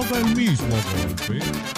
Toca el mismo golpe.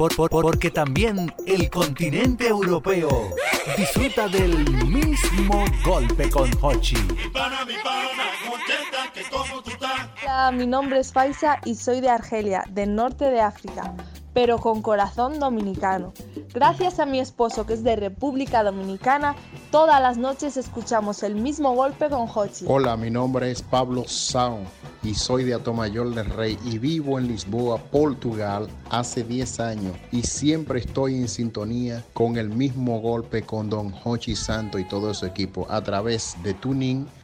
Por- por- porque también el continente europeo disfruta del mismo golpe con Hochi. Hola, mi nombre es Faisa y soy de Argelia, del norte de África, pero con corazón dominicano. Gracias a mi esposo que es de República Dominicana, todas las noches escuchamos el mismo golpe con Hochi. Hola, mi nombre es Pablo Sao y soy de Atomayor del Rey y vivo en Lisboa, Portugal, hace 10 años y siempre estoy en sintonía con el mismo golpe con Don Hochi Santo y todo su equipo a través de Tuning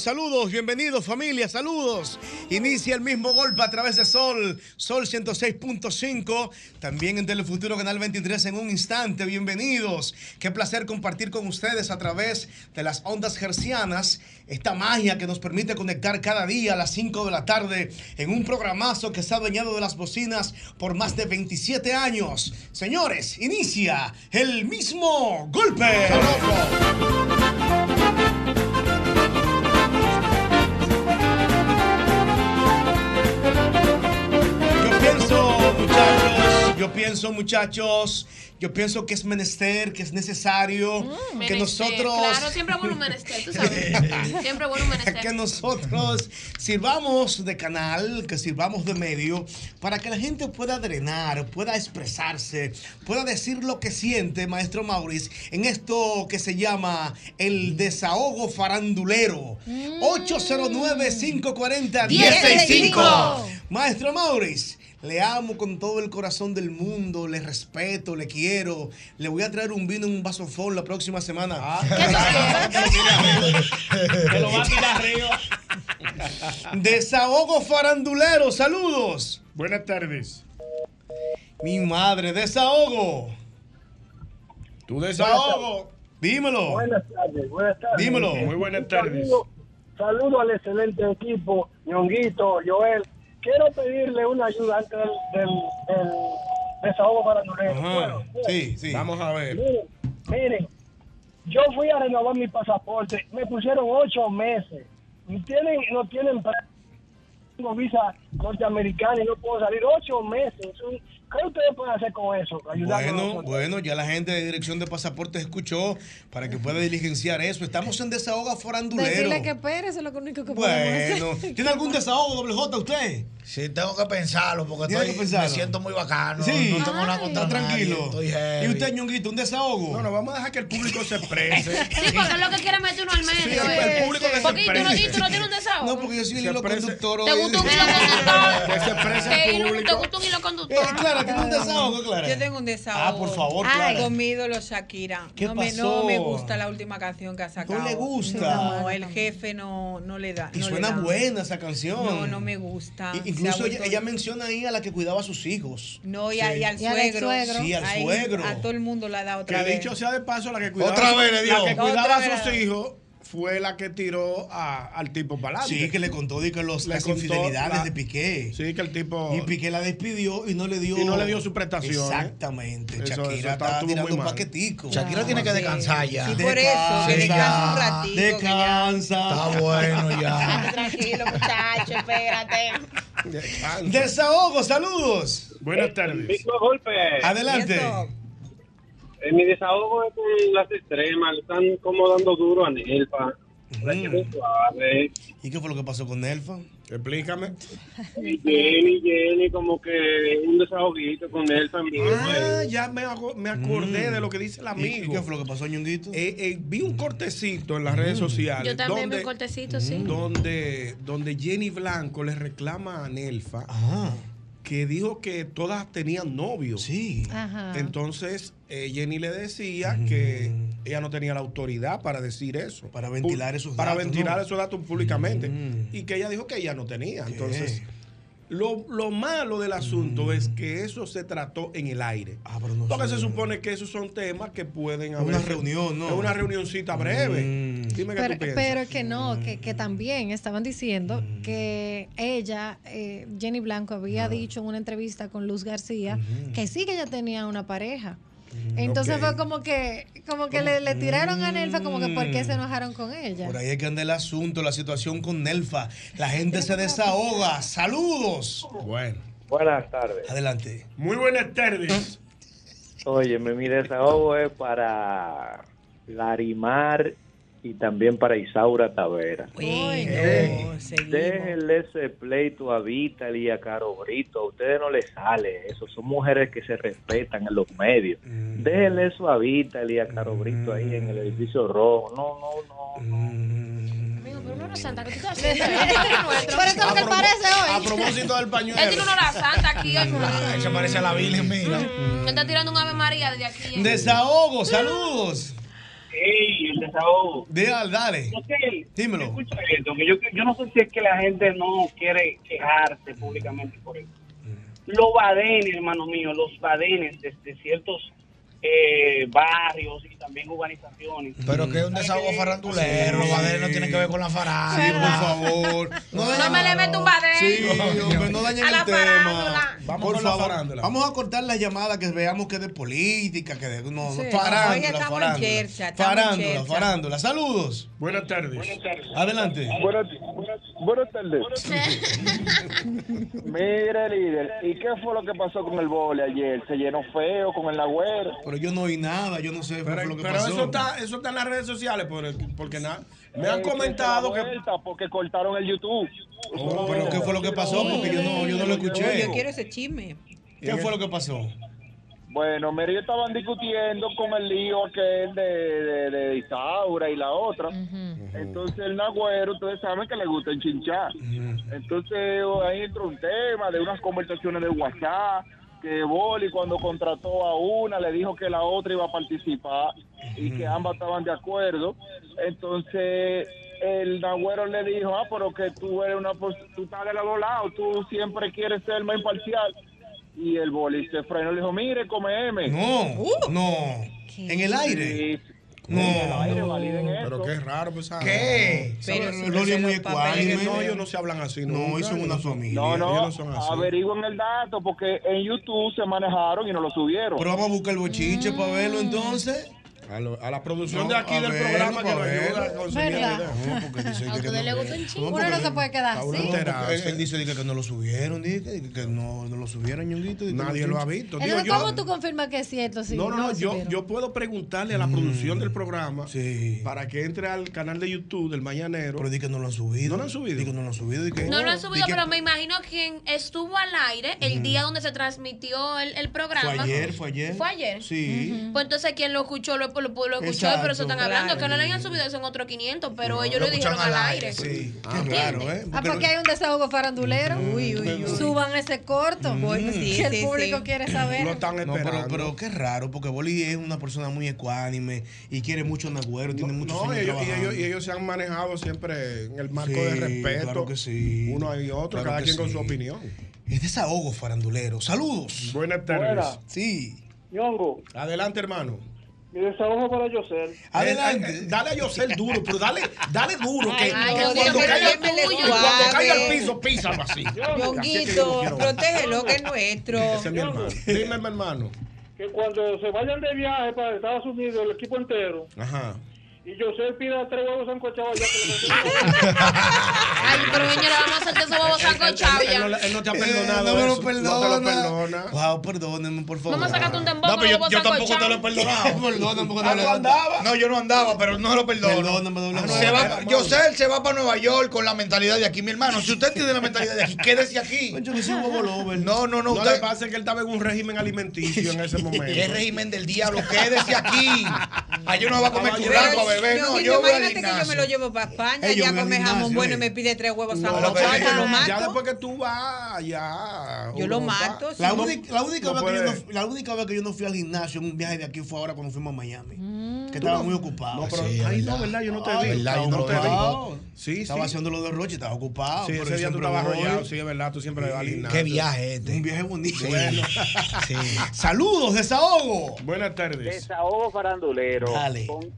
Saludos, bienvenidos familia, saludos. Inicia el mismo golpe a través de Sol, Sol 106.5, también en Telefuturo Canal 23 en un instante, bienvenidos. Qué placer compartir con ustedes a través de las ondas hercianas esta magia que nos permite conectar cada día a las 5 de la tarde en un programazo que se ha de las bocinas por más de 27 años. Señores, inicia el mismo golpe. Yo pienso, muchachos, yo pienso que es menester, que es necesario, que Menester, nosotros... Claro, siempre es bueno un menester, tú sabes. Siempre es bueno un menester. que nosotros sirvamos de canal, que sirvamos de medio, para que la gente pueda drenar, pueda expresarse, pueda decir lo que siente, maestro Maurice, en esto que se llama el desahogo farandulero. 809-540-1065. Maestro Maurice. Le amo con todo el corazón del mundo, le respeto, le quiero. Le voy a traer un vino en un vasofón la próxima semana. Que lo va a tirar arriba. Desahogo farandulero, saludos. Buenas tardes. Mi madre, desahogo. Tu desahogo. Dímelo. Buenas tardes, buenas tardes. Dímelo. Muy buenas tardes. Saludo, saludo al excelente equipo, Ñonguito, Joel. Quiero pedirle una ayuda antes del, del, del desahogo para Ajá. Sí, sí. Vamos a ver. Miren, miren, yo fui a renovar mi pasaporte, me pusieron ocho meses. Tienen, no tienen tengo visa norteamericana y no puedo salir ocho meses. Un- ¿Qué ustedes pueden hacer con eso? Ayudarnos Bueno, bueno, ya la gente de Dirección de Pasaportes escuchó para que pueda diligenciar eso. Estamos en desahogo farandulero. Decirle que espere, eso es lo único que podemos Bueno, hacer. ¿tiene algún desahogo, doble J, usted? Sí, tengo que pensarlo porque estoy, que pensarlo. me siento muy bacano. Sí. No tengo nada contra nadie, tranquilo. Estoy heavy. ¿Y usted, Ñonguito, un desahogo? No, no, vamos a dejar que el público se exprese. Sí, porque es lo que quiere meter uno al medio. Sí, eh. el público que se Porque tú no, exprese. tú no tienes un desahogo. No, porque yo soy el hilo conductor. ¿Te gusta un hilo conductor? Que se exprese ¿Te el hilo- ¿Te público. gusta un hilo Eh, conductor? Clara, ¿tiene un desahogo, Clara? Yo tengo un desahogo. Ah, por favor, Ay, Clara. Con mi ídolo Shakira. ¿Qué no, me, pasó? no me gusta la última canción que ha sacado. le gusta? No, el jefe no, no le da. Y no suena da. buena esa canción. No, no me gusta. Incluso ella, menciona ahí a la que cuidaba a sus hijos. No, y, a- Sí. y al Y al suegro. suegro. Sí, al Ahí suegro. A todo el mundo la da otra Que vez. dicho sea de paso, la que cuidaba, Otra vez le dio. La que cuidaba Otra a vez. sus hijos fue la que tiró a- al tipo para adelante. Sí, que le contó de que los, Le las contó infidelidades la- de Piqué. Sí, que el tipo. Y Piqué la despidió y no le dio. Y no le dio su prestación, ¿eh? Exactamente. Eso- está- está tirando un paquetico. Shakira tiene que descansar ya. Sí, por eso, que descanse un ratito. ya- Descansa. Está bueno ya. Tranquilo, muchacho, espérate. Desahogo, saludos. Buenas tardes. Adelante. Eh, mi desahogo es con las extremas, le están como dando duro a Nelfa. ¿Y qué fue lo que pasó con Nelfa? Explícame. Y Jenny, Jenny, como que un desahoguito con también. Ah, ya me, hago- me acordé de lo que dice el ¿Y- amigo. ¿Y qué fue lo que pasó, Ñonguito? Eh, eh, vi un cortecito en las redes sociales. Yo también donde, me cortecito, sí. donde, donde Jenny Blanco le reclama a Nelfa Ajá. Que dijo que todas tenían novio. Sí. Ajá. Entonces eh, Jenny le decía que ella no tenía la autoridad para decir eso. Para ventilar esos Para datos, ventilar ¿no? esos datos públicamente. Mm. Y que ella dijo que ella no tenía. ¿Qué? Entonces, lo, lo malo del asunto es que eso se trató en el aire. Ah, pero no Porque sé. se supone que esos son temas que pueden haber. Una reunión, ¿no? Una reunioncita breve. Mm. Dime qué Pero, tú piensas. pero que no, que, que también estaban diciendo que ella, eh, Jenny Blanco, había dicho en una entrevista con Luz García que sí que ella tenía una pareja. Entonces ok. fue como que, como que le, le tiraron a Nelfa como que por qué se enojaron con ella. Por ahí es que anda el asunto, la situación con Nelfa. La gente se desahoga. Saludos. Bueno. Buenas tardes. Adelante. Muy buenas tardes. Óyeme, mi desahogo es para Larimar y también para Isaura Tavera. Bueno. Déjenle ese pleito a Vital y a Caro Brito. A ustedes no les sale eso. Son mujeres que se respetan en los medios. Déjenle eso a Vital y a Caro Brito ahí en el edificio rojo. No, no, no. Amigo, pero no es santa, ¿qué tú estás haciendo? Por eso es lo que parece A hoy. propósito del pañuelo. Él tiene una hora santa aquí. Se parece a la Virgen, mira. está tirando un ave María desde aquí. Desahogo, saludos. Ey, el desahogo. Dale, Dímelo. Escucha esto, que yo, yo no sé si es que la gente no quiere quejarse públicamente por eso. Los badenes, hermano mío, los badenes desde ciertos eh, barrios y también urbanizaciones. Pero que es un desahogo farandulero, badenes no tienen que ver con la farándula. Sí, por favor. No, No me le meto un badén. Sí, hombre, no dañen A la el tema. farándula. Vamos por con la favor, farándula. Vamos a cortar las llamadas que veamos que de política, que de no, Sí. farándula, Hoy estamos en farándula. chercha, estamos en farándula, chercha. farándula. Saludos. Buenas tardes. Adelante. Buenas, buenas tardes. Mire, líder, ¿y qué fue lo que pasó con el vole ayer? ¿Se llenó feo con el Nagüero? Pero yo no oí nada, yo no sé Pero, lo que pero pasó. eso está, eso está en las redes sociales, por- porque nada. Me han Eh, que comentado que. vuelta Porque cortaron el YouTube. Oh, pero ¿qué fue lo que pasó? Porque yo no, yo no lo escuché. Yo quiero ese chisme. ¿Qué fue lo que pasó? Bueno, ellos estaban discutiendo con el lío aquel de, de, de Isaura y la otra. Entonces el Nagüero, ustedes saben que le gusta enchinchar. Entonces ahí entró un tema de unas conversaciones de WhatsApp, que Boli cuando contrató a una le dijo que la otra iba a participar y que ambas estaban de acuerdo. Entonces el Nagüero le dijo, ah, pero que tú eres una, tú estás de los dos lados, tú siempre quieres ser más imparcial. Y el Boli se frenó y le dijo, mire, come M. No, no. ¿En el aire? No. Pero qué raro, pues. ¿Qué? Pero si Loli es muy ecuánime. No, ellos no se hablan así. No, ellos son una familia. No, no, Ellos no son así. averigüen el dato porque en YouTube se manejaron y no lo subieron. Pero vamos a buscar el bochinche para verlo entonces. A, lo- a la producción No, de aquí del verlo, programa que nos ayuda a conseguir el ¿Verdad? video. No, porque dice A que ustedes les gusta un chingo. No, Uno no se puede quedar así. Él, él dice dice que no lo subieron, dice que, que no, no lo subieron, Ñonguito. que Nadie lo ha visto. Digo, Entonces, yo- ¿cómo tú confirmas que es cierto? Si no, no, no, yo, yo puedo preguntarle a la producción del programa para que entre al canal de YouTube del Mañanero. Pero di que no lo han subido. No lo han subido. Di que no lo han subido. di que- No lo han subido, que- pero me imagino quien estuvo al aire el día donde se transmitió el, el programa. Fue ayer, fue ayer. ¿Fue ayer? Sí. Pues entonces quien lo escuchó lo, lo, lo escuchó, Exacto. pero eso están hablando. Claro. Que no le hayan subido eso en otro 500, pero ellos Lo lo dijeron al aire. aire, sí. Qué ¿Entiendes? raro, ¿eh? Ah, porque hay un desahogo farandulero. Uy, uy, uy. Suban ese corto. sí, que el público sí. quiere saber. No, pero, pero qué raro, porque Boli es una persona muy ecuánime y quiere mucho a Nagüero, tiene muchos No, y ellos, y, trabajando. ellos, y ellos se han manejado siempre en el marco Sí, de respeto. claro que sí. Uno y otro, Claro cada quien con su opinión. Es desahogo farandulero. Saludos. Buenas tardes. Buenas. Sí. Ñongo, Adelante, hermano. Mi desahogo para Yosel. Adelante. Dale a Yosel duro, pero dale, dale duro. Que, Ay, que cuando Dios, caiga, cuando caiga al piso, písalo así. Yonguito, protégelo que es nuestro. Ese es mi hermano. Dime, mi hermano. Que cuando se vayan de viaje para Estados Unidos, el equipo entero, Ajá. Y Yosel pida tres huevos sancochados le Ay, pero señora, vamos a hacerte esos huevos sancochados él, ya. no, él no te ha Eh, perdonado no me lo perdona. No te lo perdona. Wow, perdónenme, por favor. Vamos a sacarte un dembow No, pero yo, yo tampoco te lo he perdonado. Perdóname porque Ah, no ¿tú le andabas? No, yo no andaba, pero no lo perdono. Perdóname, doble Se moral. va, yo sé, él se va para Nueva York con la mentalidad de aquí, mi hermano. Si usted tiene la mentalidad de aquí, quédese aquí. Yo que soy un bobo lover. No, no, no. No Usted, le pasa que él estaba en un régimen alimenticio en ese momento. ¿Qué régimen del diablo? Quédese aquí. Allá no va a comer Pero, churrasco, bebé. No, Yonguito, yo voy al imagínate que yo me lo llevo para España, Eh, yo ya come jamón bueno y me pide tres huevos No, yo lo ya mato. después que tú vas allá. Yo lo mato. La única, la, única no vez que yo no, la única vez que yo no fui al gimnasio en un viaje de aquí fue ahora cuando fuimos a Miami. Mm. Que estaba muy ocupado. No, pero, verdad. no, ¿verdad? Yo no te Ay, vi. estaba no te vi. Sí, Estaba haciendo lo de Roche, estaba ocupado. Sí, ese día tú estabas arrollado. Sí, es verdad. Tú siempre vas al gimnasio. Qué viaje este. Un viaje bonito. Bueno. Sí. Saludos, desahogo. Buenas tardes. Desahogo farandulero Dale. con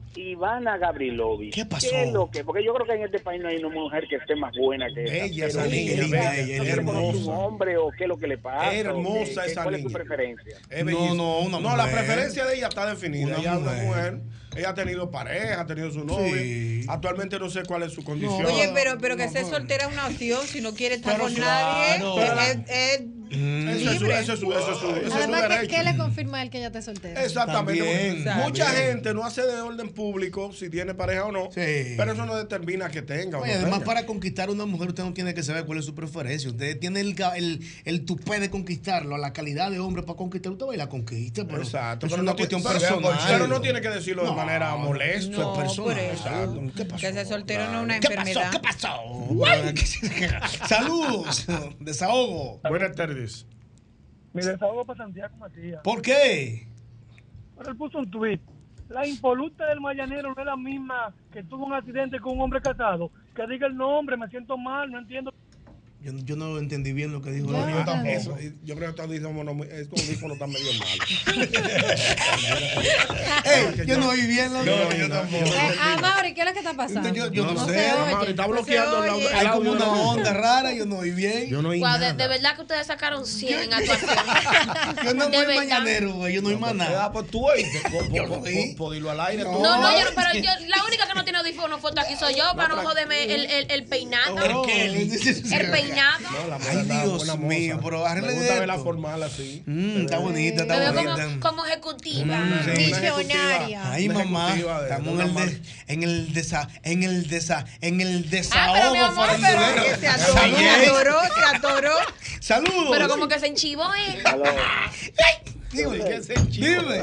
Gabrilovic. ¿Qué pasó? es lo que? Porque yo creo que en este país no hay una mujer que esté más buena que. Ella, Pero esa niña, ella, linda, vea, ella, ella hermosa. hombre o qué es lo que le pasa. Hermosa qué- esa ¿Cuál es su niña. preferencia? No, no, una No, la mujer. preferencia de ella está definida. Una ella es una mujer. Ella ha tenido pareja, ha tenido su novio. Sí. Actualmente no sé cuál es su condición. Oye, pero, pero que ser soltera es una opción. Si no quiere estar Pero con claro. nadie, es, es Mm. Eso es su, libre. eso es su, eso es su, eso es su Además, ¿qué, derecho. qué le confirma a él que ella está soltera? Exactamente. También, Mucha también. gente no hace de orden público si tiene pareja o no. Sí. Pero eso no determina que tenga o Oye, no además, tenga. para conquistar a una mujer, usted no tiene que saber cuál es su preferencia. Usted tiene el, el, el tupé de conquistarlo, la calidad de hombre para conquistar. Usted va y la conquista. Pero Exacto. eso Pero es una no, cuestión personal. pero no tiene que decirlo de manera molesta. No, personal. Exacto. ¿Qué pasó? Que ser soltero no es una ¿Qué pasó? enfermedad. ¿Qué pasó? Saludos. Desahogo. Buenas tardes. Mi desahogo para Santiago Matías. ¿Por qué? Pero él puso un tweet la impoluta del mañanero no es la misma que tuvo un accidente con un hombre casado. Que diga el nombre, me siento mal, no entiendo. Yo, yo no entendí bien lo que dijo. No, la- yo tampoco. Eso, yo creo que estos audífonos, estos audífonos están medio malos. Ey, yo no oí bien lo No, yo tampoco. Eh, ah, Mauri, ¿qué es lo que está pasando? Yo, yo no, No sé. Mauri, está No bloqueando oye. audio. Hay como una onda rara, yo no oí bien. Yo no oí Guau, de, de verdad que ustedes sacaron 100 en actuación. Yo no oí mañanero, güey, yo no oí más nada. Ah, pues tú oíste. Po- po- po- po- po- dilo al aire. No, no, yo no, pero yo, la única que no tiene audífono foto aquí soy yo, para no joderme el, el, el peinado. No, la Ay, Dios mío, pero arregle de verla formal así. Mm, está bonita, está veo bonita. como, como ejecutiva. Mm, sí. Visionaria. Ay, mamá, estamos en el, de- en el desa, en el desa, en el Ah, desahogo pero mi amor, pero. Que se atoró, se atoró, se atoró. Saludos. Pero como que se enchivó él. Dime, dime.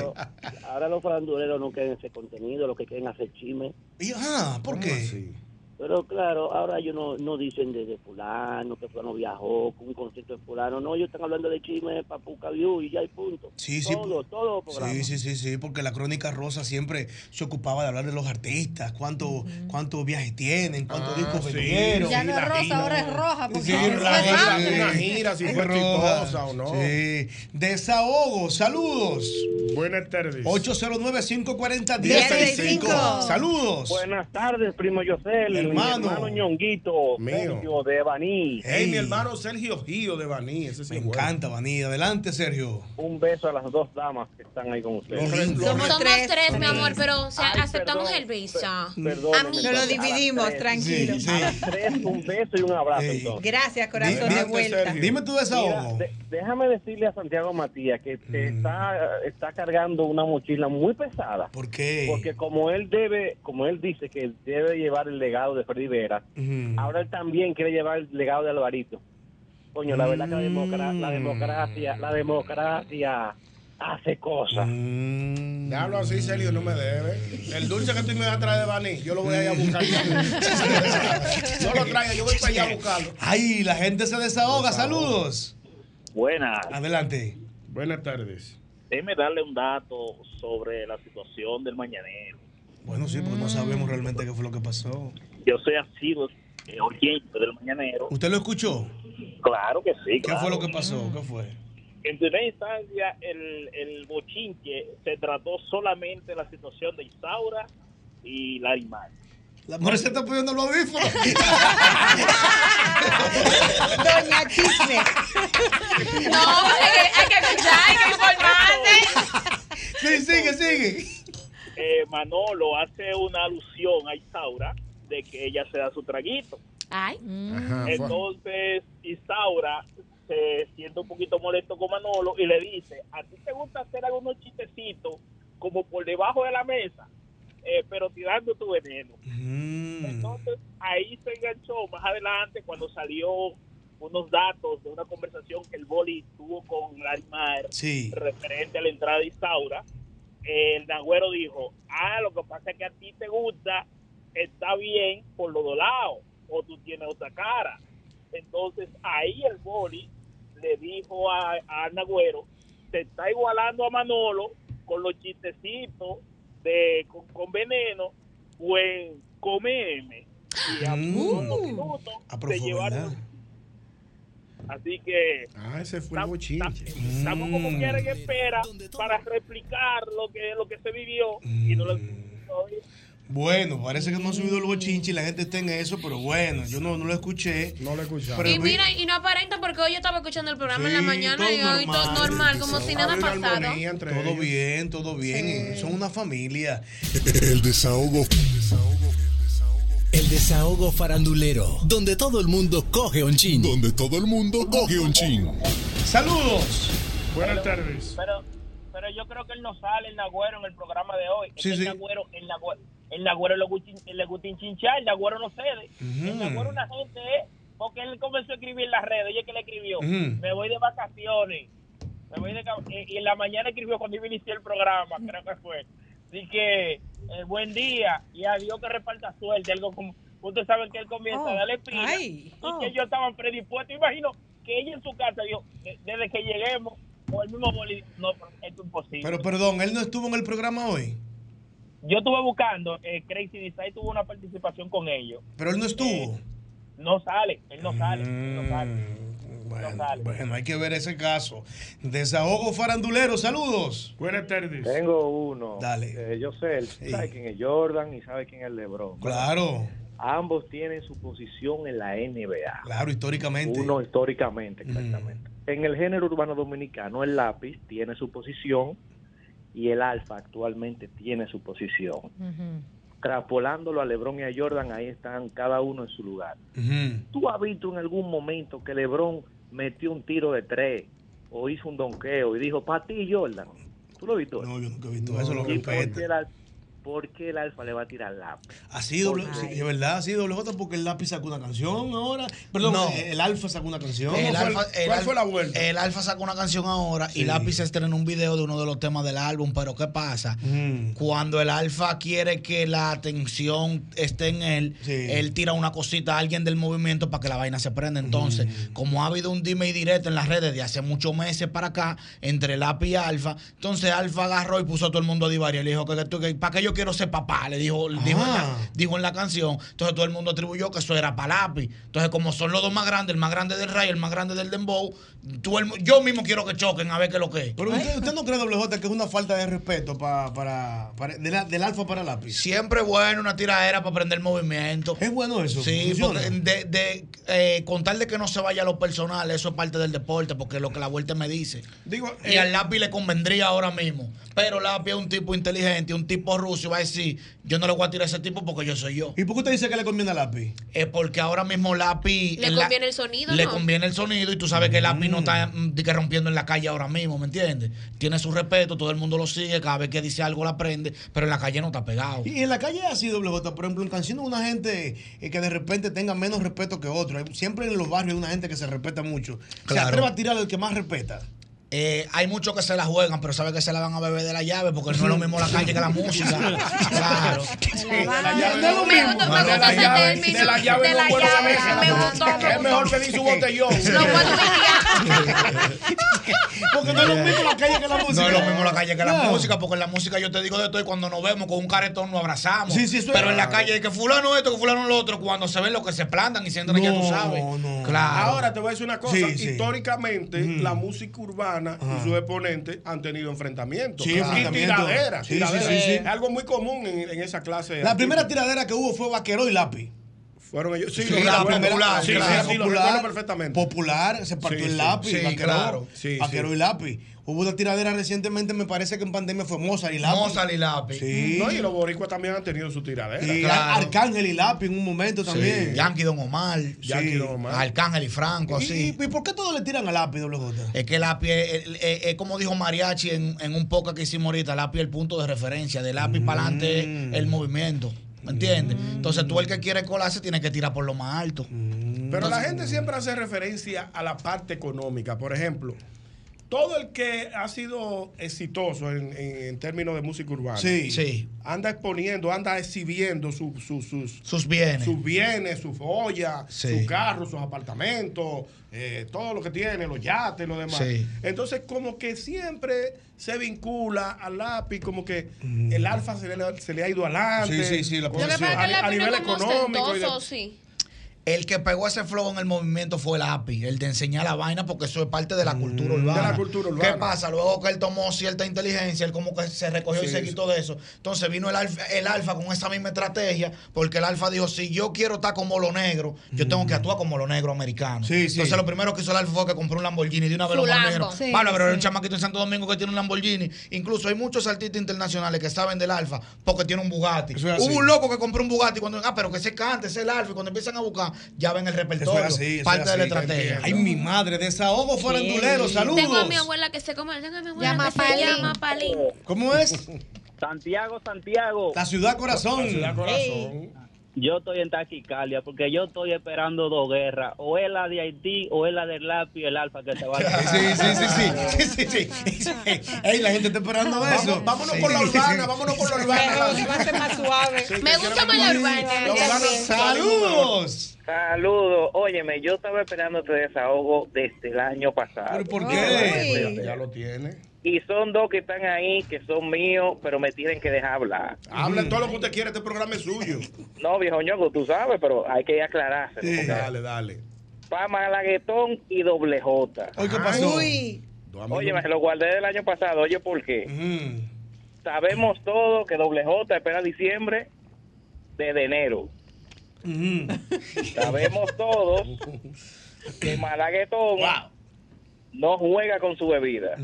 Ahora los faranduleros no quieren ese contenido, lo que quieren hacer chisme. Y- Ah, ¿por ¿Cómo qué? así? Pero claro, ahora ellos no, no dicen de, de fulano, que fulano viajó con un concierto de fulano. No, ellos están hablando de chisme, papuca view y ya hay punto. Sí, sí. Todo, todo programa. Sí, sí, sí, sí, porque la crónica rosa siempre se ocupaba de hablar de los artistas, cuánto, cuántos viajes tienen, cuántos Ah, discos sí. vendieron. Ya no es rosa, ahora es roja. Porque Sí, es gira, rápido. Una gira, si fue roja. exitosa o no. Sí. Desahogo, saludos. Buenas tardes. 809-540-1065. Saludos. Buenas tardes, primo José, Hermano. mi hermano Ñonguito, Mío. Sergio de Baní. Hey, mi hermano Sergio Gio de Baní. Ese sí Me bueno. encanta, Vaní. Adelante, Sergio. Un beso a las dos damas que están ahí con ustedes. Los re- los Somos re- tres, mi amor, pero o sea, Ay, aceptamos perdón, el beso. Perdóneme, Amigos. Nos lo a las dividimos, tranquilo. Sí, sí. A las tres, un beso y un abrazo. Entonces. Gracias, corazón Dime, de vuelta. Sergio. Dime tu Mira, desahogo. de- déjame decirle a Santiago Matías que está, está cargando una mochila muy pesada. ¿Por qué? Porque como él debe, como él dice que debe llevar el legado de Freddy Vera, ahora él también quiere llevar el legado de Alvarito. Coño, la verdad que la, democra- Mm. la democracia, la democracia hace cosas. Mm. Déjalo así, Sergio, no me debe. El dulce que tú me vas a traer de Baní, yo lo voy a ir a buscar. ya. no lo traiga, yo voy para allá a buscarlo. Ay, la gente se desahoga. Saludos. Buenas. Adelante. Buenas tardes. Déjeme darle un dato sobre la situación del mañanero. Bueno, sí, porque no sabemos realmente qué fue lo que pasó. Yo soy asiduo eh, oyente del mañanero. ¿Usted lo escuchó? Claro que sí. ¿Qué fue lo que pasó? ¿Qué fue? En primera instancia, el, el bochinche se trató solamente de la situación de Isaura y Larimar. La mujer se está poniendo los audífonos. Doña Chisme. No, hay que, hay que escuchar, hay que informarse. Sí, sigue, sigue. Eh, Manolo hace una alusión a Isaura de que ella se da su traguito. Ay. Ajá, Entonces, Isaura se siente un poquito molesto con Manolo y le dice, ¿a ti te gusta hacer algunos chistecitos como por debajo de la mesa, eh, pero tirando tu veneno? Mm. Entonces, ahí se enganchó más adelante cuando salió unos datos de una conversación que el boli tuvo con Larimar Sí. referente a la entrada de Isaura. El Nagüero dijo, ah, lo que pasa es que a ti te gusta, está bien por los dos lados, o tú tienes otra cara. Entonces ahí el boli le dijo a, a Nagüero, te está igualando a Manolo con los chistecitos de con, con veneno, pues comeme. Y a Mm. unos minutos fue llevaron. Así que Ah, ese fue el bochinche. estamos como Mm. quieren en espera para replicar lo que lo que se vivió y no lo Bueno, parece que no ha subido el bochinche y la gente está en eso, pero bueno, yo no, no lo escuché. No lo. Pero Y vi- mira, y no aparenta porque hoy yo estaba escuchando el programa en la mañana todo y hoy todo normal. normal, como si nada pasado. Todo ellos. bien, todo bien. Son una familia. El desahogo. El desahogo farandulero, donde todo el mundo coge un chin. Donde todo el mundo coge un chin. Saludos. Buenas tardes. Pero, pero yo creo que él no sale el Nagüero en el programa de hoy. Es Sí, que. El Nagüero, el Nagüero, el Nagüero le gusta, le gusta hinchinchar, el Nagüero no cede. Ujú. El Nagüero una gente es, porque él comenzó a escribir en las redes, oye que le escribió, me voy de vacaciones, me voy de ca- y en la mañana escribió cuando iba a iniciar el programa, creo que fue. Así que, eh, buen día, y adiós que reparta suerte, algo como, ustedes saben que él comienza Oh, a darle pila, ay, y oh. que ellos estaban predispuestos, imagino que ella en su casa dijo, "De- desde que lleguemos, o el mismo boli, no, pero esto es imposible. Pero perdón, él no estuvo en el programa hoy. Yo estuve buscando, eh, Crazy Design tuvo una participación con ellos. Pero él no estuvo. No sale, él no sale, él no sale. Bueno, bueno, hay que ver ese caso. Desahogo farandulero, saludos. Buenas tardes. Tengo uno. Dale. Eh, yo sé, él sabe quién es Jordan y sabe quién es LeBron. Claro. Ambos tienen su posición en la NBA. Claro, históricamente. Uno históricamente, exactamente. En el género urbano dominicano, el lápiz tiene su posición y el alfa actualmente tiene su posición. Traspolándolo a LeBron y a Jordan, ahí están cada uno en su lugar. ¿Tú has visto en algún momento que LeBron metió un tiro de tres o hizo un donqueo y dijo, para ti, Jordan? ¿Tú lo has visto? No, yo nunca he visto eso, lo ¿Y. qué el al- por qué el alfa le va a tirar lápiz? Así, doble, sí, de verdad, así doble J porque el lápiz sacó una canción ahora. Perdón, No. el alfa sacó una canción. El alfa, el ¿Cuál Al- fue la vuelta? El Alfa sacó una canción ahora Sí. y Lápiz estrenó un video de uno de los temas del álbum. Pero ¿qué pasa? Mm. Cuando el Alfa quiere que la atención esté en él, él tira una cosita a alguien del movimiento para que la vaina se prenda. Entonces, Mm. como ha habido un dime y directo en las redes de hace muchos meses para acá, entre Lápiz y Alfa, entonces Alfa agarró y puso a todo el mundo a divario. Le dijo que, que, que- ¿para qué yo quiero ser papá? Le dijo, dijo, en la, dijo en la canción. Entonces todo el mundo atribuyó que eso era para Lápiz. Entonces, como son los dos más grandes, el más grande del Ray, el más grande del Dembow, tú el- yo mismo quiero que choquen a ver qué es lo que es. Pero usted, usted no cree, doble J, que es una falta de respeto pa- para, para- de la- del alfa para el lápiz. Siempre bueno una tiradera para aprender movimiento. Es bueno eso. Sí, funciona. porque de, de, eh, con tal de que no se vaya a lo personal, eso es parte del deporte, porque es lo que la vuelta me dice. Digo, y eh, al lápiz le convendría ahora mismo. Pero lápiz es un tipo inteligente, un tipo ruso, y va a decir, yo no le voy a tirar a ese tipo porque yo soy yo. ¿Y por qué usted dice que le conviene al lápiz? Es porque ahora mismo lápiz... Le la- conviene el sonido, Le ¿no? conviene el sonido y tú sabes que el lápiz no está mm, que rompiendo en la calle ahora mismo, ¿me entiendes? Tiene su respeto, todo el mundo lo sigue, cada vez que dice algo la aprende, pero en la calle no está pegado. Y en la calle es así, doble J, por ejemplo, en canciones una gente eh, que de repente tenga menos respeto que otro. Siempre en los barrios hay una gente que se respeta mucho. Se atreve a tirar al que más respeta. Eh, hay muchos que se la juegan, pero saben que se la van a beber de la llave porque no es lo mismo la calle que la música. Claro. de la llave no gustó- me De la llave- de la llave De no la es llave, Es mejor pedir su botellón. Lo puedo Porque no es lo mismo la calle que la música. No es lo mismo la calle que la No. música, porque en la música yo te digo de todo y cuando nos vemos con un caretón nos abrazamos. Sí, sí, eso es- Pero en la calle es que fulano esto, que fulano lo otro, cuando se ven lo que se plantan y se entran ya tú sabes. Claro. Ahora te voy a decir una cosa. Sí, sí. Históricamente, la música urbana y sus exponentes han tenido enfrentamientos. Sí, y enfrentamientos. tiraderas. Sí, sí, tiraderas. sí, sí. Es algo muy común en, en esa clase. La primera tiradera que hubo fue Vaquero y Lápiz. Fueron ellos. Sí, la primera, Sí, claro, sí, sí, lo popular, recuerdo perfectamente. Popular, se partió Sí, el lápiz, Sí, vaquero, claro. Sí, vaquero sí. y lápiz. Hubo una tiradera recientemente, me parece que en pandemia fue Mozart y lápiz. Mozart y lápiz. Sí. No, y los boricuas también han tenido su tiradera. Y Claro. Arcángel y lápiz en un momento también. Sí. Yankee Don Omar. Yankee Don Omar. Arcángel y Franco, ¿Y, así. y, y por qué todos le tiran al lápiz, doble J? Es que lápiz es, es- es- es como dijo Mariachi en, en un podcast que hicimos ahorita, lápiz es el punto de referencia, de lápiz para adelante es el movimiento. ¿Me entiendes? Entonces tú el que quiere colarse tiene que tirar por lo más alto. Pero la gente siempre hace referencia a la parte económica. Por ejemplo, todo el que ha sido exitoso en, en- en términos de música urbana Sí. Sí. anda exponiendo, anda exhibiendo su- su- sus, Sus bienes. sus bienes, sus joyas, Sí. sus carros, sus apartamentos, eh, todo lo que tiene, los yates, lo demás. Sí. Entonces, como que siempre se vincula al lápiz, como que el alfa se le, se le ha ido adelante. Sí, sí, sí, la a, a nivel económico. y de- ostentoso, sí. El que pegó ese flow en el movimiento fue el API, el de enseñar la vaina, porque eso es parte de la cultura urbana. Mm, De la cultura urbana. ¿Qué pasa? Luego que él tomó cierta inteligencia, él como que se recogió y se quitó de eso. Entonces vino el alfa, el alfa con esa misma estrategia, porque el alfa dijo, si yo quiero estar como lo negro, yo tengo que actuar como lo negro americano. Mm. Sí, sí. Entonces lo primero que hizo el alfa fue que compró un Lamborghini de una vez Su lo más negro. Sí, Vale, pero sí. hay un chamaquito en Santo Domingo que tiene un Lamborghini. Incluso hay muchos artistas internacionales que saben del alfa porque tiene un Bugatti. Hubo un loco que compró un Bugatti cuando, ah, pero que se cante, ese es el alfa. Y cuando empiezan a buscar, ya ven el Eso repertorio. así, eso parte es de la así, estrategia. Ay, mi madre, desahogo farandulero, saludos. Tengo a mi abuela que se come. Tengo a mi abuela Llama que se Palín. llama Palín. ¿Cómo es? Santiago, Santiago. La ciudad corazón. La ciudad corazón. Yo estoy en taquicardia porque yo estoy esperando dos guerras. O es la de Haití o es la del lápiz y el alfa que se va a Sí, sí, sí, sí, sí, sí, sí. Ey, la gente está esperando eso. Vámonos por la urbana, vámonos por la urbana. Más suave. Me gusta más la urbana. Saludos. Saludos. Óyeme, yo estaba esperando este desahogo desde el año pasado. ¿Pero por qué? Ya lo tiene. Y son dos que están ahí, que son míos, pero me tienen que dejar hablar. Hablen todo lo que usted quiere, este programa es suyo. No, viejo ñongo, tú sabes, pero hay que aclararse. Sí, dale, dale. Pa Malaguetón y doble J. Oye, ¿qué pasó? Uy. Oye, me lo guardé del año pasado. Oye, ¿por qué? Sabemos todos que doble J espera diciembre desde enero. Sabemos todos que Malaguetón no juega con su bebida.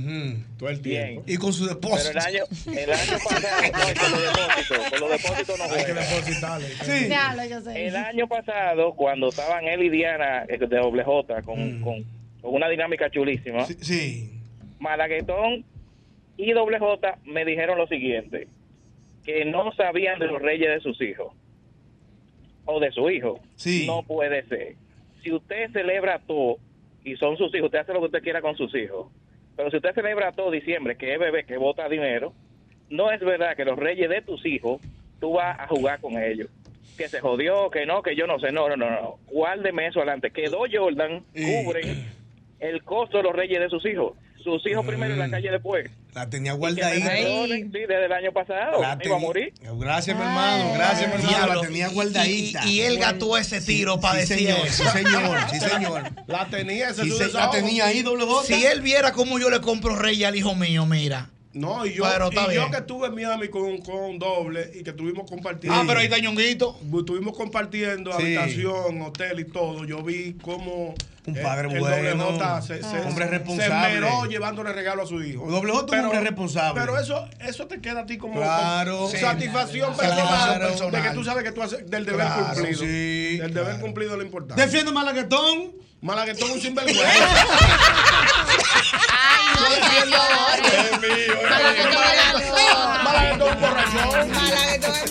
Todo el tiempo. Y con su Pero depósito. el año, el año pasado, no, con los depósitos, con los depósitos no Hay que juega. depositarle. Sí. Diablo, yo sé. El año pasado, cuando estaban él y Diana eh, de doble J con, con, con una dinámica chulísima, Sí. Malaguetón y doble J me dijeron lo siguiente, que no sabían de los reyes de sus hijos o de su hijo. No puede ser. Si usted celebra todo y son sus hijos, usted hace lo que usted quiera con sus hijos. Pero si usted celebra todo diciembre, que es bebé, que vota dinero, no es verdad que los reyes de tus hijos, tú vas a jugar con ellos. Que se jodió, que no, que yo no sé. No, no, no, no. Guárdeme eso adelante. Que dos Jordan cubren el costo de los reyes de sus hijos. Sus hijos primero y la calle después. La tenía guardadita. sí, desde el año pasado. La iba a morir. Gracias, mi hermano. Gracias, mi hermano. La tenía guardadita. y- y él gastó ese tiro para sí, decir señor, eso. Sí, señor. Sí, señor. La tenía, ese Sí, la tenía ahí, doble. Si él viera cómo yo le compro rey al hijo mío, mira. No, y yo, Pero y yo que estuve en Miami con, con doble y que estuvimos compartiendo. Ah, pero ahí está Ñonguito. Estuvimos compartiendo Sí. habitación, hotel y todo. Yo vi cómo. Un eh, padre el bueno. Se, se- Hombre se responsable. esmeró llevándole regalo a su hijo. Doble J un hombre responsable. Pero eso, eso te queda a ti como, Claro. como Sí. satisfacción Claro. personal, de que tú sabes que tú haces del deber Claro, cumplido. sí, del deber cumplido es lo importante. Defiende Malaguetón. Malaguetón un sinvergüenza. Ay, no, mío, es Malaguetón es borrachón. Malaguetón es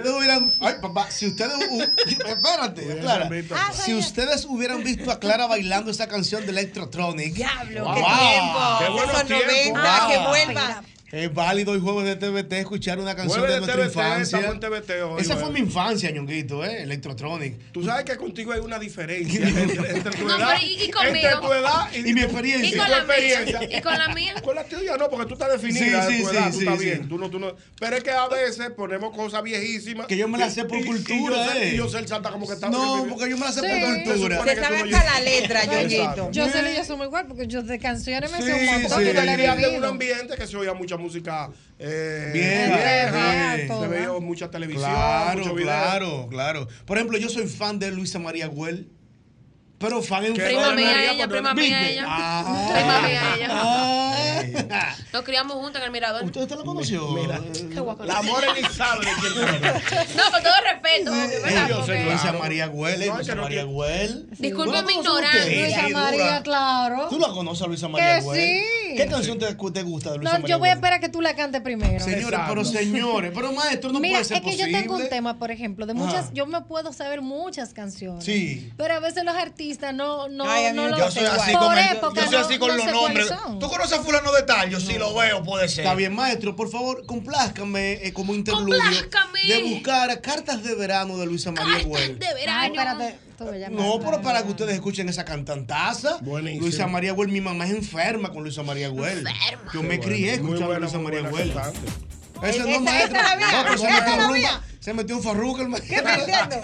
Ustedes hubieran. Ay, papá, si ustedes. hu- Espérate, Clara. Ah, Si ustedes hubieran visto a Clara bailando esa canción de Electrotronic. Diablo, Wow. qué tiempo. Qué buenos Esos tiempos. 90, que vuelva. Es válido hoy jueves de TVT escuchar una canción Jueves de de nuestra TVT, infancia. en TVT hoy, Esa fue mi infancia, ñonguito, ¿eh? Electrotronic. Tú sabes que contigo hay una diferencia entre, entre tu No, edad, ¿y- y conmigo? entre tu edad y, Y mi experiencia. ¿Y tu con la mía? experiencia. ¿Y con la mía? Con la tuya no, porque tú estás definida Sí, de sí, tu sí, edad, tú sí, estás sí. bien. Tú no, tú no. Pero es que a veces ponemos cosas viejísimas. Que yo me las sé por cultura, Y yo, sé, eh. y yo sé el santa como que está. No, porque yo me la sé Sí. por cultura. Se sabe hasta la letra, Yoyito. Yo sé y yo somos igual porque yo de canciones me sé un Sí, montón sí. Criaste en un ambiente que se oía mucha música eh, Vieja, vieja, veía mucha televisión, Claro, mucho video. claro, claro. Por ejemplo, yo soy fan de Luisa María Güell. Pero fan en ¿Qué? Prima mía ella, prima mía ¿Viste? ella. Ah. Prima mía ella. Ah. Nos criamos juntos en el mirador. ¿Usted, usted lo conoció? Mira, Qué guapo. la amor. No, con todo respeto, yo sé Luisa María Güell, Luisa María Güell. Disculpe ¿Tú la mi ignorancia. Luisa María, claro. ¿Tú la conoces a Luisa María Güell? sí. ¿Qué canción te, te gusta de Luisa No, María yo voy a esperar que tú la cantes primero. Señores, pero señores, pero maestro, no Mira, puede ser es que posible. yo tengo un tema, por ejemplo, de muchas, Ajá. yo me puedo saber muchas canciones. Sí. Pero a veces los artistas no, no, Ay, a no me lo Yo soy así por con, el- época, yo soy así con no los nombres. ¿Tú conoces a fulano de tal? Yo sí lo veo, puede ser. Está bien, maestro, por favor, complázcame eh, como interludio Complázcame. de buscar cartas de verano de Luisa María Güell. De Ay, verano. espérate. No, pero para que ustedes escuchen esa cantantaza. Buenísimo. Luisa María Güell, mi mamá es enferma con Luisa María Güell. Yo me Qué crié escuchando a Luisa María Güell. Esa- no, esa maestro. es la mía. No, pero Esa es Se metió en farruca el ¿Qué maestro. me entiendes?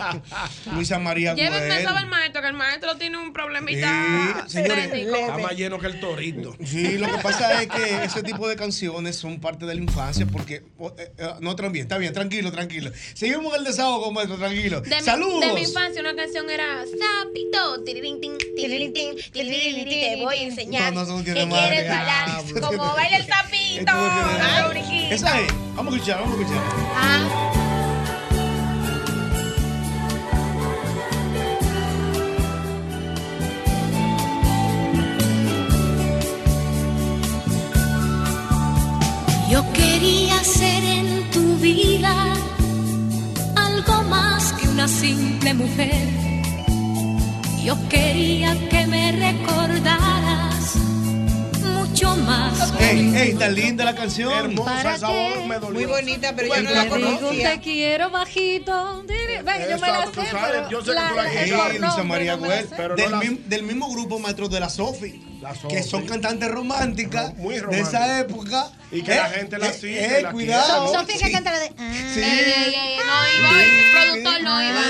Luisa María Llévenme eso al maestro, que el maestro tiene un problemita Sí, señores. Está más lleno que el torito. Sí, lo que pasa es que ese tipo de canciones son parte de la infancia porque... oh, eh, eh, no, también, está bien, tranquilo, tranquilo. Seguimos el desahogo, maestro, tranquilo. De mi, ¡Saludos! de mi infancia una canción era Sapito, tirirín, tin, tirirín, tin, tirirín, tin, te voy a enseñar No, no, no que tiene madre. quieres bailar Diablo. como baila el sapito. Ah. Esa es. Vamos a escuchar, vamos a escuchar. Ah, algo más que una simple mujer. Yo quería que me recordara mucho más. Ey, ey, está linda la canción. ¿Para esa qué? voz me dolió. Muy bonita, pero yo no la conocía. te quiero bajito. Ven, yo me la sé, sabes, pero yo sé que la- tú la Sí, por Luisa María Güell, del, mismo grupo maestros de la Sofi, que son cantantes románticas Muy de esa época. Y que la gente la sigue, Eh, la cuidado. Sofía que Sí. canta la de. Sí. Ey, ey, ey, no iba, el productor no iba.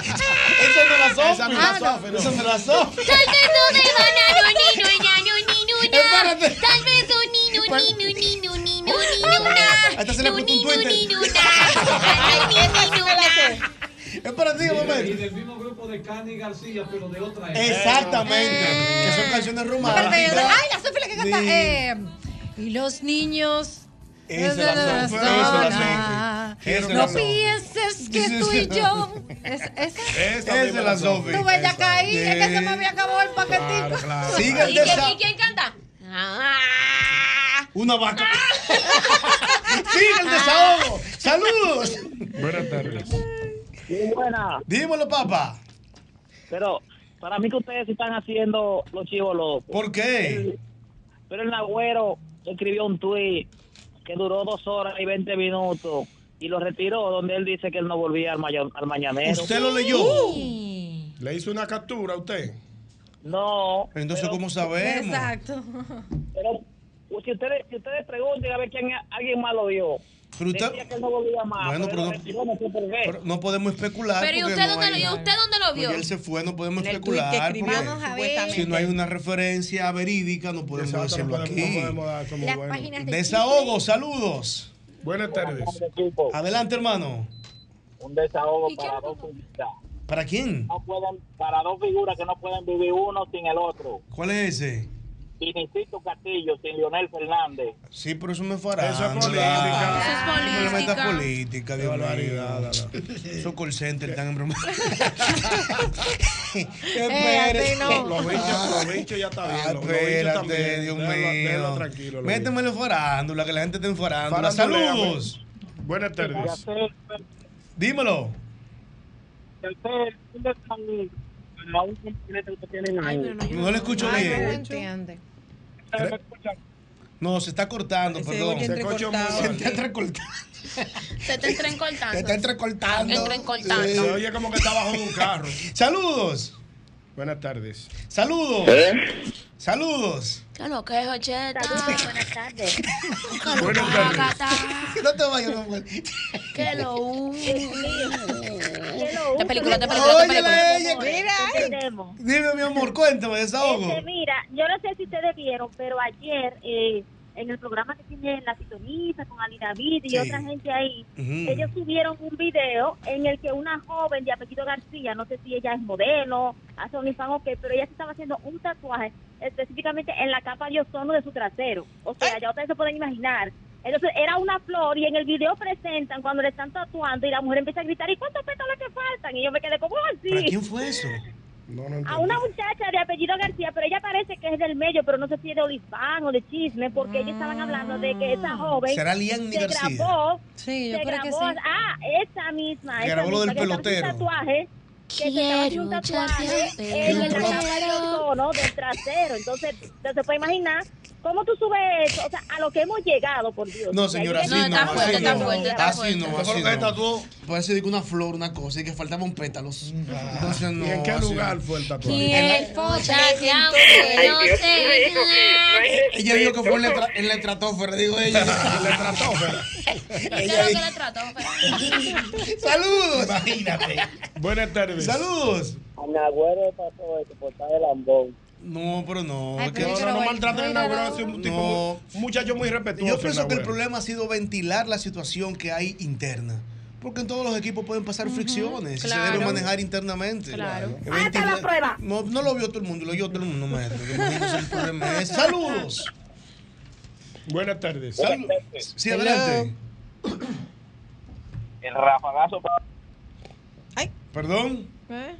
Esa no es la Sofi. Esa no es la Sofi, no es la Sofi. Espérate. Tal vez no, ni, no, ni, no, ni, no, ni, no, ni, no, na. Esta se le puso un Twitter. Espérate, un momento. Y del mismo grupo de Cani García, pero de otra época. Exactamente. Que son canciones románticas. Ay, la Sofía la que canta. Sí. eh, y los niños. Esa es Sofi, esa es es No pienses que tú y yo. Es, es la Sofi. Tú ves, ya caí, es que se me había acabado el paquetito. Siga el ¿Y quién, y quién canta? Ah. Una vaca. Sigue el desahogo. Saludos. Buenas tardes. buena. Dímelo, papá. Pero para mí que ustedes están haciendo los chivos locos. ¿Por qué? Pero el Nagüero escribió un tuit que duró dos horas y 20 minutos y lo retiró donde él dice que él no volvía al, maña- al mañanero. ¿Usted lo leyó? ¿Le hizo una captura a usted? No. Entonces, ¿cómo sabemos? Exacto. Pero pues, si ustedes, si ustedes pregunten a ver quién alguien más lo vio. Que él no volvía más. Bueno, pero no- retiró, no sé por qué. Pero no podemos especular. Pero ¿y usted no dónde lo- hay- y usted dónde lo vio? Él se fue, no podemos especular. si no hay una referencia verídica, no podemos Exacto, podemos- aquí. no podemos dar como Las bueno. páginas de Desahogo, saludos. Buenas tardes. Adelante, hermano. un desahogo ¿Y qué para dos figuras. ¿Para quién? No pueden, para dos figuras que no pueden vivir uno sin el otro. ¿Cuál es ese? Vinicito Castillo sin Leonel Fernández. Sí, pero eso me fará. Eso es política. Eso es No le metas política. mío. barbaridad. Esos call center están en broma. Eh, a ti no. Los bichos, los bichos ya está bien. Los, los bichos espérate, también. Dios mío. tranquilo. los Métemelo farándula, que la gente está en farándula. Faranduleame. Saludos. Buenas tardes. Dímelo. No, le escucho Ay, no bien. entiende. No, se está cortando, Ese perdón. Se. Se está entrecortando. Se está entrecortando. Se está entrecortando. Entrecortando. Sí. Se oye como que está bajo de un carro. Saludos. Buenas tardes. Saludos. Saludos. ¿Qué lo que es, Ocheta? Buenas tardes. ¿Qué lo Buenas que tardes. No te vayas, mi amor. ¿Qué lo De película, de película, película. ella. Mira. Dime, mi amor, cuéntame, desahogo. Este, mira, yo no sé si ustedes vieron, pero ayer eh, en el programa que tiene La Sintoniza con Ali David y Sí. otra gente ahí, ellos subieron un video en el que una joven de apellido García, no sé si ella es modelo, hace OnlyFans o qué, pero ella se estaba haciendo un tatuaje específicamente en la capa de ozono de su trasero. O sea, ya ustedes se pueden imaginar. Entonces era una flor y en el video presentan cuando le están tatuando y la mujer empieza a gritar, ¿y cuántos pétalos que faltan? Y yo me quedé como ¿Para así. quién fue eso? No, no A una muchacha de apellido García, pero ella parece que es del medio, pero no sé si es de Olifán o de Chisme, porque ellos estaban hablando de que esa joven ¿Será Lianni se García? grabó, Sí, yo se creo que grabó, sí. ah, esa misma, Que esa grabó lo del que pelotero. un tatuaje, que se estaba haciendo un tatuaje en el la capa de ozono del trasero, entonces, se puede imaginar cómo tú subes eso, o sea, a lo que hemos llegado, por Dios. No, señora, así no. está fuerte, así está no. fuerte, está Así no, Eso fue así lo que no. tatuó. Parece de que una flor, una cosa, y que faltaban pétalos. Entonces no. ¿Y en qué lugar no. fue el tatuaje? Quiero echarte aunque no sé. Ella dijo que fue en la, en la estratosfera, digo ella. Le trató, pero- ¿Y qué es lo que le trató? Saludos. Imagínate. Buenas tardes. Saludos. A mi abuelo pasó eso por estar de lambón. No, pero no. Ay, que- No, no, no maltraten a no. es un tipo un muchacho muy respetuoso. Yo pienso que el problema ha sido ventilar la situación que hay interna. Porque en todos los equipos pueden pasar fricciones y se claro. deben manejar internamente. Claro. ¡Hasta la ventilar- prueba! No, no lo vio todo el mundo, lo vio todo el mundo, maestro. el Saludos. Buenas tardes. Salud. Sí, adelante. El rafagazo Perdón. ¿Eh?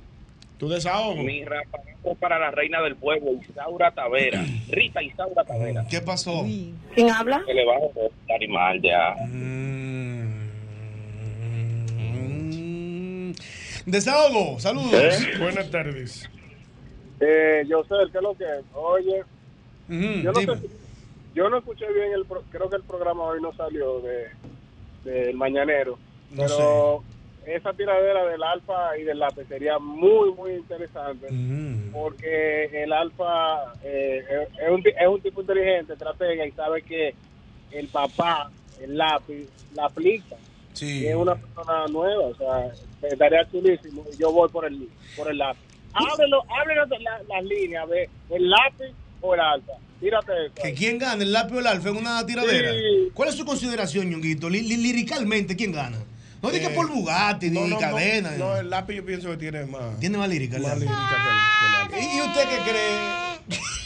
Tu desahogo. Mi rafagazo para la reina del pueblo, Isaura Tavera. Rita Isaura Tavera. ¿Qué pasó? ¿Quién habla? Que le bajo el animal ya. Mm. Desahogo, saludos. ¿Eh? Buenas tardes. Eh, yo sé, ¿qué es lo que es? Oye, yo, no sé yo no escuché bien, el pro- creo que el programa hoy no salió de del Mañanero, No pero esa tiradera del Alfa y del Lápiz sería muy, muy interesante, porque el Alfa eh, es, un, ti- es un tipo inteligente, estratega y sabe que el papá, el Lápiz, la aplica. Sí. Y es una persona nueva, o sea, estaría chulísimo. y Yo voy por el, por el lápiz. Ábrelo, ábrelo la- las líneas de el lápiz o el alfa. Tírate eso. ¿Que quién gana, el lápiz o el alfa en una tiradera? Sí. ¿Cuál es su consideración, Ñonguito? Li- li- liricalmente, ¿quién gana? No diga Eh, por Bugatti, no, ni no, no, cadena. No, el lápiz yo pienso que tiene más. Tiene más lírica, el Más lápiz. lírica que el, que el alfa. ¿Y usted qué cree?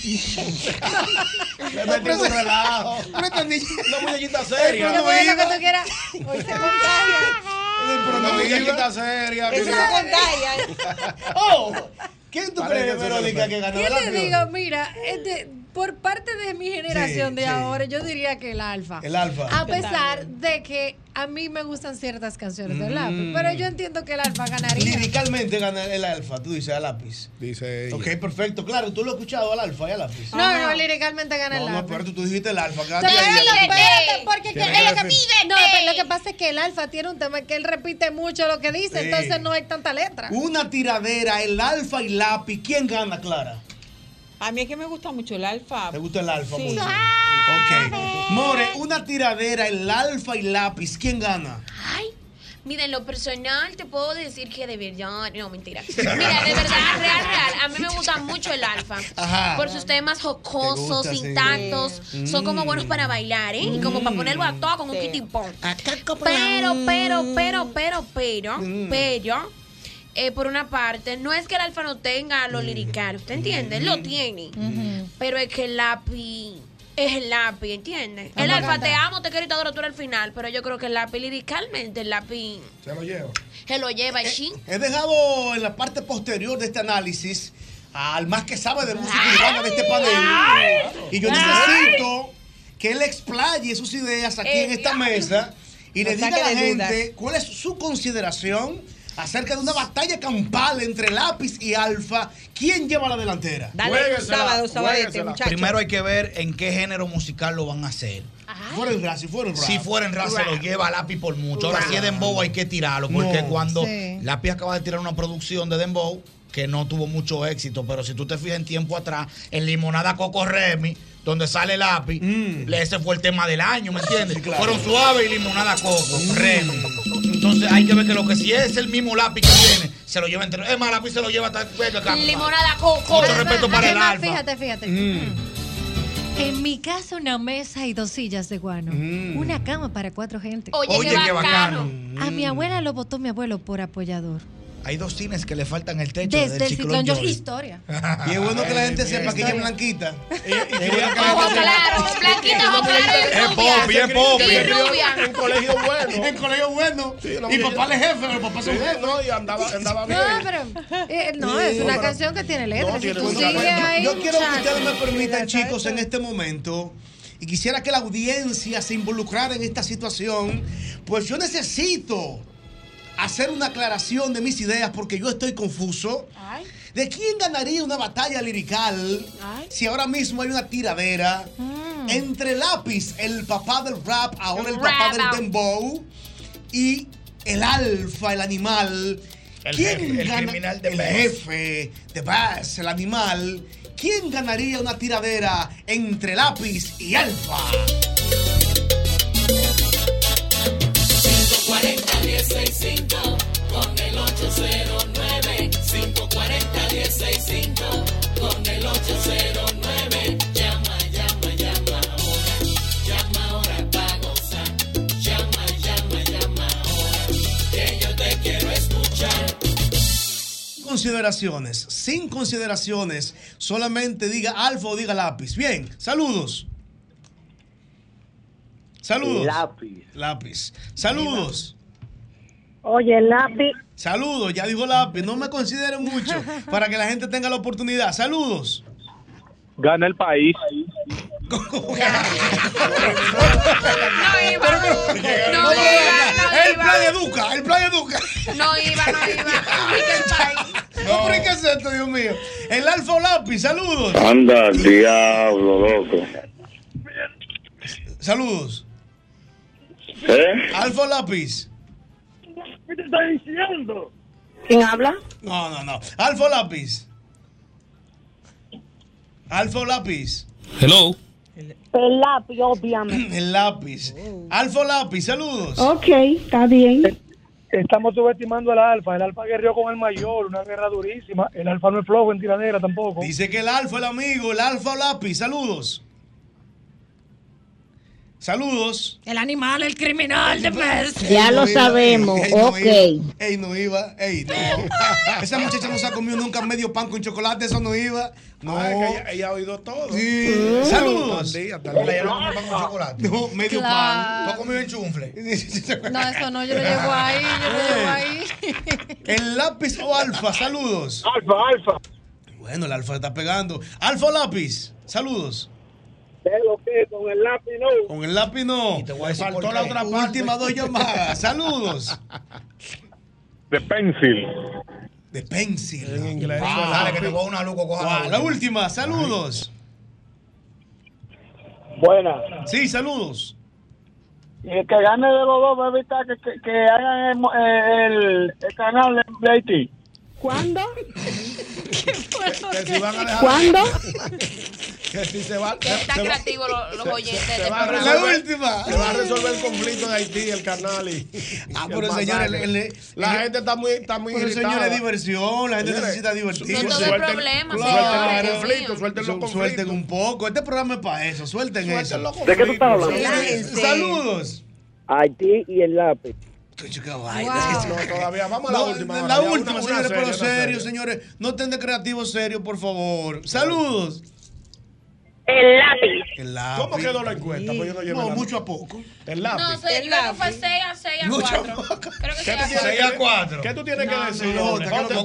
Le metí un relajo. Una muñequita seria. no Yo voy a lo iba. que tú quieras. Hoy se contagia. Pero Una muñequita seria. Eso contagia. Oh, ¿Quién tú crees, Verónica, que ganó ¿Qué el le lápiz? digo? Mira, este, por parte de mi generación de sí. ahora, yo diría que el alfa. El alfa. A pesar de que a mí me gustan ciertas canciones del lápiz, Mm. pero yo entiendo que el alfa ganaría. Liricalmente gana el alfa, tú dices al lápiz. Dice ella. Ok, perfecto, claro, tú lo has escuchado al alfa y al lápiz. No, no, líricamente gana No, el no, alfa. pero tú, tú dijiste el alfa. Lo- espérate, porque Tiene que- que es lo que pide. No, pero lo que pasa es que el alfa tiene un tema que él repite mucho lo que dice, Sí. entonces no hay tanta letra. Una tiradera, el alfa y lápiz. ¿Quién gana, Clara? A mí es que me gusta mucho el alfa. ¿Te gusta el alfa? Sí. mucho? Ok. More, una tiradera, el alfa y lápiz. ¿Quién gana? Ay, mira, en lo personal te puedo decir que de verdad, no, mentira. Mira, de verdad, real, real, a mí me gusta mucho el alfa. Ajá. Por sus temas jocosos, gusta, sí. intactos, son como Mm. buenos para bailar, ¿eh? Y como para ponerlo a todo con un Sí. kitipón. Pero, pero, pero, pero, pero, Mm. pero, eh, por una parte, no es que el alfa no tenga lo lirical, ¿usted entiende? Lo tiene. Pero es que el lápiz es el lápiz, ¿entiendes? El alfa, te amo, te quiero y te adoro tú eres el final, pero yo creo que el lápiz liricalmente, el lápiz Se lo lleva. se lo lleva allí. He dejado en la parte posterior de este análisis al más que sabe de música urbana de este panel. Y yo necesito que él explaye sus ideas aquí en esta mesa y No le diga a la gente cuál es su consideración acerca de una batalla campal entre lápiz y alfa. ¿Quién lleva la delantera? Dale sábado, muchacho. Primero hay que ver en qué género musical lo van a hacer. Fuera el rap, si fuera el rap. Si fuera en rap, se lo lleva lápiz por mucho. Ahora, si es Dembow, hay que tirarlo. Porque No. cuando Sí. Lápiz acaba de tirar una producción de Dembow que no tuvo mucho éxito, pero si tú te fijas en tiempo atrás, en Limonada Coco Remy, donde sale Lápiz, le- ese fue el tema del año, ¿me entiendes? claro. Fueron suaves y Limonada Coco Remy. Entonces hay que ver que lo que si es el mismo Lápiz que viene, se lo lleva entero. Es más, Lápiz se lo lleva hasta... venga acá. Limonada coco. Mucho respeto para el alfa. Fíjate, fíjate. En mi casa una mesa y dos sillas de guano. Una cama para cuatro gente. Oye, Oye, qué qué bacano. bacano. A mi abuela lo votó mi abuelo por apoyador. Hay dos cines que le faltan el techo Desde del el ciclón ciclón yo Joy. historia. Y es bueno que la gente sepa que ella es blanquita. Ojo claro, blanquita, ojo claro Es popi, es popi. Y rubia. En colegio bueno. En colegio bueno. Y papá es jefe, los papás son Sí, jefes. no, y andaba, andaba bien. No, pero eh, no, es una pero- canción que tiene letras. Yo quiero que ustedes me permitan, chicos, en este momento, y quisiera que la audiencia se involucrara en esta situación, pues yo necesito hacer una aclaración de mis ideas porque yo estoy confuso. Ay. ¿De quién ganaría una batalla lirical Ay. si ahora mismo hay una tiradera entre Lápiz, el papá del rap, ahora el papá del Rap. dembow, y el alfa, el animal? El ¿Quién jefe, el gana- criminal de El Bass. jefe de Bass, el animal. ¿Quién ganaría una tiradera entre Lápiz y Alfa? 540-165 con el 809 540-165 con el 809 Llama, llama, llama ahora Llama ahora para gozar Llama, llama, llama ahora Que yo te quiero escuchar Consideraciones, sin consideraciones, solamente diga Alfa o diga Lápiz. Bien, saludos. Saludos. Lápiz. Lápiz. Saludos. Oye, lápiz. Saludos, ya dijo Lápiz. No me consideren mucho para que la gente tenga la oportunidad. Saludos. Gana el país. No iba. No no, iba, no el plan educa, el plan educa. No iba, no iba. No, pero ¿y ¿qué es esto, Dios mío? El Alfa o Lápiz, saludos. Anda, diablo, loco. Saludos. ¿Eh? Alfa o Lápiz. ¿Qué te está diciendo? ¿Quién habla? No, no, no. Alfa Lápiz. Alfa Lápiz. Hello. El lápiz, obviamente. El lápiz. Alfa o Lápiz, saludos. Ok, está bien. Estamos subestimando al Alfa. El Alfa guerreó con el mayor, una guerra durísima. El Alfa no es flojo en tiradera tampoco. Dice que el Alfa, el amigo, el Alfa o Lápiz, saludos. Saludos. El animal, el criminal de mes. Ya lo sabemos, Ey, no ok. iba. Ey, no iba. Ey, no. Esa muchacha no se ha comido nunca medio pan con chocolate, eso no iba. No. Ah, es que ella, ella ha oído todo. Sí. Mm. Saludos. Tal día, tal no pan con chocolate. No, medio Claro. pan. ¿Tú has comido enchufle? No, eso no, yo lo llevo ahí, yo lo llevo ahí. El lápiz o alfa, saludos. Alfa, alfa. Bueno, el alfa está pegando. Alfa o lápiz, saludos. ¿Qué es lo que? Con el lápiz no. Con el lápiz no. te voy a decir Faltó la qué. otra parte. Última dos llamadas. Saludos. De pencil. De pencil. En inglés. Ah, dale, que te voy a una luco, coja Wow, la la última, saludos. Buena. Sí, saludos. Y el que gane de los dos va a evitar que, que, que hagan el, eh, el, el canal de Haití. ¿Cuándo? Que si van a dejar. ¿Cuándo? Que si se va. Que está se va- creativo los, los oyentes se va a programa. resolver- La última. Se va a resolver el conflicto de Haití, el canal y. Ah, pero el señor, masaje. el- el- la el- gente está muy, está muy Pero irritada. señor, es diversión. La gente Señores, necesita divertirse. No todo Suelten- problema, Suelten señores, los conflictos, suelten los conflictos. Suelten un poco. Este programa es para eso. Suelten, eso. ¿De qué tú estás hablando? Señores. Saludos. Haití y el lápiz. Vaina. No, todavía. Vamos a la No, última. La ya, última, una- una señores, serie, pero serio, serie. señores. No estén de creativos serios, por favor. Saludos. El lápiz. El lápiz. ¿Cómo quedó la encuesta? Pues yo no llevo No, mucho a poco. El lápiz. No yo creo que fue 6 a 6 a Mucho 4. Creo que ¿Qué 6 tú a tienes 4. que- Seis a cuatro. ¿Qué tú tienes que decir? no, que Doble, lo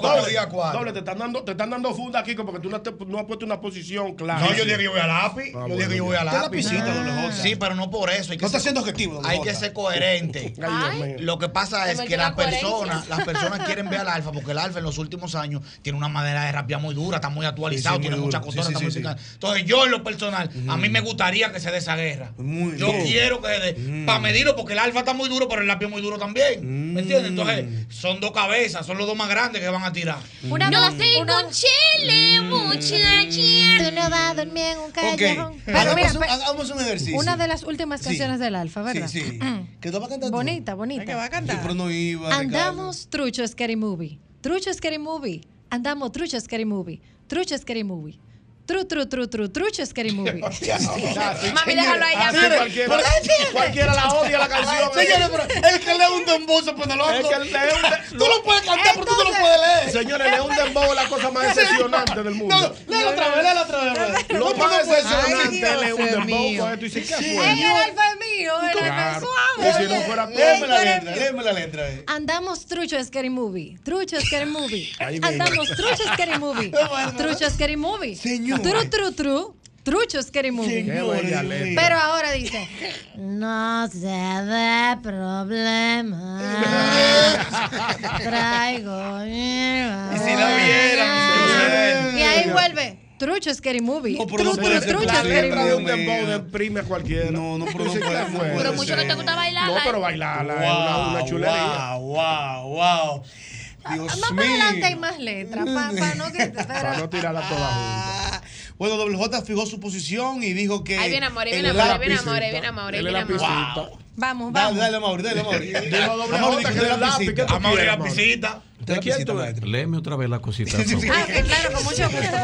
doble, te están dando, te están dando funda aquí porque tú no, te- no has puesto una posición clara. No, yo dije que yo voy a lápiz. Ah, yo dije que yo voy a lápiz. J. Sí, pero no por eso. Hay que No está siendo objetivo, Hay que ser coherente. Ay, Dios mío. Lo que pasa Se es que las personas, las personas quieren ver al alfa porque el alfa en los últimos años tiene una manera de rapear muy dura, está muy actualizado, tiene costuras, Sí, está muy. Entonces yo en lo personal, a mí me gustaría que se dé esa guerra. Muy yo bien. quiero que se dé, para medirlo, porque el alfa está muy duro, pero el lápiz es muy duro también. ¿Me entiendes? Entonces, son dos cabezas, son los dos más grandes que van a tirar. Una No tengo una- chile, muchacha. Tú no vas a dormir en un callejón. Pero Hagamos, mira, un, pe- hagamos un ejercicio. una de las últimas Sí. canciones del Alfa, ¿verdad? Sí, sí. ¿Que tú vas a cantar tú? Bonita, ¿Qué va bonita. a Sí, cantar? pero no iba. Andamos trucho scary movie. Trucho scary movie. Andamos trucho scary movie. Trucho scary movie. Tru, tru, tru, tru, trucho scary movie. Mami, déjalo ahí. Así cualquiera, cualquiera la odia la canción. Señores, pero el que lee un dembow se pone loco. Es que lee un de- Tú lo puedes cantar, pero tú no lo puedes leer. Señores, lee un dembow es la cosa más decepcionante del mundo. No, léelo otra vez, léelo otra vez. Lo más Ay, es leer un dembow con esto y sí, ¿qué Sí. Mío, Claro. suave. Si no fuera Léeme la letra, léeme la letra. eh. Andamos trucho scary movie. Trucho scary movie. Andamos trucho scary movie. Trucho scary movie. Señor. Tru, tru, tru. Trucho scary movie. Letra. Pero ahora dice, no se dé problema. Traigo. Y si la vieran, Y ahí vuelve. Trucho Scary Movie. No, pero Tru, no puede ser trucho la Scary de Movie. un dembow deprime a cualquiera. No, no, pero no puede, ¿qué no puede Pero mucho que te gusta bailar. No, pero bailarla es una, una chulería. Wow, wow, wow. Dios Más para adelante hay mío. más letras. Para no que te Para no tirarla toda junta. Bueno, Doble J fijó su posición y dijo que. Ahí viene amor, ahí el viene amor, ahí lápiz- viene amor, ahí viene amor, ahí Él es viene amor. lapicita. Vamos, Dale, vamos. dale, Mauri, dale, Mauri. Dijo Doble Amor, J que ¿qué lapicita. tú Amor, quieres, la lapicita. ¿De quién tú eres? Léeme otra vez la cosita. Ah, claro, con mucho gusto.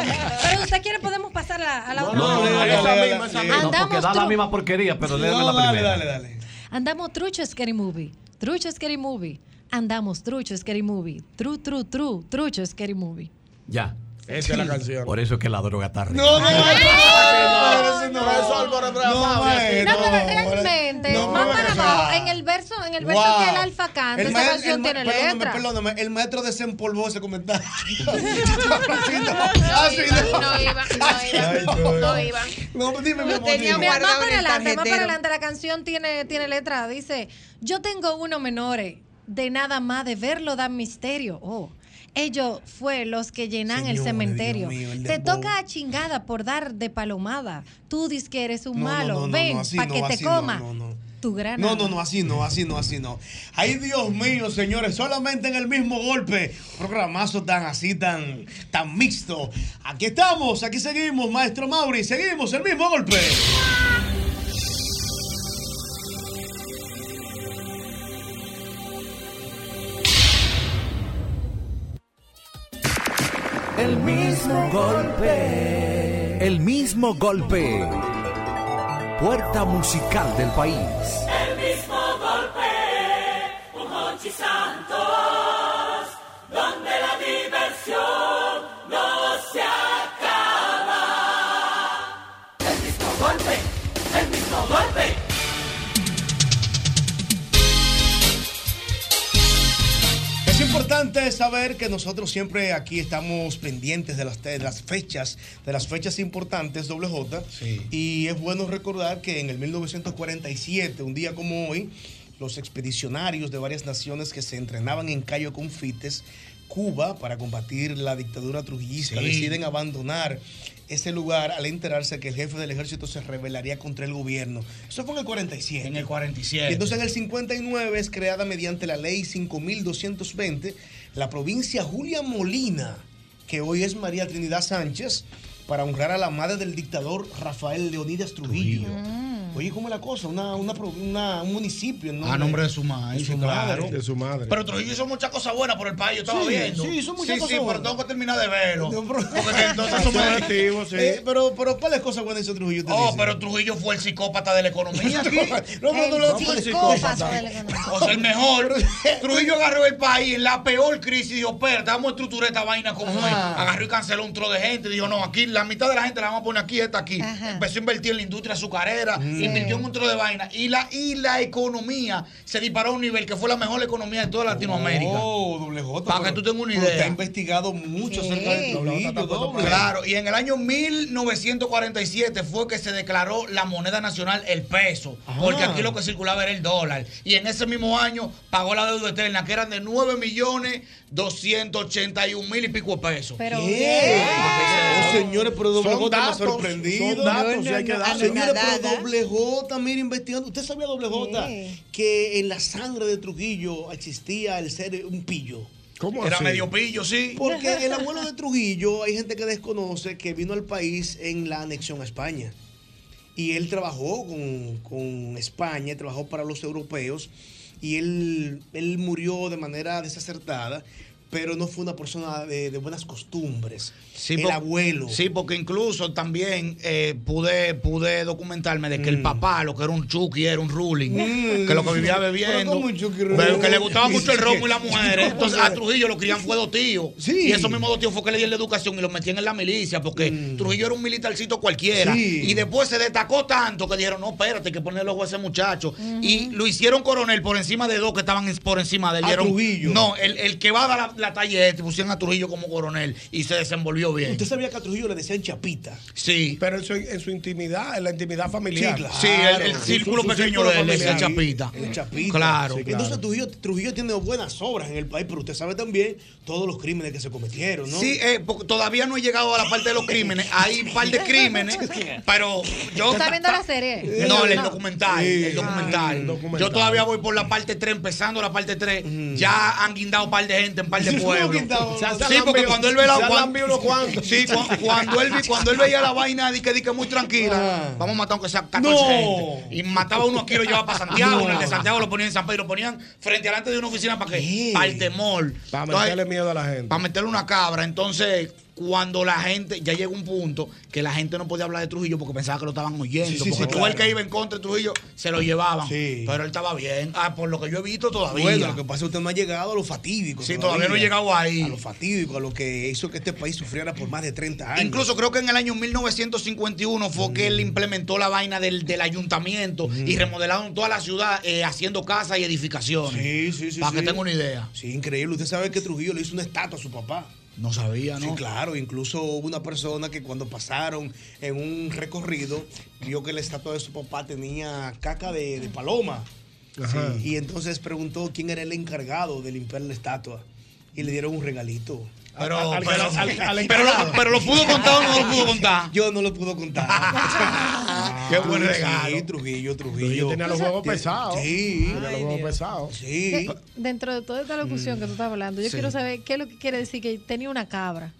Pero usted quiere, podemos pasar la- a la otra. No, dale, esa dale, misma, dale. No, porque da la misma porquería, pero léeme No, la dale, primera. dale, dale. Andamos trucho Scary Movie. Trucho Scary Movie. Andamos trucho Scary Movie. Tru, tru, tru. Trucho Scary Movie. Ya. Esa es la canción. Por eso es que la droga está rica. No, no, no, no, no, Pero así. eh, realmente, no, más no, para no. abajo, en el verso, en el verso Wow. que el alfa canta, El esa ma- canción el tiene perdóname, letra. Perdóname, el maestro desempolvó ese comentario. Ah, No sí, iba, no. no iba, no iba, no iba. No, pues dime, mi amor. tenía más para adelante, más para adelante, la canción tiene, tiene letra. Dice, yo tengo unos menores, de nada más de verlo dan misterio. Oh, ellos fue los que llenan el cementerio. Dios mío, el Te toca a chingada por dar de palomada. Tú dices que eres un No, malo. no, no, Ven, para que te coma. Tu gran No, no, no, así no, así no, así no. Ay, Dios mío, señores, solamente en el mismo golpe. Programazo tan así, tan, tan mixto. Aquí estamos, aquí seguimos, maestro Mauri, seguimos el mismo golpe. Golpe. El mismo golpe. Puerta musical del país. Importante saber que nosotros siempre aquí estamos pendientes de las, de las fechas, de las fechas importantes, doble J. Y es bueno recordar que en el 1947, un día como hoy, los expedicionarios de varias naciones que se entrenaban en Cayo Confites, Cuba, para combatir la dictadura trujillista, Sí. deciden abandonar ese lugar al enterarse que el jefe del ejército se rebelaría contra el gobierno. Eso fue en el 47. En el 47. Y entonces en el 59 es creada mediante la ley 5220 la provincia Julia Molina, que hoy es María Trinidad Sánchez, para honrar a la madre del dictador Rafael Leonidas Trujillo. Oye, ¿cómo es la cosa? Una, una, pro- una- un municipio. en A nombre de su madre. de su madre. claro. De su madre. Pero Trujillo hizo muchas cosas buenas por el país, yo estaba Sí, viendo. sí, hizo muchas sí, cosas sí, buenas. pero tengo que terminar de verlo. Porque entonces Eso eso me- es activo, sí. Eh, pero, pero, ¿cuáles cosas buenas hizo Trujillo? Oh, dice? pero Trujillo fue el psicópata de la economía aquí. No, no, no, no, fue el psicópata de la economía. O sea, el mejor. Trujillo agarró el país en la peor crisis y dijo, espérate, vamos a estructurar esta vaina como es. Agarró y canceló un tro de gente. Dijo, no, aquí la mitad de la gente la vamos a poner aquí, esta aquí. Empezó a invertir en la industria azucarera, invirtió en un tro de vaina. Y la, y la economía se disparó a un nivel que fue la mejor economía de toda Latinoamérica. Oh, doble J. Para que tú tengas una idea. Te ha investigado mucho acerca de Trujillo, doble. Claro, y en el año 1947 fue que se declaró la moneda nacional el peso, porque aquí lo que circulaba era el dólar. Y en ese mismo año pagó la deuda eterna, que eran de 9 millones 281 mil y pico de pesos. Pero ¿Qué? Oh, señores, pero doble Son J me sorprendido. son datos, sí hay que darle. Señores, pero doble J, mire, investigando. ¿Usted sabía, doble J, que en la sangre de Trujillo existía el ser un pillo? ¿Cómo Era así? medio pillo, sí. Porque el abuelo de Trujillo, hay gente que desconoce que vino al país en la anexión a España. Y él trabajó con, con España, trabajó para los europeos. Y él, él murió de manera desacertada, pero no fue una persona de, de buenas costumbres. el por- abuelo. Sí, porque incluso también eh, pude, pude documentarme de que el papá, lo que era un chuki, era un ruling, Mm. que lo que vivía bebiendo, ¿cómo un chuki pero que le gustaba mucho el romo y las Sí. mujeres. Entonces a Trujillo lo crían fue dos tíos. Sí. Y esos mismos dos tíos fue que le dieron la educación y lo metían en la milicia, porque Trujillo era un militarcito cualquiera. Mm. Sí. Y después se destacó tanto que dijeron, no, espérate, hay que ponerle ojo a ese muchacho. Y lo hicieron coronel por encima de dos que estaban por encima de él. A Dieron- Trujillo. No, el, el que va a dar la, la talla este, pusieron a Trujillo como coronel y se desenvolvió bien. Usted sabía que a Trujillo le decían chapita. Sí. Pero en su, en su intimidad, en la intimidad familiar. Sí, claro. Sí, el, el círculo Su- su pequeño círculo de él es chapita. El chapita. Claro. Sí, Entonces Trujillo, Trujillo tiene buenas obras en el país, pero usted sabe también todos los crímenes que se cometieron, ¿no? Sí, eh, porque todavía no he llegado a la parte de los crímenes. Hay un par de crímenes, pero yo. ¿Tú estás viendo la serie? No, el documental. Sí. el documental. el documental. Yo todavía voy por la parte 3, empezando la parte 3. Ya han guindado un par de gente en un par porque cuando él ve la. Sí, cu- cuando él, cuando él veía la vaina di que, di que muy tranquila, Ah. vamos a matar aunque sea 14 No. gente. Y mataba uno aquí y lo llevaba para Santiago, No. en el de Santiago lo ponían en San Pedro, lo ponían frente delante de una oficina para que para el temor. Para meterle miedo a la gente. para meterle una cabra. Entonces, cuando la gente, ya llegó un punto que la gente no podía hablar de Trujillo porque pensaba que lo estaban oyendo. Sí, sí, porque sí, tú claro. el que iba en contra de Trujillo, se lo llevaban. Sí. Pero él estaba bien. Ah, por lo que yo he visto todavía. Bueno, lo que pasa es que usted no ha llegado a lo fatídico. Sí, todavía no he llegado ahí. A lo fatídico, a lo que hizo que este país sufriera por más de 30 años. Incluso creo que en el año 1951 fue que él implementó la vaina del, del ayuntamiento y remodelaron toda la ciudad eh, haciendo casas y edificaciones. Sí, sí, sí. Para que tenga una idea. Sí, increíble. Usted sabe que Trujillo le hizo una estatua a su papá. No sabía, Sí, ¿no? claro. Incluso hubo una persona que cuando pasaron en un recorrido vio que la estatua de su papá tenía caca de, de paloma. Ajá. Sí, Y entonces preguntó quién era el encargado de limpiar la estatua. Y le dieron un regalito. Pero, Al- pero, al- al- al pero, lo, encargado. pero lo pudo contar o no lo pudo contar. Yo no lo pudo contar. Qué buen Sí, regalo. Trujillo, Trujillo. Trujillo tenía los juegos pesados. Sí. Tenía los juegos pesados. Sí. Dentro de toda esta locución que tú estás hablando, yo Sí. quiero saber qué es lo que quiere decir que tenía una cabra.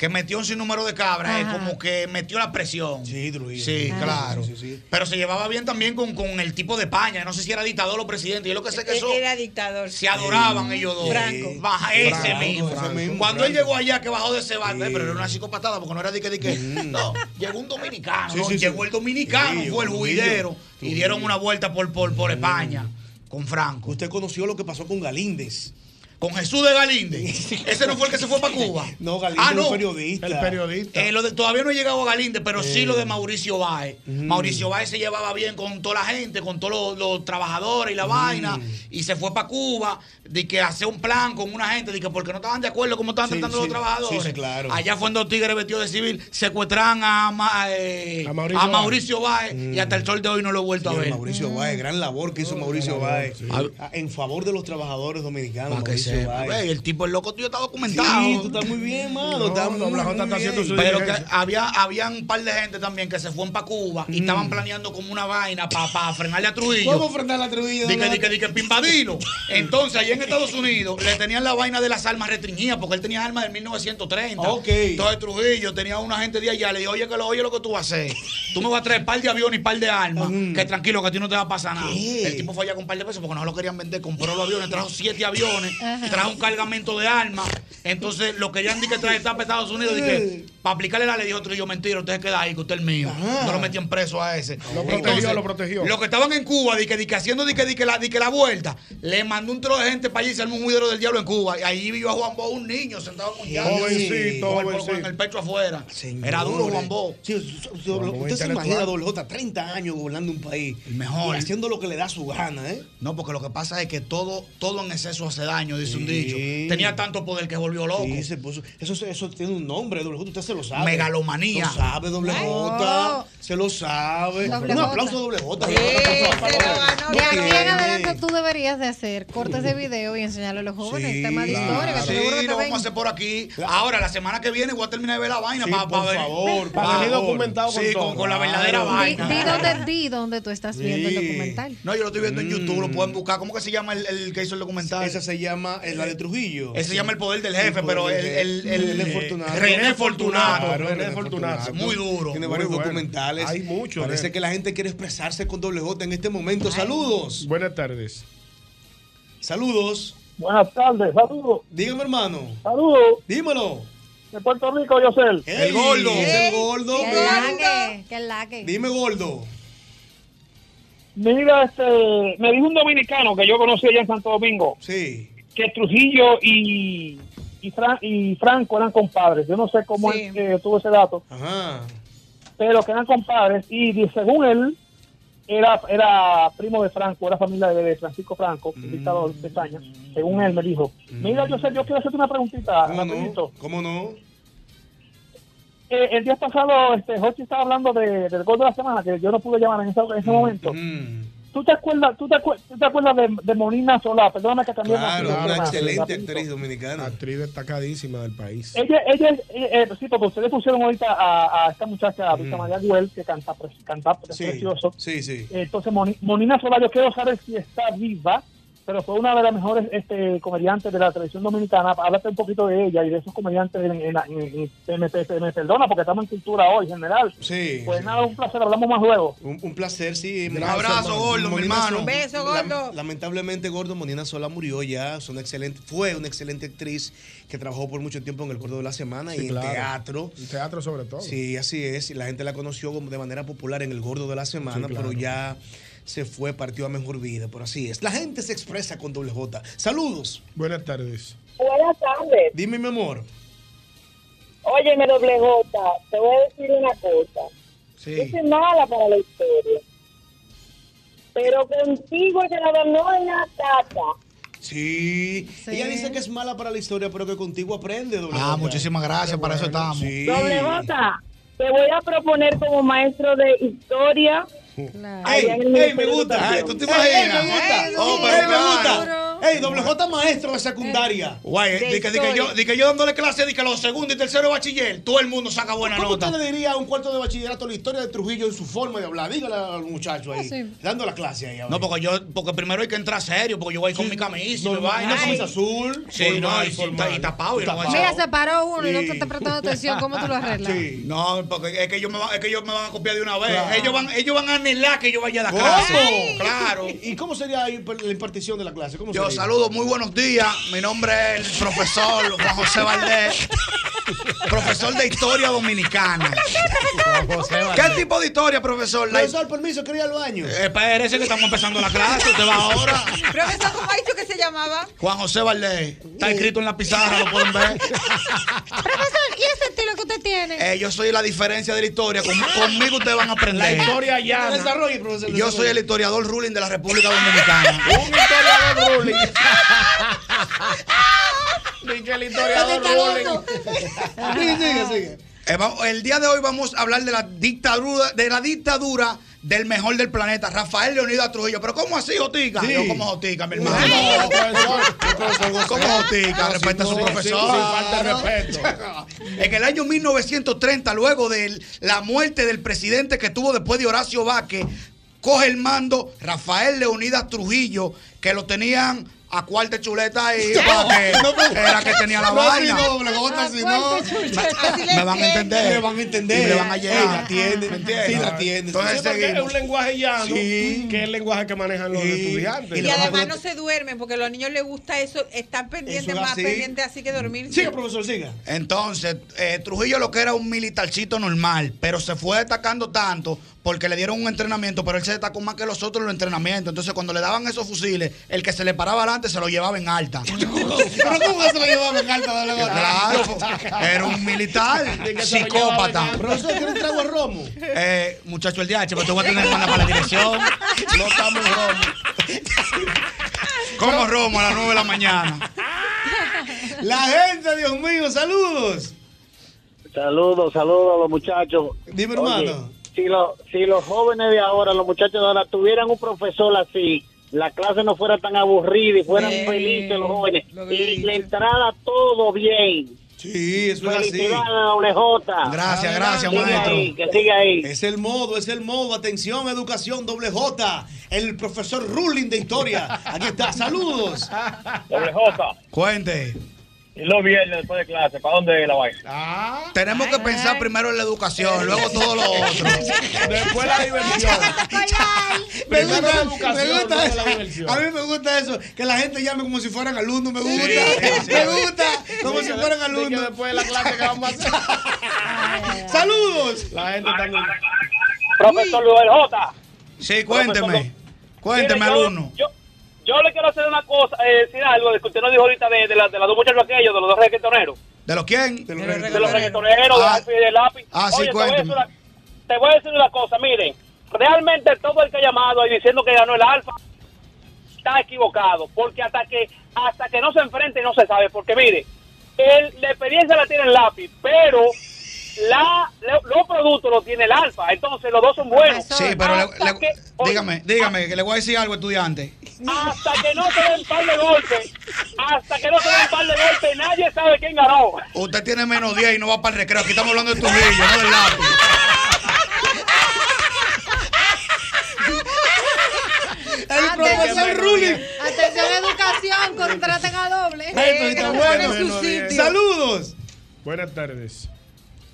Que metió un sinnúmero de cabras, es Ajá. como que metió la presión. Sí, Trujillo. Sí, Ah. claro. Sí, sí, sí. Pero se llevaba bien también con, con el tipo de paña. No sé si era dictador o presidente. Yo lo que sé que eso. Era dictador. Se adoraban ellos dos. Franco. Baja ese Franco, mismo. ese mismo, Cuando Franco. él llegó allá, que bajó de ese barco, eh, pero era una psicopatada, porque no era de que, de que. No, llegó un dominicano. Sí, ¿no? sí, sí. llegó el dominicano, Sí, fue el juidero. Y dieron una vuelta por, por, por España con Franco. Usted conoció lo que pasó con Galíndez. Con Jesús de Galíndez. Ese no fue el que se fue para Cuba. No, Galíndez Ah, es no. un periodista. El periodista. Eh, lo de- todavía no he llegado a Galíndez, pero sí Eh. lo de Mauricio Báez. Mm. Mauricio Báez se llevaba bien con toda la gente, con todos los, los trabajadores y la vaina, y se fue para Cuba, de que hace un plan con una gente, de que porque no estaban de acuerdo cómo estaban Sí, tratando sí, los trabajadores. sí, sí, claro. Allá fue dos tigres vestidos de civil, secuestran a, Ma- eh, A a Mauricio Báez, y hasta el sol de hoy no lo he vuelto a ver. Mauricio Báez, gran labor que hizo Mauricio Báez a- en favor de los trabajadores dominicanos. Para que Ve, El tipo, el loco tuyo está documentado. Sí, tú estás muy bien, mano. No, estás no, muy, la Jota muy está bien. su Pero que había, había un par de gente también que se fueron para Cuba y estaban planeando como una vaina para frenarle a Trujillo. ¿Cómo frenar la Trujillo? Dice que, que, que, para invadirlo. Entonces, allá en Estados Unidos le tenían la vaina de las armas restringidas porque él tenía armas del 1930. Ok. Entonces, Trujillo tenía una gente de allá. Le dijo, oye, que lo oye lo que tú vas a hacer. Tú me vas a traer par de aviones y par de armas. Que tranquilo, que a ti no te va a pasar nada. ¿Qué? El tipo fue allá con par de pesos porque no lo querían vender. Compró los aviones, trajo siete aviones, trajo un cargamento de armas. Entonces, lo querían decir que traer está para Estados Unidos. Dije, para aplicarle la ley, dijo Trujillo, mentira, usted se queda ahí, que usted es mío. No lo metían preso a ese. Lo protegió, lo protegió. Los que estaban en Cuba, di que, di que haciendo di que, di que la, di que la vuelta, le mandó un trozo de gente para allí y se armó un juidero del diablo en Cuba. Y ahí vio a Juan Bo, un niño sentado con llave. Jovencito, con, el- con jovencito. el pecho afuera. Señores. Era duro Juan Bo. Sí, usted se imagina a Doble J 30 años gobernando un país. El mejor. Y haciendo lo que le da su gana, ¿eh? No, porque lo que pasa es que todo, todo en exceso hace daño, dice un Sí. dicho. Tenía tanto poder que volvió loco. Sí, se puso- eso, eso tiene un nombre, Doble J, usted se lo sabe. Megalomanía. Lo sabe, Doble Ay. J. Se lo sabe. Doble un aplauso Doble J. Sí. De aquí en adelante tú deberías de hacer cortes de video y enseñarle a los jóvenes Sí, temas de claro. historia. Que Sí, que lo vamos a hacer por aquí. Ahora, la semana que viene voy a terminar de ver la vaina Sí, para por favor, Para venir documentado con Sí, todo. con, con la verdadera Claro. Vaina. di dónde, di dónde tú estás viendo el documental. No, yo lo estoy viendo en YouTube, lo pueden buscar. ¿Cómo que se llama el, el que hizo el documental? Esa se llama la de Trujillo. Ese se llama El Poder del Jefe, pero el, el, el- René Fortunato. Fortunato. Claro, René Fortunato. Muy duro. Tiene Muy varios bueno. documentales. Hay muchos, Parece eh. que la gente quiere expresarse con doble J en este momento. Saludos. Buenas tardes. Saludos. Buenas tardes, saludos. Dígame, hermano. Saludos. Dímelo. De Puerto Rico, yo sé. Ey, gordo. El gordo. Que laque, que laque. Dime, gordo. Mira, este, me dijo un dominicano que yo conocí allá en Santo Domingo Sí. que Trujillo y, y, Fran- y Franco eran compadres. Yo no sé cómo Sí. él eh, tuvo ese dato, Ajá. pero que eran compadres. Y según él, era, era primo de Franco, era familia de, de Francisco Franco, Mm. el dictador de España. Según él me dijo, mira, yo sé, yo quiero hacerte una preguntita. ¿Cómo no? ¿Cómo no? Eh, el día pasado, este, Jorge estaba hablando de, del gol de la semana, que yo no pude llamar en ese, en ese momento. Mm. ¿Tú te acuerdas, tú te acuer- tú te acuerdas de, de Monina Solá? Perdóname que también Claro, una claro, excelente actriz dominicana. Actriz destacadísima del país. Ella, ella, es- eh, eh, sí, porque ustedes pusieron ahorita a, a esta muchacha, a Luisa María Güell, que canta, pre- canta pre- Mm. Sí, precioso. sí, sí. Entonces, Moni- Monina Solá, yo quiero saber si está viva, pero fue una de las mejores este, comediantes de la televisión dominicana. Háblate un poquito de ella y de esos comediantes en, en, en- en- me, perdona porque estamos en cultura hoy, general. Sí. Pues nada, un placer, hablamos más luego. Un, un placer, sí. Un abrazo, gordo, mi hermano. Un beso, gordo. lamentablemente, gordo, Monina Sola murió ya. Es una excelente, fue una excelente actriz que trabajó por mucho tiempo en El Gordo de la Semana Sí, y claro. en teatro. En teatro sobre todo. Sí, así es. Y la gente la conoció como de manera popular en El Gordo de la Semana, Sí, claro. pero ya se fue, partió a mejor vida. Pero así es. La gente se expresa con doble J. Saludos. Buenas tardes. Buenas tardes. Dime, mi amor. Óyeme, doble J, te voy a decir una cosa. Yo Sí. soy mala para la historia. Pero contigo se la ganó en la tata. Sí. Sí. Ella dice que es mala para la historia, pero que contigo aprende, doble Ah, J. muchísimas gracias, para eso estamos. Sí. Doble J, te voy a proponer como maestro de historia Ey, ey, me gusta. Ay, ¿tú te imaginas? ey, me gusta. Oh, pero me gusta. Ey, doble J maestro de secundaria. Guay, di que, di que yo, di que yo dándole clase, di que los segundos y terceros de bachiller, todo el mundo saca buena ¿Cómo nota. usted le diría a un cuarto de bachillerato la historia de Trujillo en su forma de hablar? Dígale al muchacho ahí, Ah, sí. dando la clase ahí. ahora. No, porque yo, porque primero hay que entrar serio, porque yo voy con mi camisa y me normal, vaina. una camisa azul, Sí, formal, no, y, formal. y tapado. Y no voy a Mira, se paró uno y no te está prestando atención. ¿Cómo tú lo arreglas? No, porque es que ellos me van, es que ellos me van a copiar de una vez. Claro. Ellos van, ellos van a anhelar que yo vaya a la ¿Cómo? clase. Claro. ¿Y cómo sería ahí la impartición de la clase? ¿Cómo Yo sería? saludo, muy buenos días. Mi nombre es el profesor Juan José Valdés, profesor de historia dominicana. ¿Qué tipo de historia, profesor? La- Profesor, permiso, quería ir al baño. Eh, Espérese que estamos empezando la clase, usted va ahora. Profesor, ¿cómo ha dicho que se llamaba? Juan José Valdés, está escrito en la pizarra, lo pueden ver. Profesor, ¿y ese estilo que usted tiene? Eh, yo soy la diferencia de la historia. Con- conmigo ustedes van a aprender. La historia profesor, Yo soy el historiador ruling de la República Dominicana. Un historiador ruling. Ni que el historiador. Sigue, sigue, sigue. Eh, el día de hoy vamos a hablar de la dictadura, de la dictadura del mejor del planeta, Rafael Leonidas Trujillo. Pero ¿cómo así, Jotica? Sí. Yo como Jotica, mi hermano. No, profesor, ¿Cómo. Jotica? No, Respeta a su profesor. sin- sin falta de respeto. En el año 1930, luego de la muerte del presidente que tuvo después de Horacio Vázquez, coge el mando Rafael Leonidas Trujillo, que lo tenían a cuarta chuleta ahí, era que tenía la No, vaina. si no, doble J, si no. Me, me van a entender. Le van a entender. Me van a llegar. la atienden. ¿Me entiendes? Sí, la atienden. Entonces Sí, porque es un lenguaje llano, Sí. que es el lenguaje que manejan los estudiantes. Y además no se duermen porque a los niños les gusta eso, están pendientes, Eso es más así. pendientes así que dormir. Siga, profesor, siga. Entonces, eh, Trujillo lo que era un militarcito normal, pero se fue destacando tanto porque le dieron un entrenamiento, pero él se destacó más que los otros en los entrenamientos. Entonces, cuando le daban esos fusiles, el que se le paraba adelante se lo llevaba en alta. Pero ¿cómo que se lo llevaba en alta? Claro, era un militar, psicópata. Profesor, ¿quiere un trago de romo? Eh, muchacho, el DH, pero te voy a tener que mandar para la dirección. No estamos en romo. Como Romo a las 9 de la mañana. La gente, Dios mío, saludos. Saludos, saludos a los muchachos. Dime, Oye, hermano. si, lo- si los jóvenes de ahora, los muchachos de ahora, tuvieran un profesor así, la clase no fuera tan aburrida y fueran felices los jóvenes y le entrara todo bien. Sí, eso es así. Doble J. Gracias, gracias, Sigue maestro. ahí, que siga ahí. Es el modo, es el modo. Atención, educación, doble J. El profesor Ruling de historia. Aquí está, saludos. Doble J. Cuente. Y los viernes después de clase, ¿para dónde la vaina? Ah, Tenemos que pensar primero en la educación, luego todo lo otro. Después la diversión. Me gusta, la educación, me gusta eso. la. A mí me gusta eso, que la gente llame como si fueran alumnos, me gusta. sí. Me gusta, como si fueran alumnos. después de la clase que vamos a hacer. Saludos. La gente está Profesor Luis J. Sí, cuénteme. Cuénteme, Mire, yo- alumno. Yo, yo le quiero hacer una cosa, eh, decir algo de que usted nos dijo ahorita de, de, la- de los dos muchachos aquellos, de los dos reggaetoneros. ¿De los quién? De los reggaetoneros, de Ah. Alfie y de lápiz. Ah, sí, Oye, te voy, a decir cuénteme. una, te voy a decir una cosa, miren, realmente todo el que ha llamado y diciendo que ganó el Alfa está equivocado, porque hasta que hasta que no se enfrente no se sabe, porque mire, el, la experiencia la tiene el lápiz, pero la, lo- los productos los tiene el Alfa, entonces los dos son buenos. Sí, pero le- Hasta le- que- oye, dígame, dígame, que le voy a decir algo, estudiante. Hasta que no se den un par de golpes, hasta que no se den un par de golpes, nadie sabe quién ganó. Usted tiene menos 10 y no va para el recreo. Aquí estamos hablando de Trujillo, no del lápiz. El profesor Ruling. Atención, educación, contraten a doble. Bueno. en su sitio. Saludos. Buenas tardes.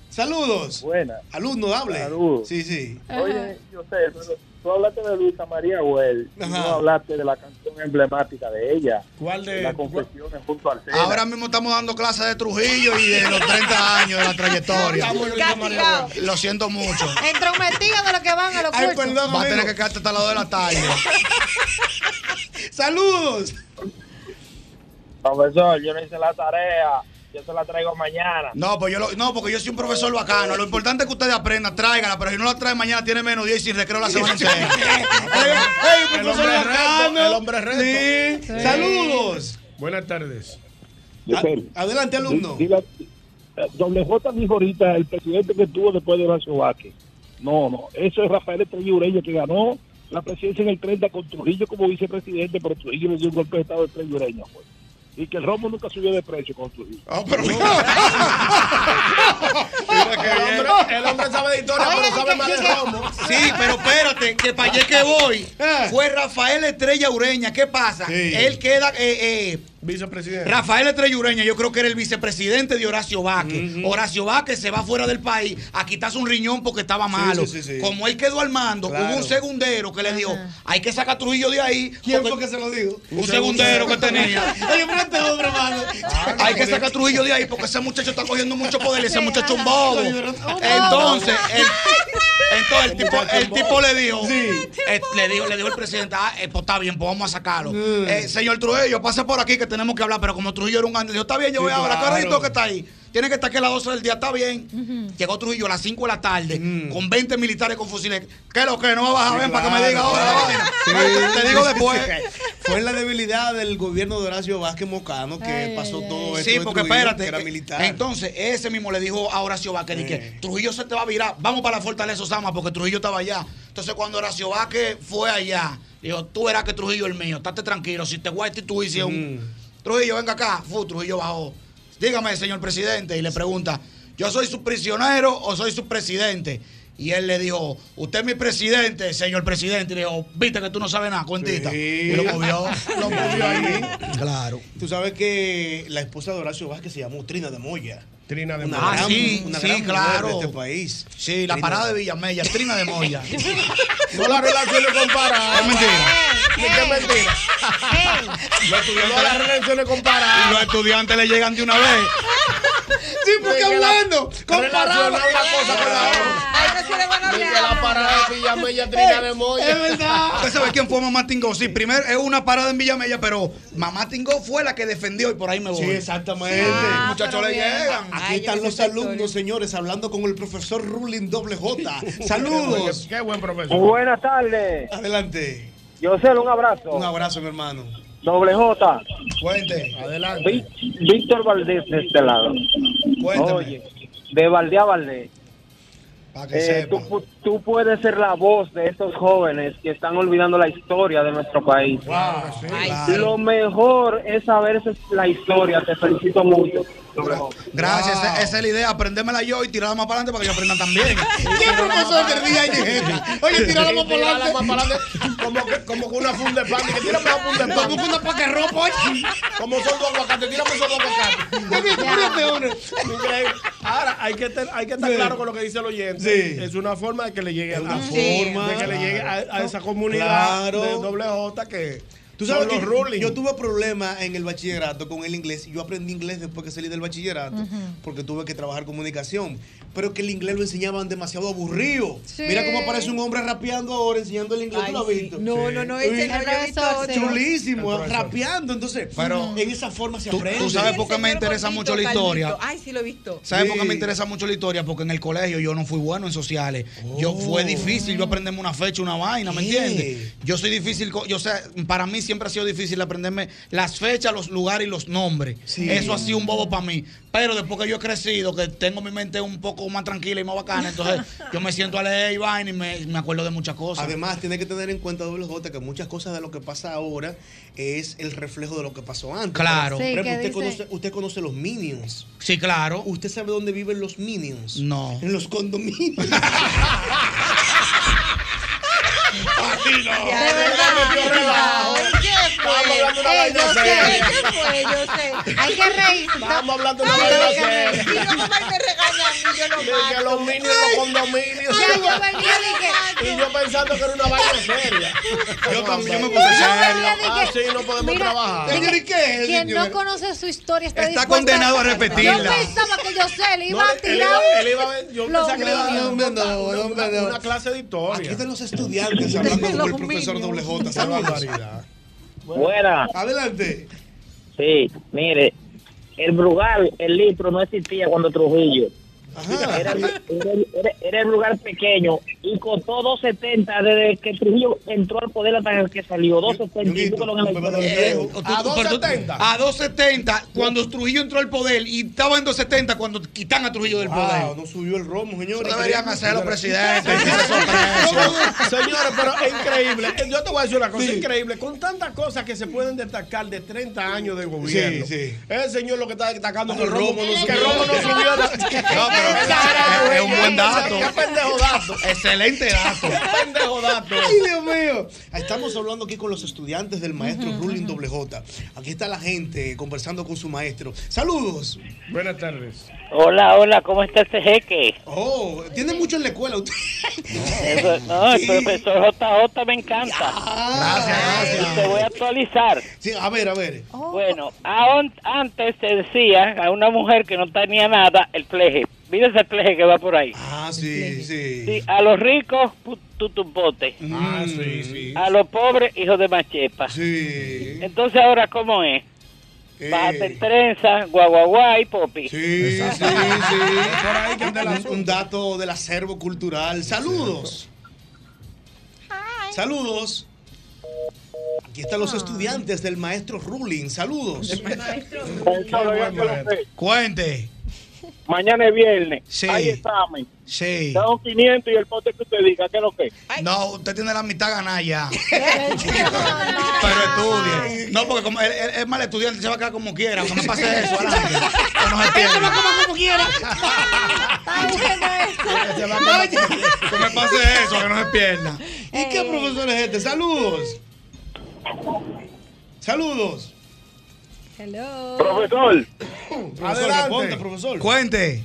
Saludos. Buenas. Alumno, hable. Saludos. Sí, sí. Oye, yo sé, pero tú hablaste de Luisa María Ajá. no hablaste de la canción emblemática de ella. ¿Cuál de- La confesiones junto al Sena. Ahora mismo estamos dando clases de Trujillo y de los 30 años de la trayectoria. Lo siento mucho. Entrometidos de los que van a los Ay, cursos. perdón, Va a tener que quedarte hasta las 2 de la tarde. Saludos. Profesor, yo no hice la tarea, yo se la traigo mañana. No, pues yo lo- no, porque yo soy un profesor bacano. Lo importante es que ustedes aprendan, tráigala, pero si no la trae mañana tiene menos 10 y sin recreo la semana entera. Ey, El profesor hombre bacano. el hombre reto. Sí. Sí. Saludos. Buenas tardes. A- Adelante, alumno. Di la- eh, Doble J dijo ahorita el presidente que tuvo después de Horacio Vázquez. No, no, eso es Rafael Estrella Ureña que ganó la presidencia en el 30 con Trujillo como vicepresidente, pero Trujillo le dio un golpe de estado a Estrella Ureña. Pues. Y que el romo nunca subió de precio con Trujillo. El hombre, el hombre sabe de historia, pero sabe más de romo. Sí, pero espérate, que para allá que voy fue Rafael Estrella Ureña. ¿Qué pasa? Él queda. eh, eh, Vicepresidente. Rafael Estrella Ureña, yo creo que era el vicepresidente de Horacio Vázquez. Horacio Vázquez se va fuera del país a quitarse un riñón porque estaba malo. sí, sí, sí. Como él quedó al mando, Claro. hubo un segundero que le dijo: hay que sacar a Trujillo de ahí. ¿Quién fue que se lo dijo? Un segundero que tenía. Oye, este hombre. Hay que sacar a Trujillo de ahí porque ese muchacho está cogiendo mucho poder y ese muchacho es un bobo. Entonces, el, entonces el tipo, el tipo le dijo, eh, le dijo, le dijo el presidente, ah, eh, pues está bien, pues vamos a sacarlo. Eh, señor Trujillo, pase por aquí que tenemos que hablar, pero como Trujillo era un grande, dijo, está bien, yo Sí, voy ahora, claro. carrito que está ahí. Tiene que estar aquí a las 12 del día, está bien. Llegó Trujillo a las 5 de la tarde con 20 militares con fusiles. ¿Qué es lo que? No va a bajar, Sí, ven para que me diga ahora la claro. Sí. Te digo después. Fue la debilidad del gobierno de Horacio Vázquez Mocano que pasó todo esto. Sí, de porque Trujillo, espérate. que era militar. Entonces, ese mismo le dijo a Horacio Vázquez, que Trujillo se te va a virar, vamos para la fortaleza Osama, porque Trujillo estaba allá. Entonces, cuando Horacio Vázquez fue allá, dijo, tú verás que Trujillo es el mío, estate tranquilo, si te voy a destituir, un... Trujillo, venga acá. Fu, Trujillo bajó. Dígame, señor presidente, y le pregunta, ¿yo soy su prisionero o soy su presidente? Y él le dijo, usted es mi presidente, señor presidente. Y le dijo, viste que tú no sabes nada, cuentita. Y lo movió. Lo movió ahí. Claro. Tú sabes que la esposa de Horacio Vázquez se llamó Trina de Moya. Trina de Moya. Ah, sí, sí, claro. de este país. Sí, la Trina. parada de Villamella, Trina de Moya. No la relaciones comparadas. Es mentira. Es mentira. Los estudiantes no las relaciones comparadas. Y los estudiantes le llegan de una vez. Sí, porque hablando. Relacionar una cosa con la otra. Van a hablar. la parada de Villamella Trina de Moya. Es verdad. ¿Usted sabe quién fue Mamá Tingó? Sí, primero es una parada en Villamella, pero Mamá Tingó fue la que defendió y por ahí me voy. Sí, exactamente. Los muchachos le llegan. Aquí están los alumnos, señores, hablando con el profesor Rulin Doble J. Saludos. Qué buen profesor. Buenas tardes. Adelante. José, un abrazo. Un abrazo, mi hermano. Doble J. Cuente. Adelante. Víctor Valdés de este lado. Cuénteme. Oye, de Valdés a Valdés. Eh, tú, pu- tú puedes ser la voz de estos jóvenes que están olvidando la historia de nuestro país. Claro. Lo mejor es saber esa es la historia. Te felicito mucho. Gracias, esa, esa es la idea, aprendérmela yo y tirarla más para adelante para que yo aprenda también. ¿Qué profesor del día hay Oye, tírala más para adelante. más para adelante. Como que, como que una funda de pan. Que tírame una funda de pan. Como que una paca ropa, oye. Como son dos aguacates. Tírame esos dos aguacates. Increíble. Ahora, hay que, hay que estar Sí. claro con lo que dice el oyente. Sí. Es una forma de que le llegue a la Sí. forma. De que le llegue a, a esa comunidad Claro. de doble J que Tú sabes que los rulings. yo tuve problemas en el bachillerato con el inglés. Yo aprendí inglés después que salí del bachillerato porque tuve que trabajar comunicación. Pero que el inglés lo enseñaban demasiado aburrido. Sí. Mira cómo aparece un hombre rapeando ahora enseñando el inglés. Ay, ¿Tú lo has sí. visto? No, no, no, ese Sí. no. Chulísimo, rapeando. Entonces, Pero- en esa forma se aprende. tú sabes por qué me interesa mucho la historia. Ay, sí lo he visto. ¿Sabes Sí. por qué me interesa mucho la historia? Porque en el colegio yo no fui bueno en sociales. Yo fue difícil yo aprenderme una fecha, una vaina, ¿me entiendes? Yo soy difícil, yo sé, para mí siempre ha sido difícil aprenderme las fechas, los lugares y los nombres. Sí. Eso ha sido un bobo para mí. Pero después que yo he crecido, que tengo mi mente un poco más tranquila y más bacana, entonces yo me siento a leer y vaina y me, me acuerdo de muchas cosas. Además, tiene que tener en cuenta, doble J, que muchas cosas de lo que pasa ahora es el reflejo de lo que pasó antes. Claro. Por Sí, ejemplo, ¿qué usted, conoce, usted conoce los Minions. Sí, claro. ¿Usted sabe dónde viven los Minions? No. En los condominios. Así no. De verdad. De vaina yo sé, seria. ¿qué fue? Yo sé. Hay que reírse. Estamos hablando de una. Y yo mamá y me regaña a mí, yo lo De que mato. los minions en los condominios. Ya, yo venía de que- Y yo pensando que era una vaina seria. Yo también, yo me puse serio. de Ah, sí, no podemos Mira, trabajar. Señor, ¿y qué es, Quien señor? no conoce su historia está, condenado a repetirla. Yo pensaba que yo sé, le No, iba a él tirar. iba- él iba a ver- yo pensaba que le iba a dar una- clase de historia. Aquí están los estudiantes hablando con el profesor doble J. Buena. Adelante. Sí, mire, el Brugal, el litro no existía cuando Trujillo. Era, era- era- era un lugar pequeño y costó 2.70 desde que Trujillo entró al poder hasta que salió. 2.70. y búscalo en la historia. Eh, pero tú- A 270 cuando Trujillo entró al poder y estaba en 270 cuando quitan a Trujillo del poder. Wow, no subió el romo, señores. Deberían hacer los presidentes. Señores, pero es increíble. Yo te voy a decir una cosa, es increíble. Con tantas cosas que se pueden destacar de 30 años de gobierno. Sí, sí. El señor lo que está destacando que El el romo, romo no que el romo no subió. No, pero es un buen dato. Qué pendejo dato. Excelente dato. Qué pendejo dato. Ay, Dios mío. Estamos hablando aquí con los estudiantes del maestro Ruling Doble J. Aquí está la gente conversando con su maestro. Saludos. Buenas tardes. Hola, hola, ¿cómo está ese jeque? Oh, tiene mucho en la escuela usted. Eso- no, el Sí. profesor JJ me encanta. Gracias, gracias. Y te voy a actualizar. Sí, a ver, a ver. Bueno, aún- antes se decía a una mujer que no tenía nada el fleje. Mira ese fleje que va por ahí. Ah, sí, sí. Sí, a los ricos, tutumbote. Ah, sí, sí. A los pobres, hijos de machepa. Sí. Entonces, ahora, ¿cómo es? Eh. Bájate en trenza, guaguaguá y popi. Sí, sí, sí. Un, un dato del acervo cultural. Saludos. Saludos. Aquí están los estudiantes del maestro Ruling. Saludos. Cuente. Mañana es viernes. Sí. Hay examen. Sí. Son 500 y el pote que usted diga, ¿qué es lo que? No, usted tiene la mitad ganada ya. Pero estudie. No, porque como él, él es mal estudiante, se va a quedar como quiera. Aunque me pase eso, adelante. Que no se pierda. va a comer como quiera. Que me pase eso, que no se pierda. ¿Y qué profesor es este? Saludos. Saludos. Hello. Profesor. Profesor, responde, profesor. Cuente.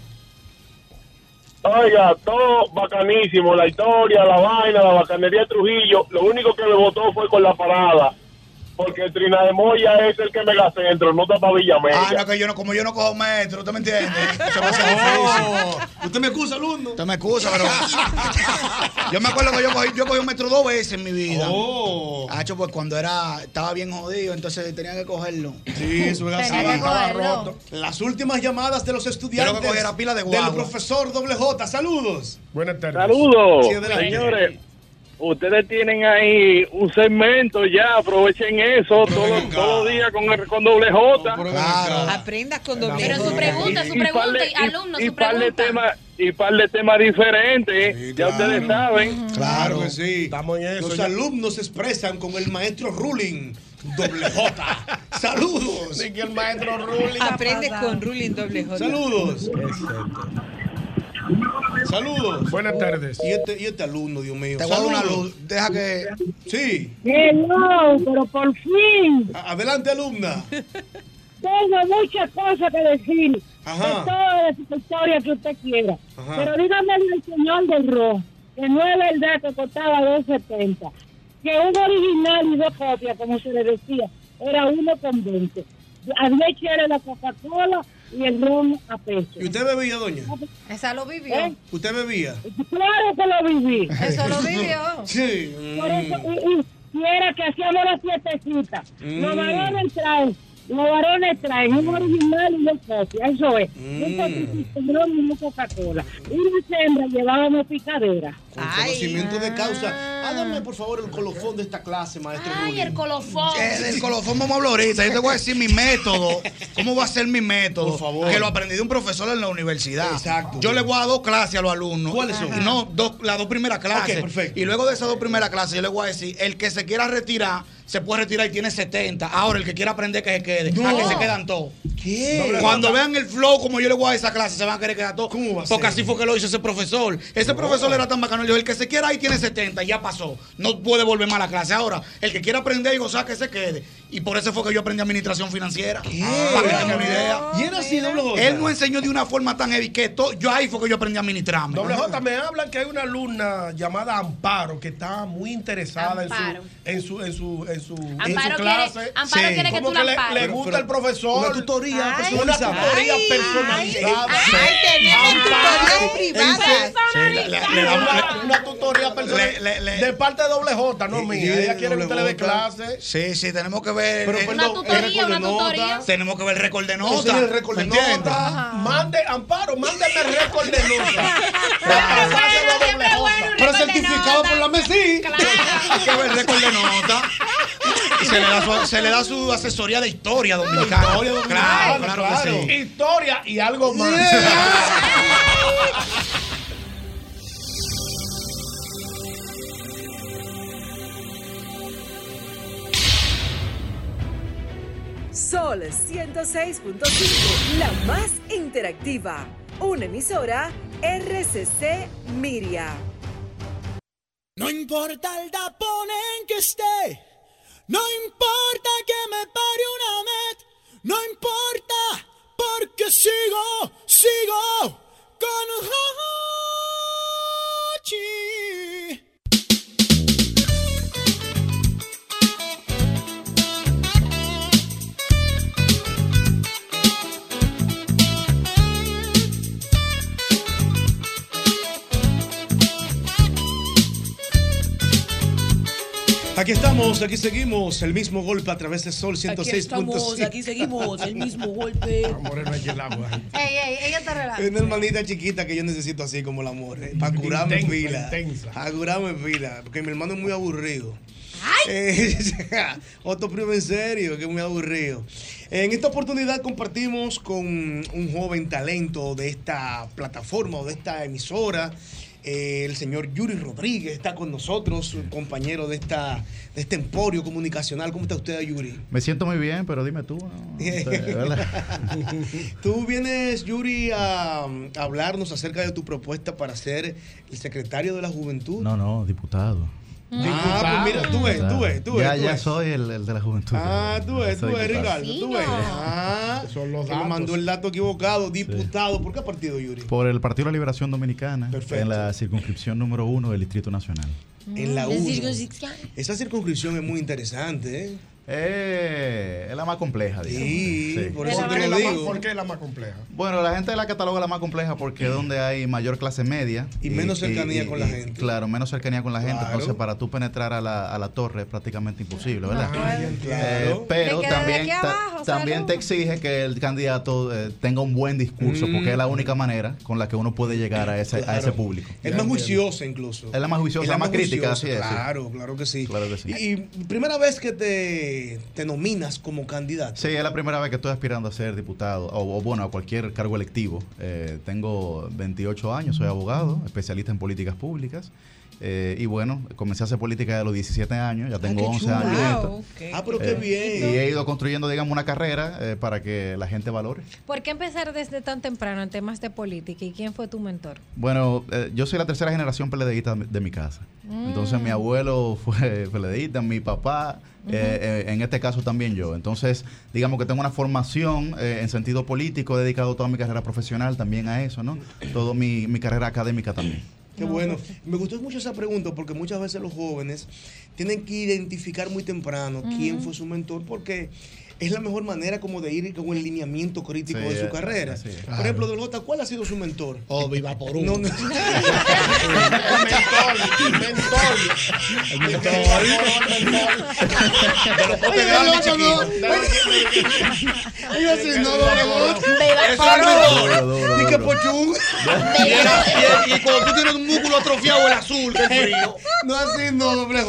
Oiga, todo bacanísimo, la historia, la vaina, la bacanería de Trujillo. Lo único que me votó fue con la parada. Porque el Trina de Moya es el que me la centro, no está para Villamella. Ah, no, que yo no, como yo no cojo metro, ¿usted me entiende? Se difícil. Usted me excusa, alumno. Usted me excusa, pero. Yo me acuerdo que yo cogí, yo cogí un metro dos veces en mi vida. Oh. Hacho, pues cuando era, estaba bien jodido, entonces tenía que cogerlo. Sí, eso es así. Estaba roto. Las últimas llamadas de los estudiantes. Lo que era pila de Del guagua. profesor Doble J. Saludos. Buenas tardes. Saludos, Sí, señores. Ustedes tienen ahí un segmento ya, aprovechen eso todos todo los días con, el- con doble J. Aprendas con doble Pero su J. pregunta, su Y- y pregunta, par de- y alumno, y su par de pregunta. temas y par de temas diferentes, ya ustedes saben. Claro que sí. Estamos en eso. Los ya. alumnos se expresan con el maestro Ruling. Doble J. Saludos. Sí, que el maestro Ruling. Aprende con ruling doble J. Saludos. Saludos. Buenas tardes. Y este, y este alumno, Dios mío. Te voy a dar una Saludos. luz. Deja que. Sí. Hello, pero por fin. A- Adelante, alumna. Tengo muchas cosas que decir. Ajá. De toda esa historia que usted quiera. Ajá. Pero dígame al señor del rojo que no es verdad que costaba 2.70. Que un original y dos copias, como se le decía, era uno con 20. Había que era la Coca-Cola y el ron a peso. ¿Y usted bebía, doña? Esa lo vivió. ¿Eh? ¿Usted bebía? Claro que lo viví. Eso lo vivió. Sí. Por eso, y, y- y era que hacíamos las fiestecitas. Los Mm. varones traen, los varones traen un original y dos copias, eso es. Un poquitito de y una Coca-Cola. Y las hembras llevábamos picadera. Con conocimiento de causa. Hágame, por favor, el colofón de esta clase, maestro Ay, el colofón. Eh, del colofón vamos a hablar ahorita. Yo te voy a decir mi método. ¿Cómo va a ser mi método? Por favor. Que lo aprendí de un profesor en la universidad. Exacto. Yo le voy a dar dos clases a los alumnos. ¿Cuáles son? No, dos, las dos primeras clases. Ok, perfecto. Y luego de esas dos primeras clases, yo le voy a decir: el que se quiera retirar, se puede retirar y tiene 70. Ahora, el que quiera aprender, que se quede. No. A que se quedan todos. ¿Qué? Cuando vean el flow como yo le voy a esa clase, se van a querer quedar todos. ¿Cómo va a Porque ser? así fue que lo hizo ese profesor. Ese profesor era tan bacano. Le dijo, el que se quiera ahí tiene 70, ya pasó. No puede volver más a la clase. Ahora, el que quiera aprender y gozar, que se quede. Y por eso fue que yo aprendí administración financiera. Para que tengan una idea. Y era así, doble J. Él no enseñó de una forma tan heavy que to- yo ahí fue que yo aprendí a administrarme. Doble J, me hablan que hay una alumna llamada Amparo que está muy interesada en Amparo. su, en su, en su, en su, Amparo en su quiere- clase. Amparo quiere que Como tú la le, gusta el profesor. Una tutoría Ay, personalizada. Una tutoría Ay, personalizada. ay, tenemos. Sí, una tutoría personalizada. De parte de doble J, no mía. Ella quiere que usted le dé clase. Sí, sí, tenemos que ver. Pero, eh, perdón, Una tutoría, el récord de una nota. tutoría. Tenemos que ver el récord de Ese nota. es el récord de ¿me entiendes? nota. Mande, Amparo, mándeme el récord de nota. Para pasárselo a doble J. Pero certificado por la MESI. Hay que ver el récord de nota. Y se le da su, se le da su asesoría de historia dominicana. Historia dominicana, Claro, claro, que sí. Historia y algo más. Sol 106.5, la más interactiva. Una emisora RCC Miria. No importa el tapón en que esté, no importa que me pare una met, no importa porque sigo, sigo con Aquí estamos, aquí seguimos, el mismo golpe a través de Sol Aquí estamos, 106.5. aquí seguimos, el mismo golpe. Ey, ey, ella te relaja. Una hermanita chiquita que yo necesito así como el amor, para curarme en pila. Para curarme en pila, porque mi hermano es muy aburrido. Eh, otro primo en serio, que es muy aburrido. En esta oportunidad compartimos con un joven talento de esta plataforma o de esta emisora. Eh, el señor Yuri Rodríguez está con nosotros, compañero de esta de este emporio comunicacional. ¿Cómo está usted, Yuri? Me siento muy bien, pero dime tú. ¿no? Usted, ¿verdad? Tú vienes, Yuri, a, a hablarnos acerca de tu propuesta para ser el secretario de la juventud. No, no, diputado. Ah, pues mira, tú ves, tú ves, tú ves. Ya, tú ya soy el, el de la juventud. Ah, tú ves, tú ves. Ricardo, tú ves. Ah, Son los datos. mandó el dato equivocado, diputado. ¿Por qué partido, Yuri? Por el Partido de la Liberación Dominicana, Perfecto. en la circunscripción número uno del Distrito Nacional. En la De 1. circunscripción. Esa circunscripción es muy interesante, ¿eh? Eh, es la más compleja, digamos. Sí, por eso ¿Por te qué lo la más- digo. ¿Por qué es la más compleja? Bueno, la gente la cataloga la más compleja porque es donde hay mayor clase media. Y menos cercanía con la gente. Claro, menos cercanía con la gente. Claro. Entonces, para tú penetrar a la, a la torre es prácticamente imposible, ¿verdad? Ah, claro. Eh, pero de también, abajo, también te exige que el candidato eh, tenga un buen discurso, Mm. porque es la única manera con la que uno puede llegar a ese, a ese público. Es más juiciosa incluso. Es la más juiciosa, la más crítica, así es, sí. Claro, claro que sí. Claro que sí. Y, y primera vez que te, te nominas como candidato. Sí, es la primera vez que estoy aspirando a ser diputado, o, o bueno, a cualquier cargo electivo. Eh, tengo 28 años, soy abogado, especialista en políticas públicas. Eh, y bueno, comencé a hacer política a los 17 años, ya tengo qué 11 chulo. años. Wow. Ah, pero qué bien. Y he ido construyendo, digamos, una carrera eh, para que la gente valore. ¿Por qué empezar desde tan temprano en temas de política? ¿Y quién fue tu mentor? Bueno, eh, yo soy la tercera generación PLDista de mi casa. Entonces mi abuelo fue PLDista, mi papá, eh, eh, en este caso también yo. Entonces, digamos que tengo una formación eh, en sentido político, he dedicado toda mi carrera profesional también a eso, ¿no? Toda mi, mi carrera académica también. Qué bueno. Me gustó mucho esa pregunta porque muchas veces los jóvenes tienen que identificar muy temprano quién fue su mentor porque es la mejor manera como de ir con el lineamiento crítico Sí, de su eh, carrera. Por ejemplo, Del J, ¿cuál ha sido su mentor? Oh, viva por No, no. El mentor, el mentor. Ella sí, no, no, no. Eso es el mentor. Ni que pochún. Y, cuando tú tienes un músculo atrofiado, el azul, que es frío. No así, no, doble.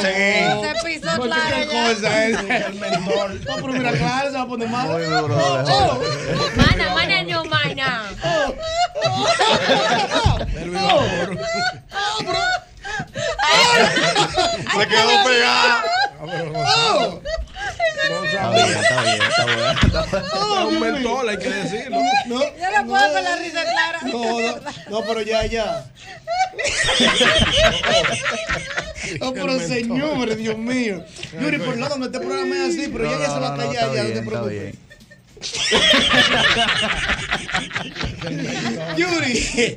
Se pisó No, claro qué ya. cosa es. El mentor. Mira, claro, se va a poner mal. Mana, mana, no, mana. Se quedó pegada. Oh. Está bien, está bien, está bueno. Es un hay que decirlo. No, Yo no puedo con la risa clara. No, no, no, pero ya, ya. No, pero señor, Dios mío. Yuri, perdóname, este programa es así, pero ya ya se va a callar, ya, no bien, te preocupes. bien. Yuri,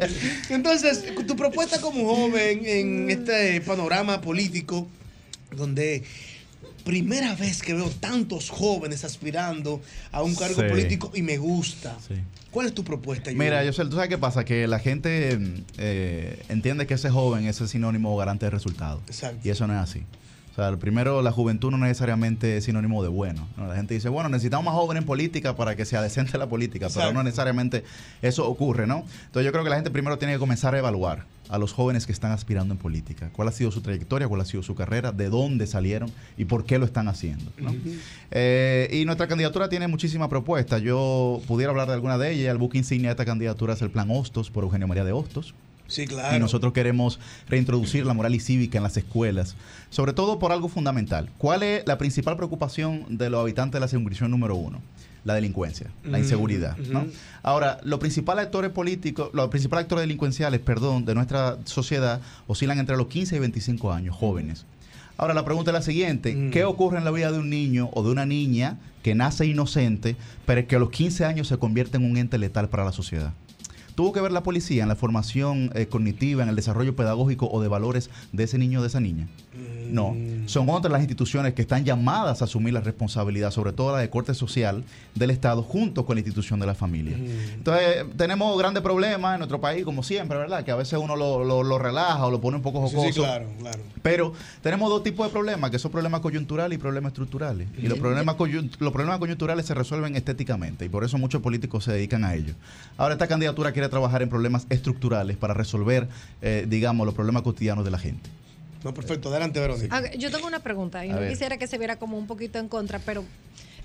entonces, tu propuesta como joven en este panorama político, donde primera vez que veo tantos jóvenes aspirando a un cargo Sí. político y me gusta. Sí. ¿Cuál es tu propuesta? Yuri? Mira, yo sé, tú sabes qué pasa, que la gente eh, entiende que ese joven es el sinónimo o garante de resultados. Exacto. Y eso no es así. O sea, primero, la juventud no necesariamente es sinónimo de bueno. ¿no? La gente dice, bueno, necesitamos más jóvenes en política para que sea decente la política, pero no necesariamente eso ocurre, ¿no? Entonces yo creo que la gente primero tiene que comenzar a evaluar a los jóvenes que están aspirando en política. ¿Cuál ha sido su trayectoria? ¿Cuál ha sido su carrera? ¿De dónde salieron? ¿Y por qué lo están haciendo? ¿no? Eh, y nuestra candidatura tiene muchísimas propuestas. Yo pudiera hablar de alguna de ellas. El buque insignia de esta candidatura es el Plan Hostos por Eugenio María de Hostos. Sí, claro. Y nosotros queremos reintroducir la moral y cívica en las escuelas, sobre todo por algo fundamental. ¿Cuál es la principal preocupación de los habitantes de la circunscripción número uno? La delincuencia, la Mm, inseguridad. ¿no? Ahora, los principales actores políticos, los principales actores delincuenciales, perdón, de nuestra sociedad oscilan entre los 15 y 25 años, jóvenes. Ahora, la pregunta es la siguiente. Mm. ¿Qué ocurre en la vida de un niño o de una niña que nace inocente, pero que a los 15 años se convierte en un ente letal para la sociedad? ¿Tuvo que ver la policía en la formación eh, cognitiva, en el desarrollo pedagógico o de valores de ese niño o de esa niña? No. Son otras las instituciones que están llamadas a asumir la responsabilidad, sobre todo la de corte social del Estado, junto con la institución de la familia. Entonces, tenemos grandes problemas en nuestro país, como siempre, ¿verdad? Que a veces uno lo, lo- lo relaja o lo pone un poco jocoso. sí, claro, claro. Pero tenemos dos tipos de problemas, que son problemas coyunturales y problemas estructurales. Y los problemas, los problemas coyunturales se resuelven estéticamente y por eso muchos políticos se dedican a ello. Ahora esta candidatura quiere trabajar en problemas estructurales para resolver, eh, digamos, los problemas cotidianos de la gente. No, perfecto. Adelante, Verónica. Ah, Yo tengo una pregunta y A no ver. quisiera que se viera como un poquito en contra, pero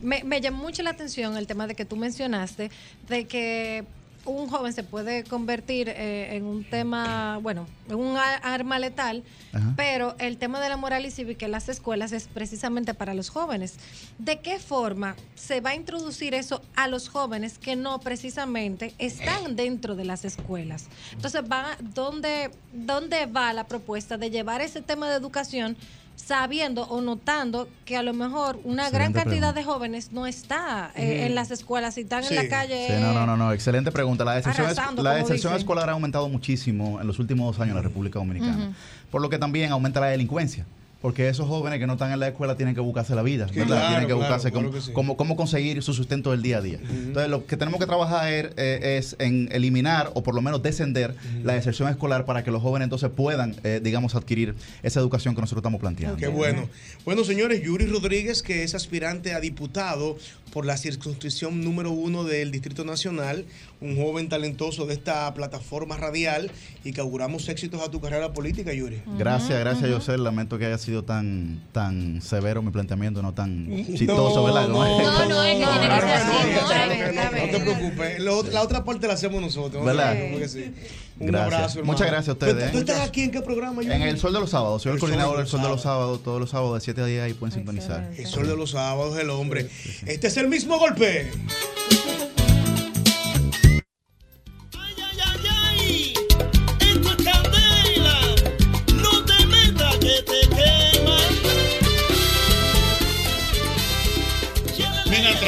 me, me llamó mucho la atención el tema de que tú mencionaste de que un joven se puede convertir eh, en un tema, bueno, en un arma letal, Ajá. pero el tema de la moral y cívica en las escuelas es precisamente para los jóvenes. ¿De qué forma se va a introducir eso a los jóvenes que no precisamente están dentro de las escuelas? Entonces, va, ¿dónde, ¿dónde va la propuesta de llevar ese tema de educación? Sabiendo o notando que a lo mejor una gran cantidad pregunta. de jóvenes no está eh, en las escuelas y están Sí. en la calle Sí, no, no, no, no, excelente pregunta. La deserción, es- la deserción escolar ha aumentado muchísimo en los últimos dos años en la República Dominicana. Por lo que también aumenta la delincuencia. Porque esos jóvenes que no están en la escuela tienen que buscarse la vida, ¿verdad? claro, tienen que claro, buscarse claro cómo, que sí. cómo- cómo conseguir su sustento del día a día. Entonces, lo que tenemos que trabajar es, eh, es en eliminar o por lo menos descender la deserción escolar para que los jóvenes entonces puedan, eh, digamos, adquirir esa educación que nosotros estamos planteando. Qué bueno. Bueno, señores, Yuri Rodríguez, que es aspirante a diputado por la circunscripción número uno del Distrito Nacional, un joven talentoso de esta plataforma radial y que auguramos éxitos a tu carrera política, Yuri. Gracias, gracias, José. Lamento que haya sido tan, tan severo mi planteamiento, no tan chistoso, ¿verdad? No, No, no, es que tiene que ser así, no, señores. no, no te preocupes. Lo- la otra parte la hacemos nosotros. ¿Verdad? Sí. Un Gracias. abrazo, hermano. Muchas gracias a ustedes, ¿Tú, tú ¿eh? estás aquí en qué programa? En el Sol de los Sábados, soy el, coordinador de del Sol de los Sábados, todos los sábados de 7 a 10 ahí pueden sintonizar. El sol de los sábados, el hombre. Este es el mismo golpe.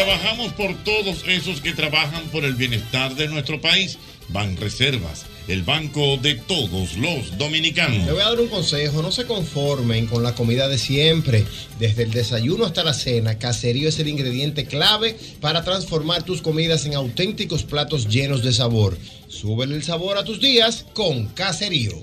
Trabajamos por todos esos que trabajan por el bienestar de nuestro país. Ban Reservas, el banco de todos los dominicanos. Le voy a dar un consejo, no se conformen con la comida de siempre. Desde el desayuno hasta la cena, Caserío es el ingrediente clave para transformar tus comidas en auténticos platos llenos de sabor. Súbele el sabor a tus días con Caserío.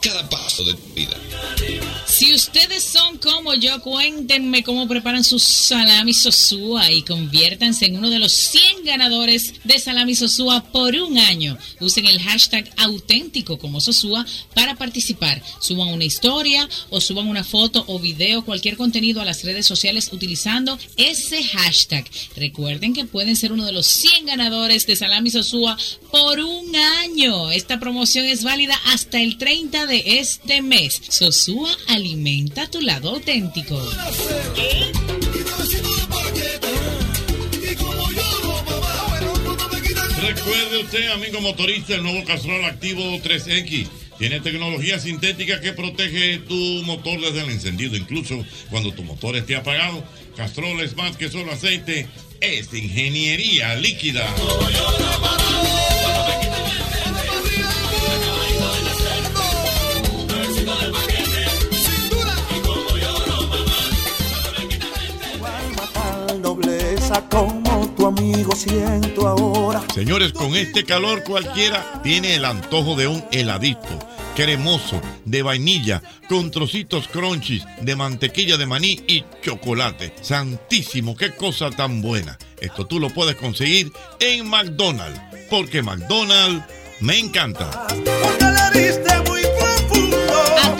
cada paso de tu vida. Si ustedes son como yo, cuéntenme cómo preparan sus salami sosúa y conviértanse en uno de los 100 ganadores de salami sosúa por un año. Usen el hashtag auténtico como sosúa para participar. Suban una historia o suban una foto o video, cualquier contenido a las redes sociales utilizando ese hashtag. Recuerden que pueden ser uno de los 100 ganadores de salami sosúa por un año. Esta promoción es válida hasta el 30 de este mes. Sosúa alimenta tu lado auténtico. Recuerde usted, amigo motorista, el nuevo Castrol Activo 3X. Tiene tecnología sintética que protege tu motor desde el encendido, incluso cuando tu motor esté apagado. Castrol es más que solo aceite, es ingeniería líquida. Amigo siento ahora. Señores, con este calor cualquiera tiene el antojo de un heladito cremoso de vainilla con trocitos crunchies de mantequilla de maní y chocolate. Santísimo, qué cosa tan buena. Esto tú lo puedes conseguir en McDonald's, porque McDonald's me encanta.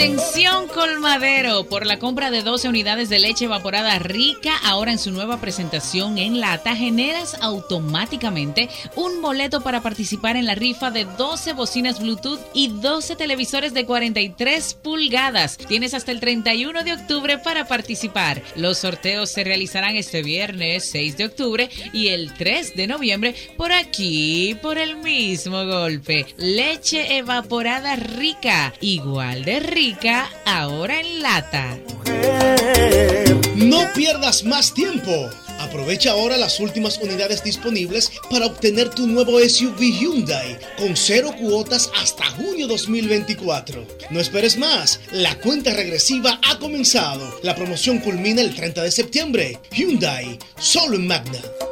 Atención colmadero, por la compra de 12 unidades de leche evaporada rica, ahora en su nueva presentación en lata, generas automáticamente un boleto para participar en la rifa de 12 bocinas Bluetooth y 12 televisores de 43 pulgadas. Tienes hasta el 31 de octubre para participar. Los sorteos se realizarán este viernes 6 de octubre y el 3 de noviembre por aquí, por el mismo golpe. Leche evaporada rica, igual de rica, ahora en lata. No pierdas más tiempo. Aprovecha ahora las últimas unidades disponibles para obtener tu nuevo SUV Hyundai con cero cuotas hasta junio 2024. No esperes más, la cuenta regresiva ha comenzado. La promoción culmina el 30 de septiembre. Hyundai, solo en Magna.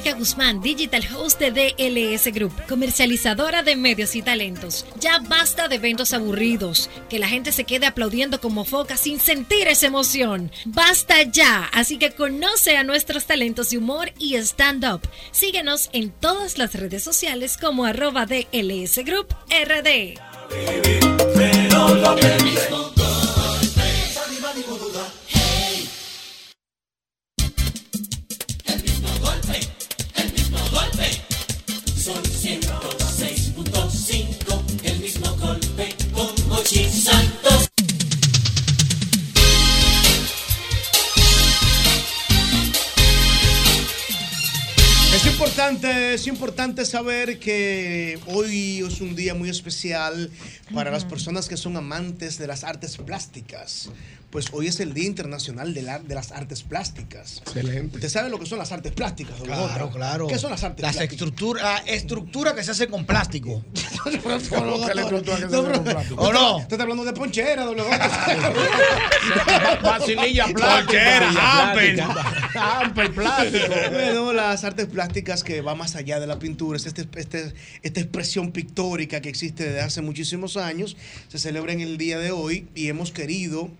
Guzmán, Digital Host de DLS Group, comercializadora de medios y talentos. Ya basta de eventos aburridos, que la gente se quede aplaudiendo como foca sin sentir esa emoción. Basta ya, así que conoce a nuestros talentos de humor y stand-up. Síguenos en todas las redes sociales como arroba DLS Group RD. Importante, es importante saber que hoy es un día muy especial para las personas que son amantes de las artes plásticas. Pues hoy es el Día Internacional de, la- de las Artes Plásticas. Excelente. ¿Usted sabe lo que son las artes plásticas? don Claro, claro. ¿Qué son las artes Las plásticas? estructura que se hace con plástico. ¿Qué le estructura que se hace con plástico? ¿O no? Usted está hablando de ponchera, doble Vacinilla plástica. Ponchera, Amper. Amper plástico. Bueno, las artes plásticas que va más allá de la pintura, es este- este- esta expresión pictórica que existe desde hace muchísimos años, se celebra en el día de hoy y hemos querido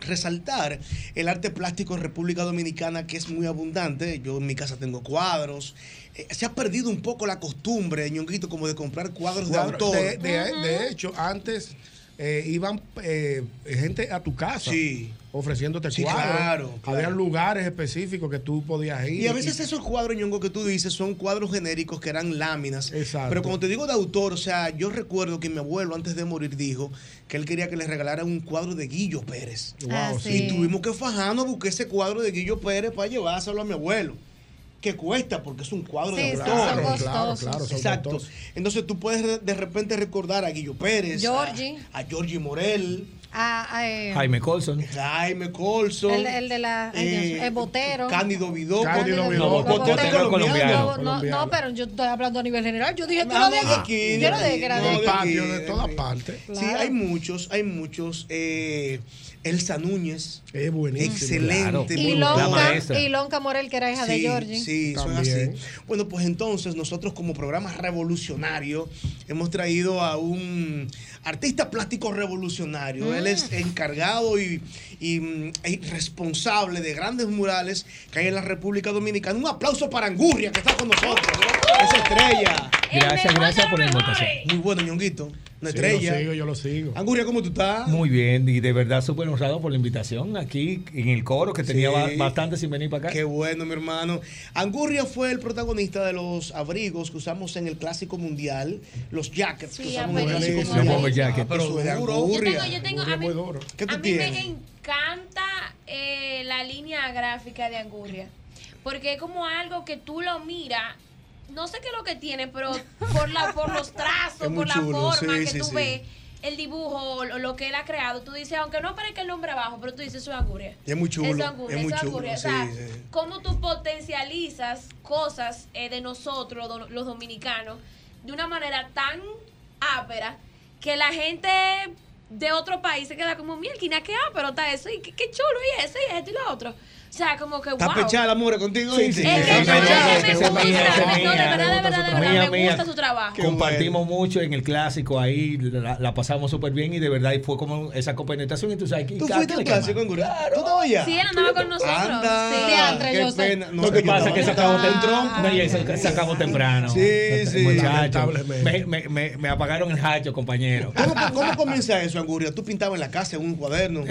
resaltar el arte plástico en República Dominicana que es muy abundante. Yo en mi casa tengo cuadros. Eh, se ha perdido un poco la costumbre, ñonguito, como de comprar cuadros de autor. De, de- de hecho, antes eh, iban eh, gente a tu casa ofreciéndote Sí, cuadros. claro, claro. Había lugares específicos que tú podías ir. Y a veces esos cuadros, ñongo, que tú dices son cuadros genéricos que eran láminas. Exacto. Pero como te digo de autor, o sea, yo recuerdo que mi abuelo antes de morir dijo que él quería que le regalara un cuadro de Guillo Pérez. Ah, sí. Y tuvimos que fajarnos, busqué ese cuadro de Guillo Pérez para llevárselo a mi abuelo. Que cuesta porque es un cuadro Sí, de autor. Claro, claro, claro, Exacto. costosos. Entonces tú puedes de- de repente recordar a Guillo Pérez, a- Georgie. a, Georgie Morel, Ah, ah, eh, Jaime Colson. Jaime Colson. El, el de la. eh, el botero. Cándido Vidó. Cándido Vidó. Botero colombiano. No, no, no, pero yo estoy hablando a nivel general. Yo dije que Ah, era de aquí, Yo no dije que era de no, aquí. de todas partes. Sí, hay muchos, hay muchos. Eh, Elsa Núñez. Es buenísimo. Excelente. Y muy Lonca, y Lonca Morel, que era hija de Georgie. Sí, También. así. Bueno, pues entonces nosotros como programa revolucionario hemos traído a un artista plástico revolucionario. Él Él es encargado y, y, mm, y responsable de grandes murales que hay en la República Dominicana. Un aplauso para Angurria, que está con nosotros. Esa estrella. Gracias, gracias por la invitación. Muy bueno, ñonguito. Una Sí, estrella. lo sigo, yo lo sigo. Anguria, ¿cómo tú estás? Muy bien, y de verdad súper honrado por la invitación aquí en el coro, que tenía Sí. bastante sin venir para acá. Qué bueno, mi hermano. Angurria fue el protagonista de los abrigos que usamos en el Clásico Mundial, los jackets que Sí, usamos en el Clásico buenísimo. Mundial. Los bomber jackets. Ah, pero. Yo tengo, yo tengo, a mí, ¿Qué tú a mí tienes? me encanta eh, la línea gráfica de Angurria. Porque es como algo que tú lo miras, no sé qué es lo que tiene, pero por, la, por los trazos, por la chulo, forma sí, que sí, tú sí. ves, el dibujo, o lo que él ha creado, tú dices, aunque no aparezca el nombre abajo, pero tú dices, eso es Angurria. Es muy chulo, Eso es Angurria, es muy eso es chulo, o sea, cómo tú potencializas cosas eh, de nosotros, do- los dominicanos, de una manera tan ápera que la gente de otro país se queda como, mira, qué ápero está eso, y qué, qué chulo, y eso, y esto y lo otro. O sea, como que, ¿Está wow. pechada la mure contigo? Sí, sí. Es que ¿Está no, pechada? es que me gusta, no, de verdad, de verdad, de verdad, me gusta su trabajo. Compartimos mucho en el clásico ahí, la, la pasamos súper bien y de verdad y fue como esa compenetración y tú sabes que ¿Tú fuiste al clásico, quema. Anguria? ¿Tú estabas? Sí, él andaba con nosotros. Anda, sí, qué yo sé. pena. No, Lo que pasa es que se acabó temprano. No, y se, acabó temprano. Sí, sí. Muchachos, Lamentablemente. me, me, me, me apagaron el hacho, compañero. ¿Cómo, cómo comienza eso, Anguria? ¿Tú pintabas en la casa en un cuaderno?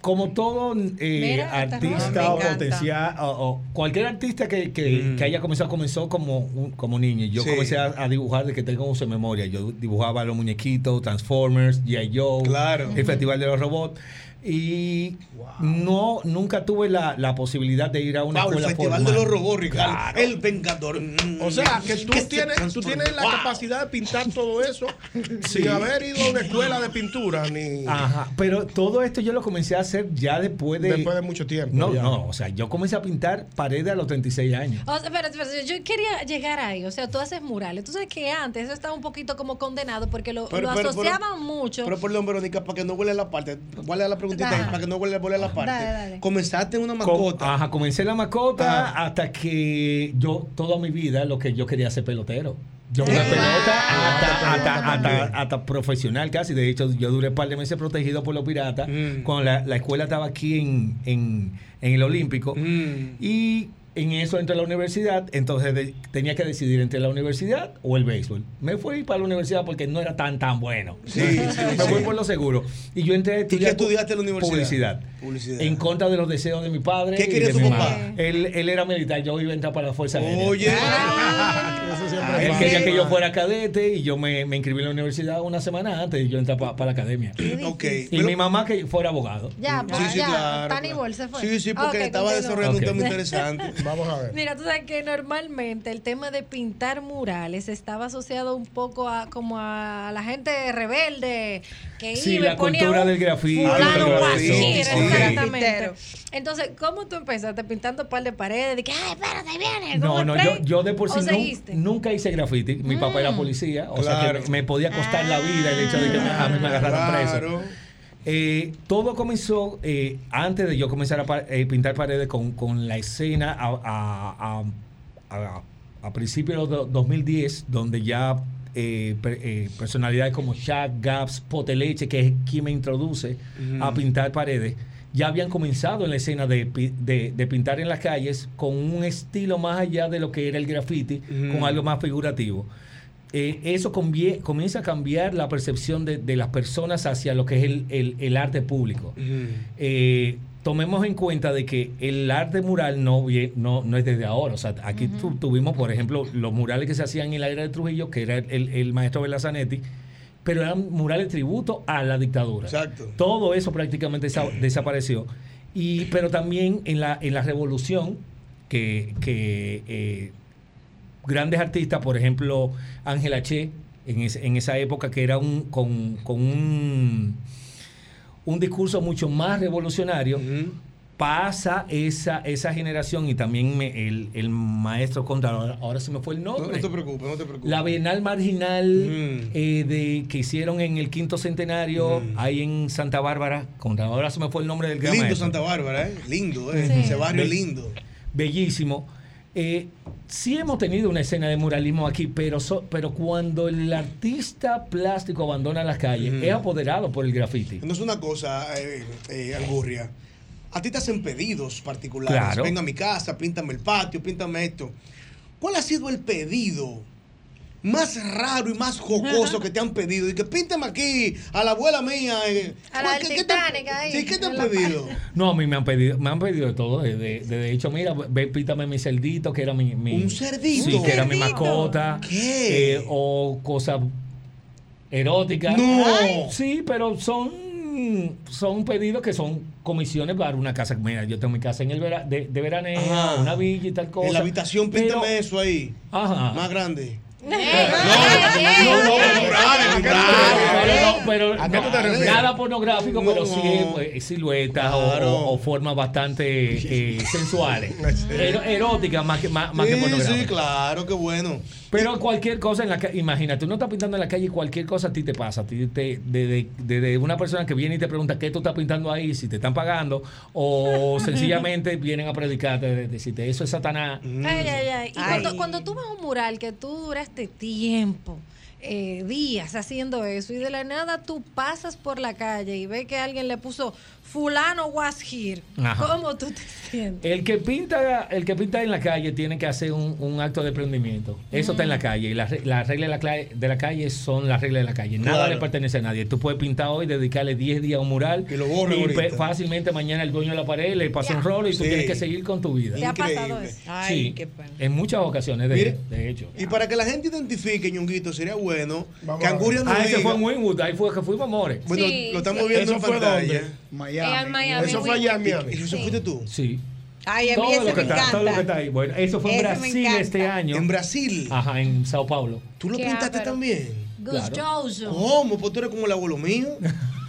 Como todo eh, Mira, artista o potencial, o, o cualquier artista que, que, que haya comenzado, comenzó como, un- como niño. Yo Sí. comencé a, a dibujar desde que tengo uso de memoria. Yo dibujaba los muñequitos, Transformers, G.I. Joe, Claro. el Festival de los Robots. Y no, nunca tuve la, la posibilidad de ir a una Wow, el escuela Festival de los Robots, Ricardo. Claro. El Vengador. Mm. O sea, que tú Que tienes, tú tienes la Wow. capacidad de pintar todo eso Sí. sin haber ido a una escuela de pintura ni Ajá, pero todo esto yo lo comencé a hacer ya después de... después de mucho tiempo. No, ya. no, o sea, yo comencé a pintar paredes a los 36 años. O sea, espérate, yo quería llegar ahí. O sea, tú haces murales. Tú sabes que antes eso estaba un poquito como condenado porque lo, Pero- lo pero- asociaban pero- mucho. Pero perdón, Verónica, para que no huele la parte. Guarda la preguntita ahí, Dale. para que no huele, huele la parte. Dale, dale. Comenzaste en una Com- mascota. Ajá, comencé la mascota hasta que yo, toda mi vida, lo que yo quería ser pelotero. Yo jugué pelota hasta, hasta, hasta, hasta profesional casi. De hecho, yo duré un par de meses protegido por los piratas cuando la, la escuela estaba aquí en, en, en el Olímpico. Y en eso entré a la universidad, entonces de- tenía que decidir entre la universidad o el béisbol. Me fui para la universidad porque no era tan tan bueno. Sí, sí, Me fui sí. por lo seguro. Y yo entré a ¿Y qué estudiaste en la universidad? Publicidad. Publicidad. En contra de los deseos de mi padre. ¿Qué y quería de tu mi papá? Él, él era militar, yo iba a entrar para la Fuerza Aérea. Oye. Ah, él quería que yo fuera cadete y yo me, me inscribí en la universidad una semana antes y yo entré para la academia. Ok. Y Pero- mi mamá que fuera abogado. Ya, Sí, pues, sí, ya. claro, Tani claro. Se fue. Sí, sí, porque estaba desarrollando Ok. un tema interesante. Vamos a ver. Mira, tú sabes que normalmente el tema de pintar murales estaba asociado un poco a como a la gente rebelde que Sí, iba y la ponía cultura un del. Sí. exactamente. Entonces, ¿cómo tú empezaste pintando un par de paredes? De que, ay, espérate, ahí viene. No, ¿cómo no, yo, yo de por ¿O sí nu- seguiste? nunca hice graffiti. Mi papá era policía, o sea que me, podía costar la vida el hecho de que me- a mí me agarraran Claro. preso. Eh, todo comenzó eh, antes de yo comenzar a pa- eh, pintar paredes con, con la escena a, a, a, a- principios de 2010, donde ya eh, per- eh, personalidades como Shaq, Gaps, Poteleche, que es quien me introduce a pintar paredes, ya habían comenzado en la escena de, de- de pintar en las calles con un estilo más allá de lo que era el graffiti, con algo más figurativo. Eh, eso convie- comienza a cambiar la percepción de, de las personas hacia lo que es el, el- el arte público. Eh, tomemos en cuenta de que el arte mural no, vie- no, no es desde ahora. O sea, aquí tu- tuvimos, por ejemplo, los murales que se hacían en la era de Trujillo, que era el, el maestro Belazanetti, pero eran murales tributo a la dictadura. Exacto. Todo eso prácticamente desa- desapareció. Y, pero también en la, en la revolución, que, que, eh, grandes artistas, por ejemplo, Ángela Che, en, en esa época que era un, con, con un, un discurso mucho más revolucionario, pasa esa, esa generación y también me- el, el maestro Contador, ahora, se me fue el No, nombre. no te preocupes, no te preocupes. La Bienal Marginal eh, de, que hicieron en el quinto centenario, ahí en Santa Bárbara, con, ahora se me fue el nombre del gran Lindo maestro. Santa Bárbara, ¿eh? Lindo, ¿eh? Sí. Ese barrio lindo. Bellísimo. Eh, sí hemos tenido una escena de muralismo aquí, pero, so- pero cuando el artista plástico abandona las calles, es apoderado por el graffiti. No es una cosa, eh, eh, Angurria. A ti te hacen pedidos particulares. Claro. Ven a mi casa, píntame el patio, píntame esto. ¿Cuál ha sido el pedido más raro y más jocoso que te han pedido? Y que píntame aquí, a la abuela mía. eh. A la ¿Cuál- del qué- te- ahí, Sí, ¿qué te han pedido? No, a mí me han pedido, me han pedido de todo. De, de, de- de hecho, mira, ve, pítame mi cerdito, que era mi. mi- ¿Un cerdito? Sí, que era mi mascota. ¿Qué? Eh, o cosas eróticas. No. Ay, Sí, pero son son pedidos que son comisiones para una casa. Mira, yo tengo mi casa en el vera- de, de veraneo, Ajá. una villa y tal cosa. En la habitación, Pero- píntame eso ahí. Ajá. Más grande. No, no, pero nada pornográfico, pero No. sí pues, siluetas o- Claro. o, o formas bastante eh, sensuales, eróticas más que, más, más que pornográficas. sí, claro, qué bueno. Pero cualquier cosa en la calle, imagínate, uno está pintando en la calle y cualquier cosa a ti te pasa. A ti te, de, de- de- de una persona que viene y te pregunta qué tú estás pintando ahí, si te están pagando, o sencillamente vienen a predicarte, de- decirte eso es Satanás. Ay, ay, ay. Y Ay. Cuando, cuando tú ves un mural que tú duraste tiempo, eh, días haciendo eso, y de la nada tú pasas por la calle y ves que alguien le puso fulano was here, Ajá. ¿cómo tú te sientes? El que pinta, el que pinta en la calle tiene que hacer un, un acto de emprendimiento. Eso está en la calle. Y las re- las reglas de la, cla- de la calle son las reglas de la calle. Nada Claro. le pertenece a nadie. Tú puedes pintar hoy, dedicarle 10 días a un mural. Y lo ahorita. pe- fácilmente mañana el dueño de la pared le pasa un rolo y tú Sí. tienes que seguir con tu vida. ¿Te ha pasado Increíble. eso? Ay, sí, qué pena. en muchas ocasiones, de, Mire, de hecho. Y para que la gente identifique, ñonguito, sería bueno que Anguria nos Ah, ese fue en Winwood, ahí fue que fuimos, amores. Bueno, Sí, lo estamos viendo ¿Eso en fue pantalla. Miami. Miami, Eso fue allá en. Miami. ¿Y eso fuiste tú? Sí. Ay, a mí Todo ese lo, me que está, todo lo que está ahí. Bueno, eso fue en Ese me Brasil este año. En Brasil. Ajá, en Sao Paulo. ¿Tú lo Qué pintaste ápero. también? Gustoso. ¿Cómo? Pues tú eres como el abuelo mío.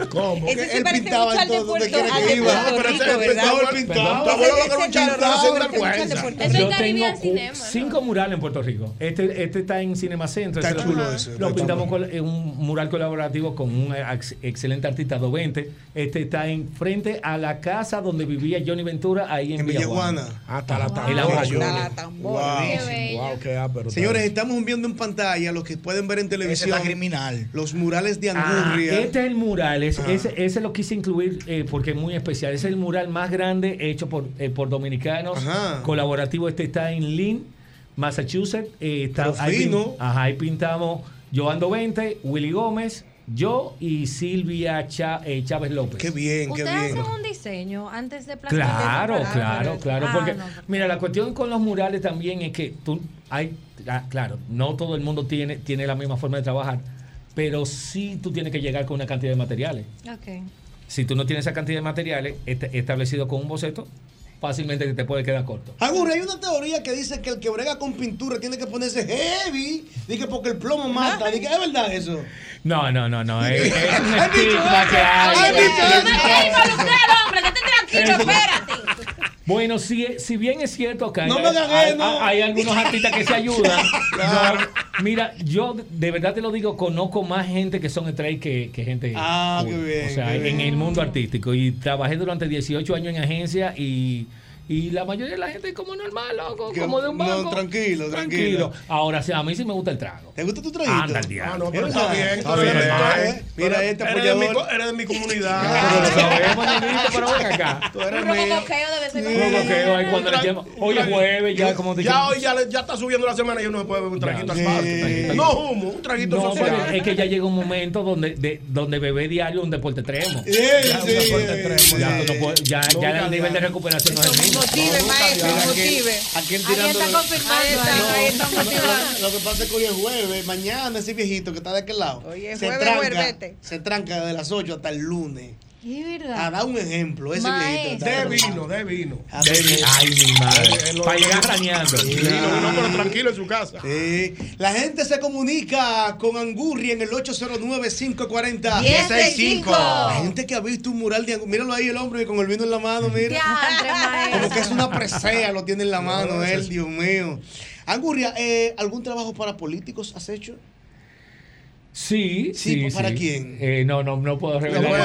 ¿Cómo? Ese sí Él pintaba de todo donde quiera que iba. Pero ese es el pintaba. Tu abuelo lo que era un Puerto Eso Yo en tengo cinco murales en Puerto Rico. Este, este está en Cinema Centro. Está Ese chulo lo- ese, Lo pintamos en un mural colaborativo con un ex- excelente artista 220. Este está en frente a la casa donde vivía Johnny Ventura, ahí en, En Villajuana. Hasta la tambora. abrazo. La tambora. Wow. Qué bello. Wow, qué ápero. Señores, estamos viendo en pantalla los que pueden ver en televisión está criminal. los murales de Ah, Angurria. este es el mural, es- Ah. ese, ese lo quise incluir eh, porque es muy especial. Es el mural más grande hecho por, eh, por dominicanos, Ajá. colaborativo. Este está en Lynn, Massachusetts. eh, está, Pero ahí, fino. pin- ajá, ahí pintamos Joando 20, Willy Gómez, yo y Silvia Chá- eh, Chávez López. Qué bien, qué ¿Ustedes bien. hacen un diseño antes de Claro, claro, claro. Ah, porque, no, mira, la cuestión con los murales también es que tú, hay, ah, claro, no todo el mundo tiene, tiene la misma forma de trabajar, pero sí tú tienes que llegar con una cantidad de materiales. Ok. Si tú no tienes esa cantidad de materiales este- establecido con un boceto, fácilmente te puede quedar corto. Angurria, hay una teoría que dice que el que brega con pintura tiene que ponerse heavy. Dije porque el plomo mata. Dije, ¿es verdad eso? No, no, no, no. Es, es un estigma que hay. Tranquilo, espérate. Bueno, si, si bien es cierto que hay, No algunos artistas que se ayudan. no, mira, yo de- verdad te lo digo, conozco más gente que son estrellas que, que gente. Ah, qué bien, O sea, qué en bien. el mundo artístico. Y trabajé durante 18 años en agencia y. Y la mayoría de la gente es como normal, loco, Que- como de un no, banco. tranquilo, tranquilo. Ahora sí, a mí sí me gusta el trago. ¿Te gusta tu traguito? Anda, el diablo. Ah, no, pero Es está bien. Está bien, eres- Mira, este eres de mi apoyador. Eres de mi Pero comunidad. lo sabemos, pero ven acá. Tú eres mío. rococoqueo debe ser Un rocoqueo ahí cuando le llaman. Hoy es jueves, ya como te Ya hoy ya, está subiendo la semana y uno se puede beber un traguito al parque. No humo, un traguito No, pero social. es que ya llega un momento donde, de, donde beber diario es un deporte extremo. Sí, Ya, sí, ya el nivel de recuperación no es el mismo. Motive, maestro, motive. Aquí él Ahí tirando. está confirmando. Ahí está, ahí está motivando. Lo que pasa es que hoy es jueves, mañana ese viejito que está de aquel lado Hoy es se, jueves, tranca, se tranca desde las 8 hasta el lunes. Es A verdad. dar un ejemplo, ese Maestro. viejito. De vino, de vino. Ah, Baby, Ay, mi madre. Eh, lo- Para llegar raneando. Vino, vino, pero tranquilo en su casa. Sí. La gente se comunica con Angurri en el 809-540-1065. La gente que ha visto un mural de Angurri. Míralo ahí el hombre con el vino en la mano, mira. Como que es una presea, lo tiene en la mano él, Dios mío. Angurria, eh, ¿algún trabajo para políticos has hecho? Sí, Sí, sí. ¿para sí. quién? Eh, no, no, no puedo revelar. No.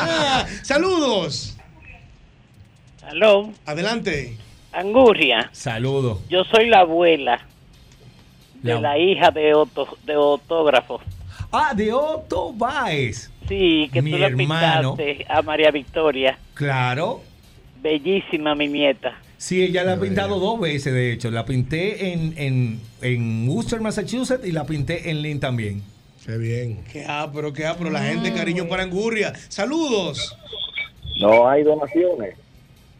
Ah, Saludos. Hello. Adelante. Angurria, Saludos. yo soy la abuela de La- la hija de, Otto, de autógrafo. Ah, de Otto Baez. Sí, que Mi tú pintaste a María Victoria. Claro. Bellísima mi nieta. Sí, ella la ha pintado dos veces, de hecho. La pinté en, en, en Worcester, Massachusetts, y la pinté en Lynn también. Qué bien. Qué pero qué pero la gente, cariño para Angurria. Saludos. No hay donaciones.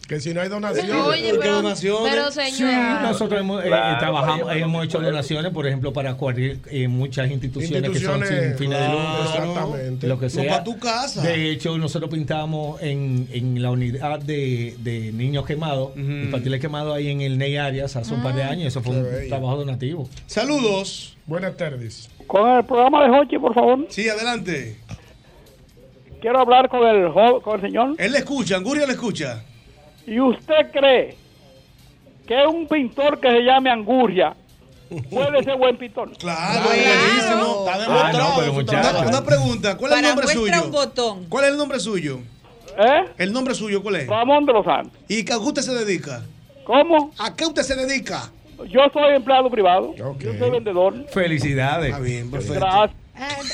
Que si no hay donaciones. Oye, ¿Por qué pero, donaciones? pero Sí, señor. nosotros hemos, eh, Claro, trabajamos, vaya, hemos hecho donaciones, por ejemplo, para cubrir eh, muchas instituciones, que son sin fines de lucro. Exactamente. Lo que No, sea. pa' tu casa. De hecho, nosotros pintamos en, en la unidad de, de niños quemados, infantiles quemados ahí en el Ney Arias hace un par de años. Eso fue Qué un bello. trabajo donativo. Saludos. Buenas tardes. Con el programa de Hochi, por favor. Sí, adelante. Quiero hablar con el, con el señor. Él le escucha, Angurria le escucha. ¿Y usted cree que un pintor que se llame Angurria puede ser buen pintor? Claro, buenísimo. Está demostrado. Ah, no, pero Una- pregunta, ¿cuál es el nombre suyo? un botón. ¿Cuál es el nombre suyo? ¿Eh? ¿El nombre suyo cuál es? Ramón de los Santos. ¿Y a qué usted se dedica? ¿Cómo? ¿A qué usted se dedica? Yo soy empleado privado. Yo soy vendedor. Felicidades. Está bien, perfecto. Gracias.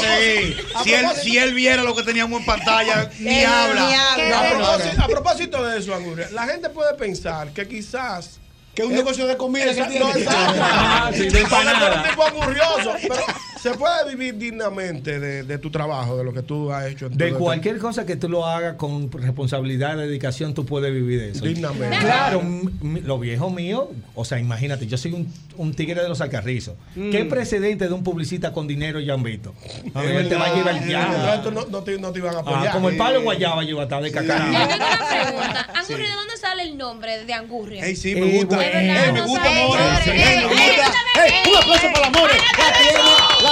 Sí, si él, si él viera lo que teníamos en pantalla, ni Él habla. ni habla. A propósito, a propósito de eso, Anguria, la gente puede pensar que quizás. Que es un negocio de comida que tiene. no, exacto. Ah, sí, de empanada. pero se puede vivir dignamente de, de tu trabajo, de lo que tú has hecho. en De este- cualquier cosa que tú lo hagas con responsabilidad, dedicación, tú puedes vivir de eso. Dignamente. Claro, m- m- los viejos míos, o sea, imagínate, yo soy un, un tigre de los alcarrizos. ¿Qué precedente de un publicista con dinero ya han visto? A mí te va a llevar El ya. no, no te, no te iban a Ah, apoyar. como el palo de guayaba yo iba a estar de cacarao. una pregunta. Angurria, ¿de dónde sale el nombre de Angurria? Ey, sí, Eh, me gusta. Ey, me gusta More. me gusta. un aplauso para More.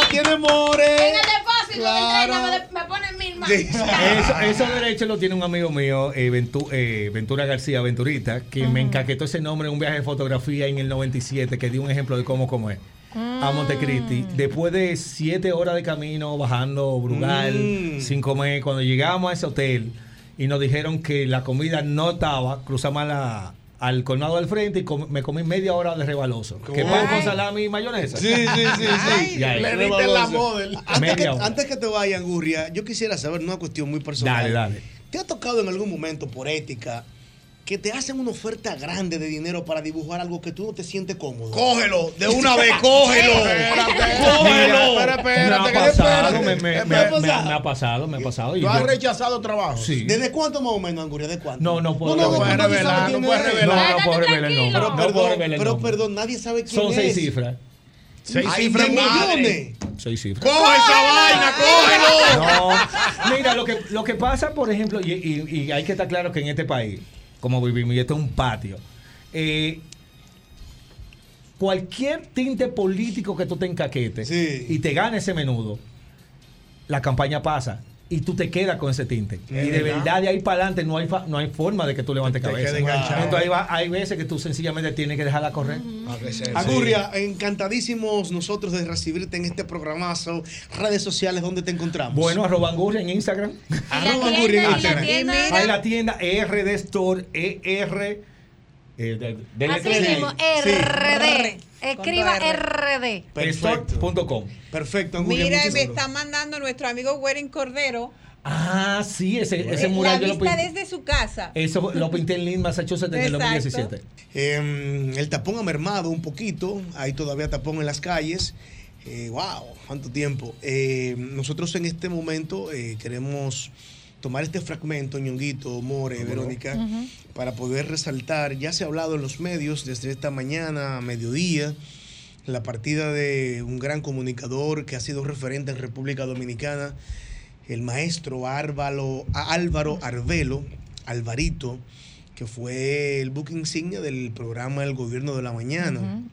La tiene, More. En el depósito Claro. de me, me ponen mil más. Sí. Eso, esos derechos lo tiene un amigo mío, eh, Ventu- eh, Ventura García, Venturita, que me encaquetó ese nombre en un viaje de fotografía en el 97, que dio un ejemplo de cómo cómo es. A Montecristi, después de siete horas de camino bajando Brugal, Mm. sin comer, cuando llegamos a ese hotel y nos dijeron que la comida no estaba, cruzamos la- al colmado del frente y com- me comí media hora de rebaloso. Que pan con salami y mayonesa. Sí, sí, sí, sí. Le diste la model. Antes que, antes te vaya, Angurria, yo quisiera saber una cuestión muy personal. Dale, dale. ¿Te ha tocado en algún momento, por ética, que te hacen una oferta grande de dinero para dibujar algo que tú no te sientes cómodo? Cógelo, de una vez, cógelo. ¡Cógelo! espera, espérate, me ha pasado, espérate. me, me- ¿Qué me- ha me- pasado? me ha pasado, me ha pasado. y ¿Tú has yo- rechazado trabajo? Sí. ¿Desde cuánto más o menos, Angurria? ¿De cuánto? No, no puedo No, no, revelar. no, nadie sabe revelar, no puedes es. revelar. No, no puedo revelar el nombre. Pero No puedo perdón, revelar el pero nombre. perdón, nadie sabe quién Son es. seis cifras. Seis cifras millones. Seis cifras. Coge esa vaina, cógelo. No, mira, lo que, lo que pasa, por ejemplo, y, y- y hay que estar claro que en este país, como vivimos, y esto es un patio, eh, cualquier tinte político que tú te encaquetes Sí. y te gane ese menudo, la campaña pasa. Y tú te quedas con ese tinte. y de verdad. verdad, de ahí para adelante no hay, fa- no hay forma de que tú levantes Te cabeza. Entonces ahí va- hay veces que tú sencillamente tienes que dejarla correr. Angurria, encantadísimos nosotros de recibirte en este programazo. Redes sociales, ¿dónde te encontramos? Bueno, arroba Angurria en Instagram. Arroba Angurria en Instagram. tienda. Hay la tienda ERD Store, ER. Eh, de, de Así letrero. mismo, Sí. Escriba. RD. Perfecto. Store.com. Perfecto. Mira, me está mandando nuestro amigo Weren Cordero Ah, sí, ese, ese la mural yo lo vista pinté. desde su casa. Eso lo pinté en Lynn, Massachusetts en el Exacto. 2017. Eh, el tapón ha mermado un poquito, hay todavía tapón en las calles. Eh, wow, cuánto tiempo. Eh, nosotros en este momento eh, queremos tomar este fragmento, ñonguito, More, Verónica, para poder resaltar, ya se ha hablado en los medios desde esta mañana, a mediodía, la partida de un gran comunicador que ha sido referente en República Dominicana, el maestro Álvaro, Álvaro Arbelo, Alvarito, que fue el book insignia del programa El Gobierno de la Mañana.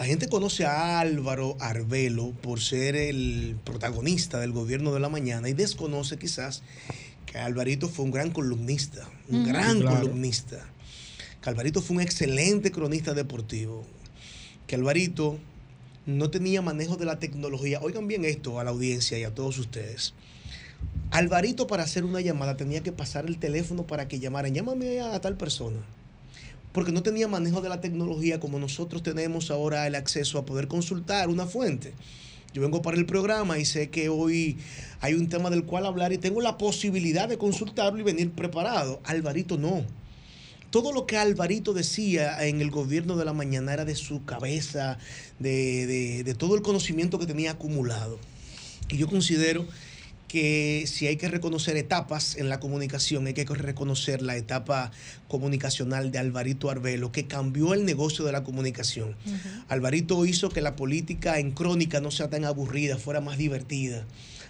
La gente conoce a Álvaro Arbelo por ser el protagonista del Gobierno de la Mañana y desconoce quizás que Alvarito fue un gran columnista, un gran Sí, claro. columnista. Que Alvarito fue un excelente cronista deportivo. Que Alvarito no tenía manejo de la tecnología. Oigan bien esto a la audiencia y a todos ustedes. Alvarito para hacer una llamada tenía que pasar el teléfono para que llamaran. Llámame a tal persona. Porque no tenía manejo de la tecnología como nosotros tenemos ahora el acceso a poder consultar una fuente. Yo vengo para el programa y sé que hoy hay un tema del cual hablar y tengo la posibilidad de consultarlo y venir preparado. Alvarito no. Todo lo que Alvarito decía en el gobierno de la mañana era de su cabeza, de, de- todo el conocimiento que tenía acumulado. Y yo considero que si hay que reconocer etapas en la comunicación, hay que reconocer la etapa comunicacional de Alvarito Arbelo, que cambió el negocio de la comunicación. Alvarito hizo que la política en crónica no sea tan aburrida, fuera más divertida.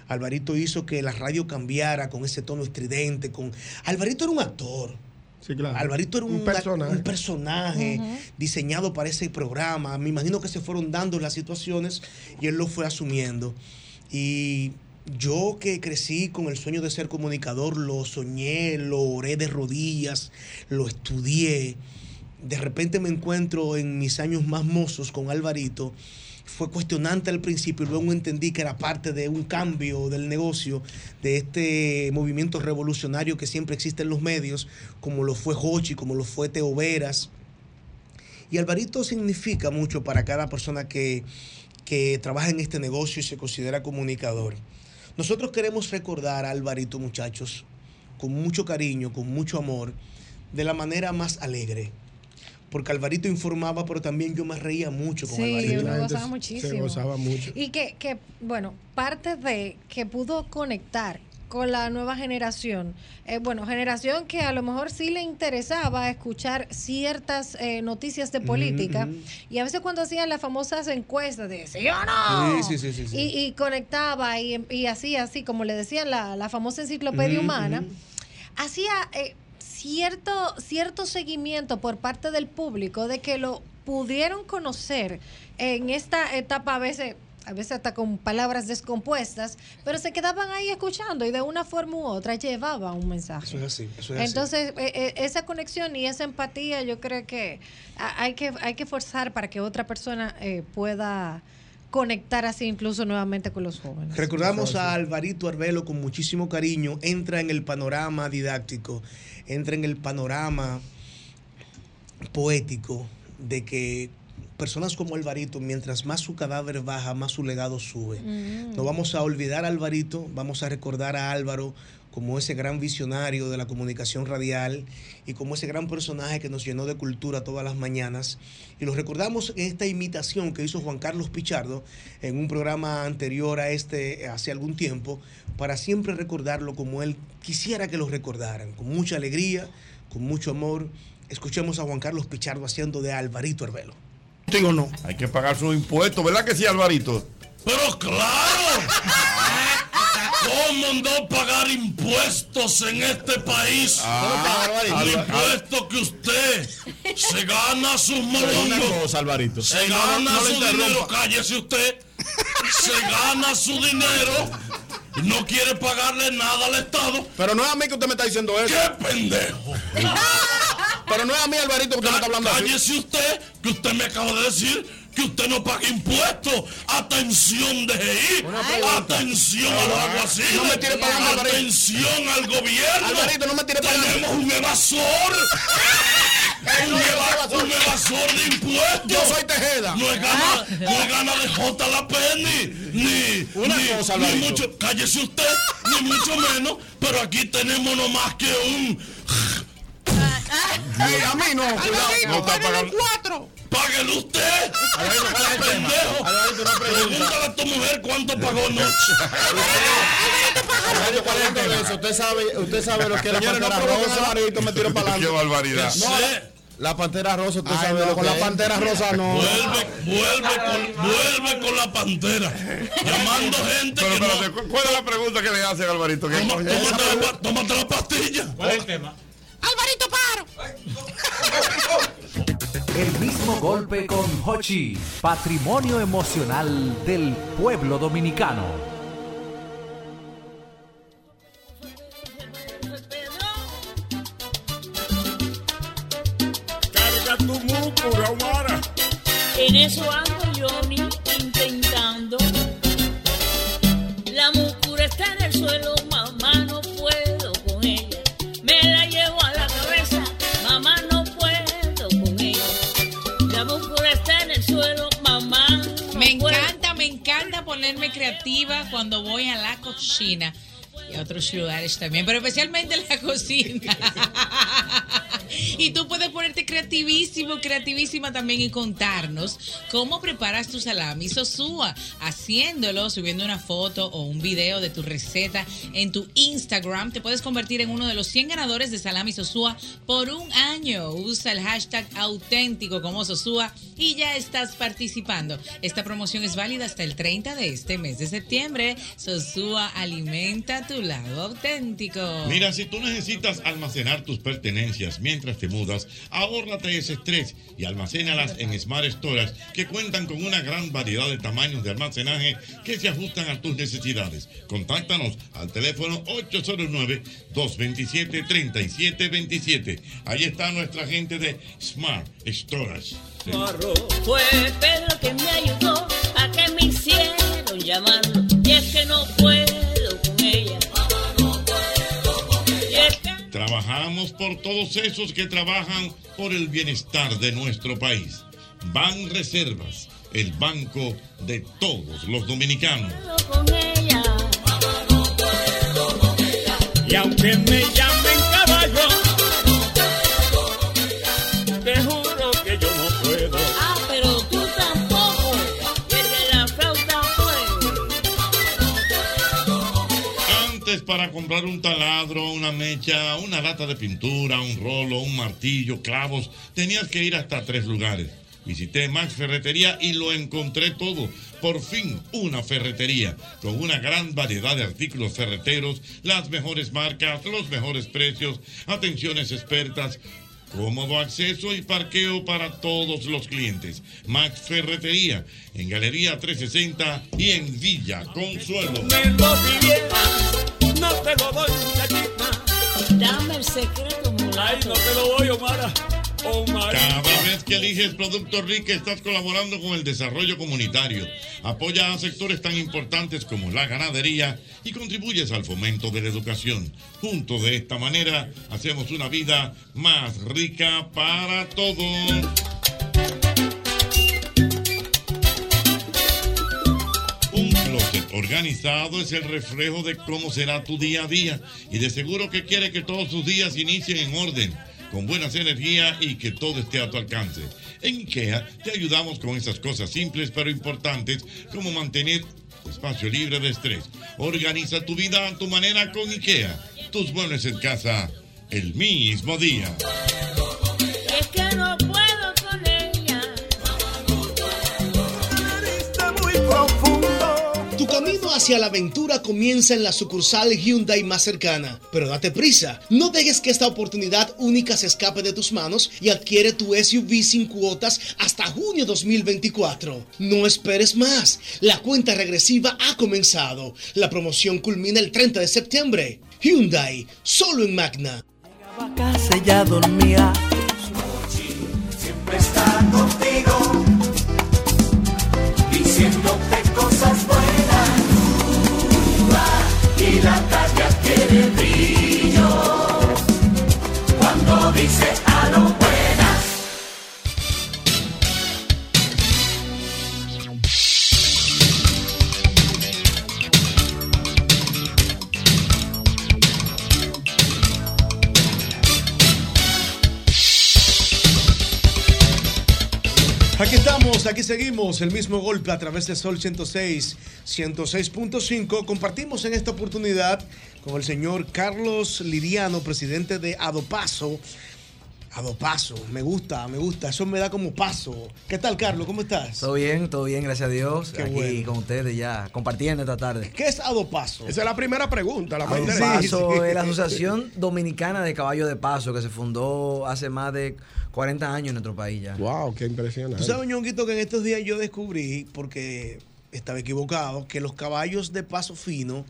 Alvarito hizo que la radio cambiara con ese tono estridente. Con... Alvarito era un actor. Sí, claro. Alvarito era un, Un personaje. un personaje Ujú. diseñado para ese programa. Me imagino que se fueron dando las situaciones y él lo fue asumiendo. Y yo que crecí con el sueño de ser comunicador, lo soñé, lo oré de rodillas, lo estudié. De repente me encuentro en mis años más mozos con Alvarito. Fue cuestionante al principio, luego entendí que era parte de un cambio del negocio, de este movimiento revolucionario que siempre existe en los medios, como lo fue Hochi, como lo fue Teo Veras. Y Alvarito significa mucho para cada persona que, que trabaja en este negocio y se considera comunicador. Nosotros queremos recordar a Alvarito, muchachos, con mucho cariño, con mucho amor, de la manera más alegre. Porque Alvarito informaba, pero también yo me reía mucho con Sí, Alvarito. uno gozaba muchísimo. Se gozaba mucho. Y que, que, bueno, parte de que pudo conectar con la nueva generación, eh, bueno, generación que a lo mejor sí le interesaba escuchar ciertas eh, noticias de política, y a veces cuando hacían las famosas encuestas de ¿sí o no? Sí, sí, sí, sí, sí. Y, y conectaba y, y hacía así, como le decían la, la famosa enciclopedia humana, hacía eh, cierto, cierto seguimiento por parte del público de que lo pudieron conocer en esta etapa a veces a veces hasta con palabras descompuestas, pero se quedaban ahí escuchando y de una forma u otra llevaba un mensaje. Eso es así, eso es así. Entonces, eh, eh, esa conexión y esa empatía yo creo que hay que, hay que forzar para que otra persona eh, pueda conectar así incluso nuevamente con los jóvenes. Recordamos a Alvarito Arbelo con muchísimo cariño. Entra en el panorama didáctico, entra en el panorama poético de que personas como Alvarito, mientras más su cadáver baja, más su legado sube. Mm. No vamos a olvidar a Alvarito, vamos a recordar a Álvaro como ese gran visionario de la comunicación radial y como ese gran personaje que nos llenó de cultura todas las mañanas. Y lo recordamos en esta imitación que hizo Juan Carlos Pichardo en un programa anterior a este hace algún tiempo, para siempre recordarlo como él quisiera que lo recordaran, con mucha alegría, con mucho amor. Escuchemos a Juan Carlos Pichardo haciendo de Alvarito Herbelo. Digo no. Hay que pagar sus impuestos, ¿verdad que sí, Alvarito? Pero claro, ¿cómo no pagar impuestos en este país? Ah, El Alvarito. impuesto que usted se gana sus Alvarito. Se Ey, gana no, no lo su dinero, cállese usted. Se gana su dinero y no quiere pagarle nada al Estado. Pero no es a mí que usted me está diciendo eso. ¡Qué pendejo! Pero no es a mí, Alvarito, que usted me está hablando así. Cállese usted, que usted me acaba de decir que usted no paga impuestos. Atención DGI. Atención a los Ah, alguaciles. no me tire pagando. Atención al gobierno. Alvarito, no me tire pagando. Tenemos un evasor. un, eva- un evasor de impuestos. Yo soy Tejeda. No es gana, no es gana de J. La Penny. Ni, Una ni, cosa, ni mucho, cállese usted, ni mucho menos. Pero aquí tenemos no más que un Ey, a mí no, cuidado. No está pagando. cuatro. ¡Páguelo usted! ¡Pendejo! Alvarito, una. Pregúntale a tu mujer cuánto pagó anoche. Alvarito, ¿cuál es? Eso, usted sabe, usted sabe lo que es la Señores, no pantera provoquen. Alvarito, me tiro para Qué adelante. barbaridad. No, La pantera rosa, usted Ay, sabe no, con la pantera rosa no. Vuelve, vuelve, con, vuelve con la pantera. Llamando gente Pero que no. espérate, ¿cu- ¿cuál es la pregunta que le hace a Alvarito? ¿Qué- Toma- tómate, la, tómate la pastilla. ¿Cuál es el tema? Alvarito Paro. El mismo golpe con Hochi, patrimonio emocional del pueblo dominicano. Carga tu músculo, Amara. En eso ando yo ni ponerme creativa cuando voy a la cocina y a otros lugares también, pero especialmente en la cocina. Y tú puedes ponerte creativísimo, creativísima también y contarnos cómo preparas tu salami sosúa, haciéndolo, subiendo una foto o un video de tu receta en tu Instagram. Te puedes convertir en uno de los 100 ganadores de salami sosúa por un año. Usa el hashtag auténtico como sosúa y ya estás participando. Esta promoción es válida hasta el 30 de este mes de septiembre. Sosúa alimenta tu lado auténtico. Mira, si tú necesitas almacenar tus pertenencias mientras te mudas, ahórrate ese estrés y almacénalas en Smart Storage, que cuentan con una gran variedad de tamaños de almacenaje que se ajustan a tus necesidades. Contáctanos al teléfono 809-227-3727. Ahí está nuestra gente de Smart Storage. Fue Pedro que me ayudó a que me hicieron llamarlo. Y es que no puedo Trabajamos por todos esos que trabajan por el bienestar de nuestro país. Ban Reservas, el banco de todos los dominicanos. Y aunque me para comprar un taladro, una mecha, una lata de pintura, un rolo, un martillo, clavos, tenías que ir hasta tres lugares. Visité Max Ferretería y lo encontré todo. Por fin, una ferretería con una gran variedad de artículos ferreteros, las mejores marcas, los mejores precios, atenciones expertas, cómodo acceso y parqueo para todos los clientes. Max Ferretería en Galería 360 y en Villa Consuelo. Me lo no te lo doy, muchachita. Dame el secreto, Ay, no te lo doy. Omara. Cada vez que eliges Producto Rica estás colaborando con el desarrollo comunitario. Apoya a sectores tan importantes como la ganadería y contribuyes al fomento de la educación. Juntos de esta manera hacemos una vida más rica para todos. Organizado es el reflejo de cómo será tu día a día y de seguro que quiere que todos tus días inicien en orden, con buenas energías y que todo esté a tu alcance. En IKEA te ayudamos con esas cosas simples pero importantes como mantener espacio libre de estrés. Organiza tu vida a tu manera con IKEA. Tus muebles en casa el mismo día. Hacia la aventura comienza en la sucursal Hyundai más cercana. Pero date prisa, no dejes que esta oportunidad única se escape de tus manos y adquiere tu SUV sin cuotas hasta junio 2024. No esperes más, la cuenta regresiva ha comenzado. La promoción culmina el 30 de septiembre. Hyundai, solo en Magna. Siempre está contigo, Y la tarde adquiere brillo cuando dice a Aquí estamos, aquí seguimos, el mismo golpe a través de Sol 106, 106.5. Compartimos en esta oportunidad con el señor Carlos Liriano, presidente de Adopaso. Adopaso, me gusta, me gusta, eso me da como paso. ¿Qué tal, Carlos? ¿Cómo estás? Todo bien, todo bien, gracias a Dios. Qué Aquí bueno. con ustedes ya, compartiendo esta tarde. ¿Qué es Adopaso? Esa es la primera pregunta, la más Adopaso es la Asociación Dominicana de Caballo de Paso que se fundó hace más de 40 años en nuestro país ya. Wow, qué impresionante. Tú sabes, Ñonguito, que en estos días yo descubrí, porque estaba equivocado, que los caballos de paso fino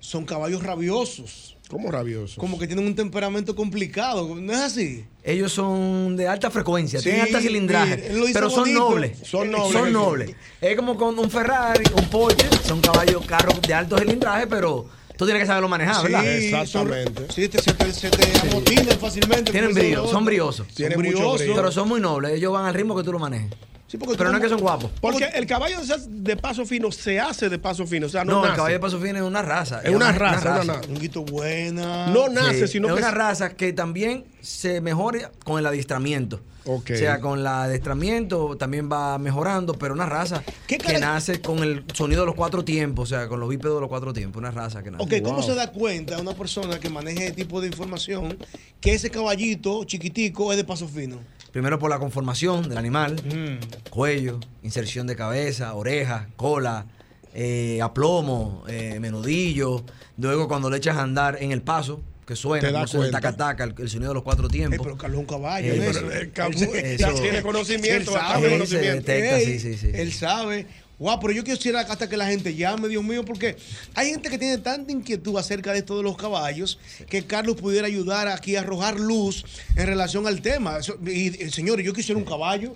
son caballos rabiosos. ¿Cómo rabiosos? Como que tienen un temperamento complicado, ¿no es así? Ellos son de alta frecuencia, Sí, tienen alta cilindraje, pero son nobles. Son nobles. Son nobles. Es como con un Ferrari, un Porsche, son caballos, carros de alto cilindraje, pero tú tienes que saberlo manejar, ¿verdad? son- Sí, te- se te, se te amotinan fácilmente. Tienen brillo, lo son briosos. Son briosos. Pero son muy nobles, ellos van al ritmo que tú lo manejes. Pero no es que son guapos. Porque el caballo de- paso fino se hace de paso fino. O sea, no, No, el caballo de paso fino es una raza. Es una raza, una Un raza. buena. No nace, Sí, sino es que una se- raza que también se mejora con el adiestramiento. O sea, con el adiestramiento también va mejorando, pero una raza que nace con el sonido de los cuatro tiempos, o sea, con los bípedos de los cuatro tiempos, una raza que nace. Ok, ¿cómo se da cuenta una persona que maneje ese tipo de información que ese caballito chiquitico es de paso fino? Primero por la conformación del animal, Mm. cuello, inserción de cabeza, oreja, cola, eh, aplomo, eh, menudillo. Luego cuando le echas a andar en el paso, que suena, como suena el taca-taca, el, el sonido de los cuatro tiempos. pero Carlos es un caballo. Eh, ¿no? pero, Camu- él- eso- tiene conocimiento, Él sabe, conocimiento. detecta, Ey, sí, sí, sí. Él sabe. Guau, pero yo quisiera hasta que la gente llame, Dios mío, porque hay gente que tiene tanta inquietud acerca de esto de los caballos que Carlos pudiera ayudar aquí a arrojar luz en relación al tema. Y, y, señores, yo quisiera un caballo.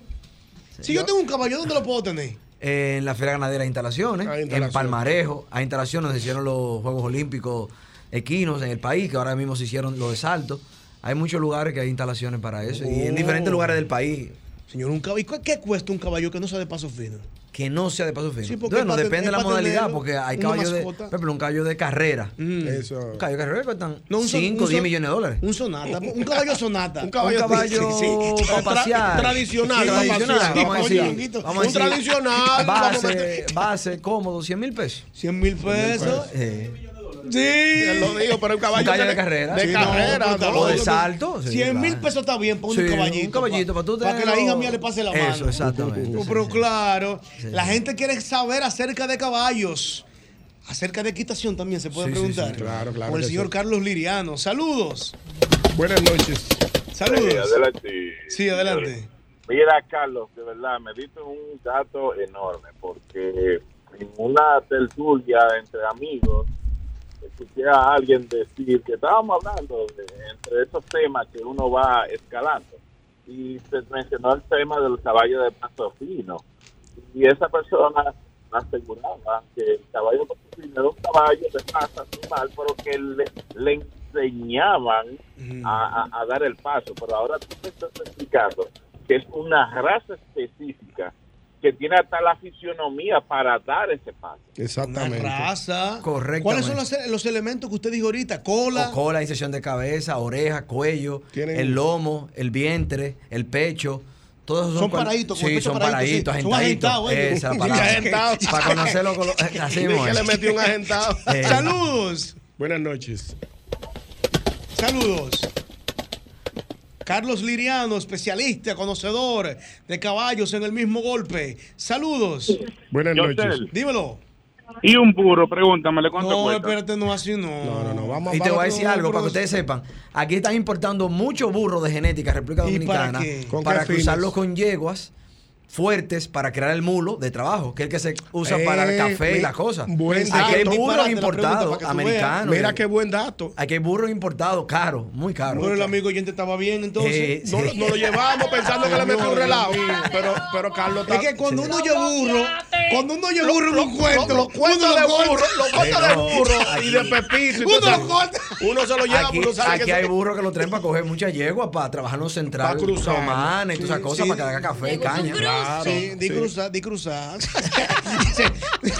Si yo tengo un caballo, ¿dónde lo puedo tener? Eh, en la Feria Ganadera hay instalaciones, en instalaciones. Palmarejo hay instalaciones, se hicieron los Juegos Olímpicos equinos en el país, que ahora mismo se hicieron los de salto. Hay muchos lugares que hay instalaciones para eso y en Oh. diferentes lugares del país. Señor, un caballo. ¿y cu- ¿Qué cuesta un caballo que no sea de paso fino? Que no sea de paso fino. Sí, porque bueno, depende de la modalidad, porque hay caballos de, por ejemplo, un caballo de carrera. Eso. Un caballo de carrera que cuestan No, un son- 5 o un 10 son- millones de dólares. Un sonata, un caballo sonata. Un caballo, Un caballo sí, sí. para Tra- pasear. tradicional, Sí, para tradicional, pasear. vamos a decir. Vamos a un decir, tradicional, vamos a Base, base, cómodo, 100 mil pesos. 100 mil pesos. Eh, Sí. Él lo dijo, pero un caballo, Un caballo de, de carrera. De Sí, carrera. no, O de salto. sí, 100 mil claro. pesos está bien para un Sí, caballito. Un caballito, para tú Para que la hija mía le pase la mano. Eso, exactamente. Sí, pero sí. claro, Sí, la sí. gente quiere saber acerca de caballos. Acerca de equitación también se puede Sí, preguntar. sí, claro, claro Con el señor sí. Carlos Liriano. Saludos. Buenas noches. Saludos. Sí, adelante. Sí, adelante. Mira, Carlos, de verdad, me diste un dato enorme porque en una tertulia entre amigos escuché a alguien decir que estábamos hablando de, entre esos temas que uno va escalando. Y se mencionó el tema del caballo de paso fino. Y esa persona aseguraba que el caballo de paso fino era un caballo de raza normal pero que le, le enseñaban a, a- a dar el paso. Pero ahora tú me estás explicando que es una raza específica que tiene hasta la fisionomía para dar ese paso. Exactamente. Una raza. Correctamente. ¿Cuáles son los, los elementos que usted dijo ahorita? Cola. O cola, inserción de cabeza, oreja, cuello, Tienen- el lomo, el vientre, el pecho. Todos esos Son cual- paraditos, Sí, son paradito, paraditos, sí. Son agentaditos. Esa es la palabra. Para conocerlo con lo- así Ni mismo que le metió un agentado. Eh. Saludos. Buenas noches. Saludos. Carlos Liriano, especialista, conocedor de caballos en el mismo golpe. Saludos. Buenas noches. Dímelo. Y un burro, pregúntamele cuánto No, cuesta. espérate, no así no. No, no, no, vamos Y te voy a decir algo para que ustedes sepan. Aquí están importando muchos burros de genética República ¿Y para Dominicana para, qué fines? cruzarlos con yeguas fuertes para crear el mulo de trabajo, que es el que se usa para el Eh, café y las cosas. buen Aquí dato. hay burros importados, para americanos. Mira qué buen dato. Aquí hay burros importados, caros, muy caros. Pero el amigo oyente estaba bien, entonces. Eh, No, lo- no lo llevamos pensando que le metió un relajo. Pero, pero Carlos Es que cuando uno oye burro, cuando uno oye burro en un cuento, Los cuentos uno de burro, los cuentos de burro y Aquí- de Pepito. Uno lo corta. Uno se lo lleva, Aquí, pero uno sabe aquí que hay burros que lo traen para coger muchas yeguas, para trabajar en los centrales, Pa' cruzar. romanas y todas esas cosas, para que haga café y caña. Claro. Sí, di sí. cruzar, di cruzar. Sí,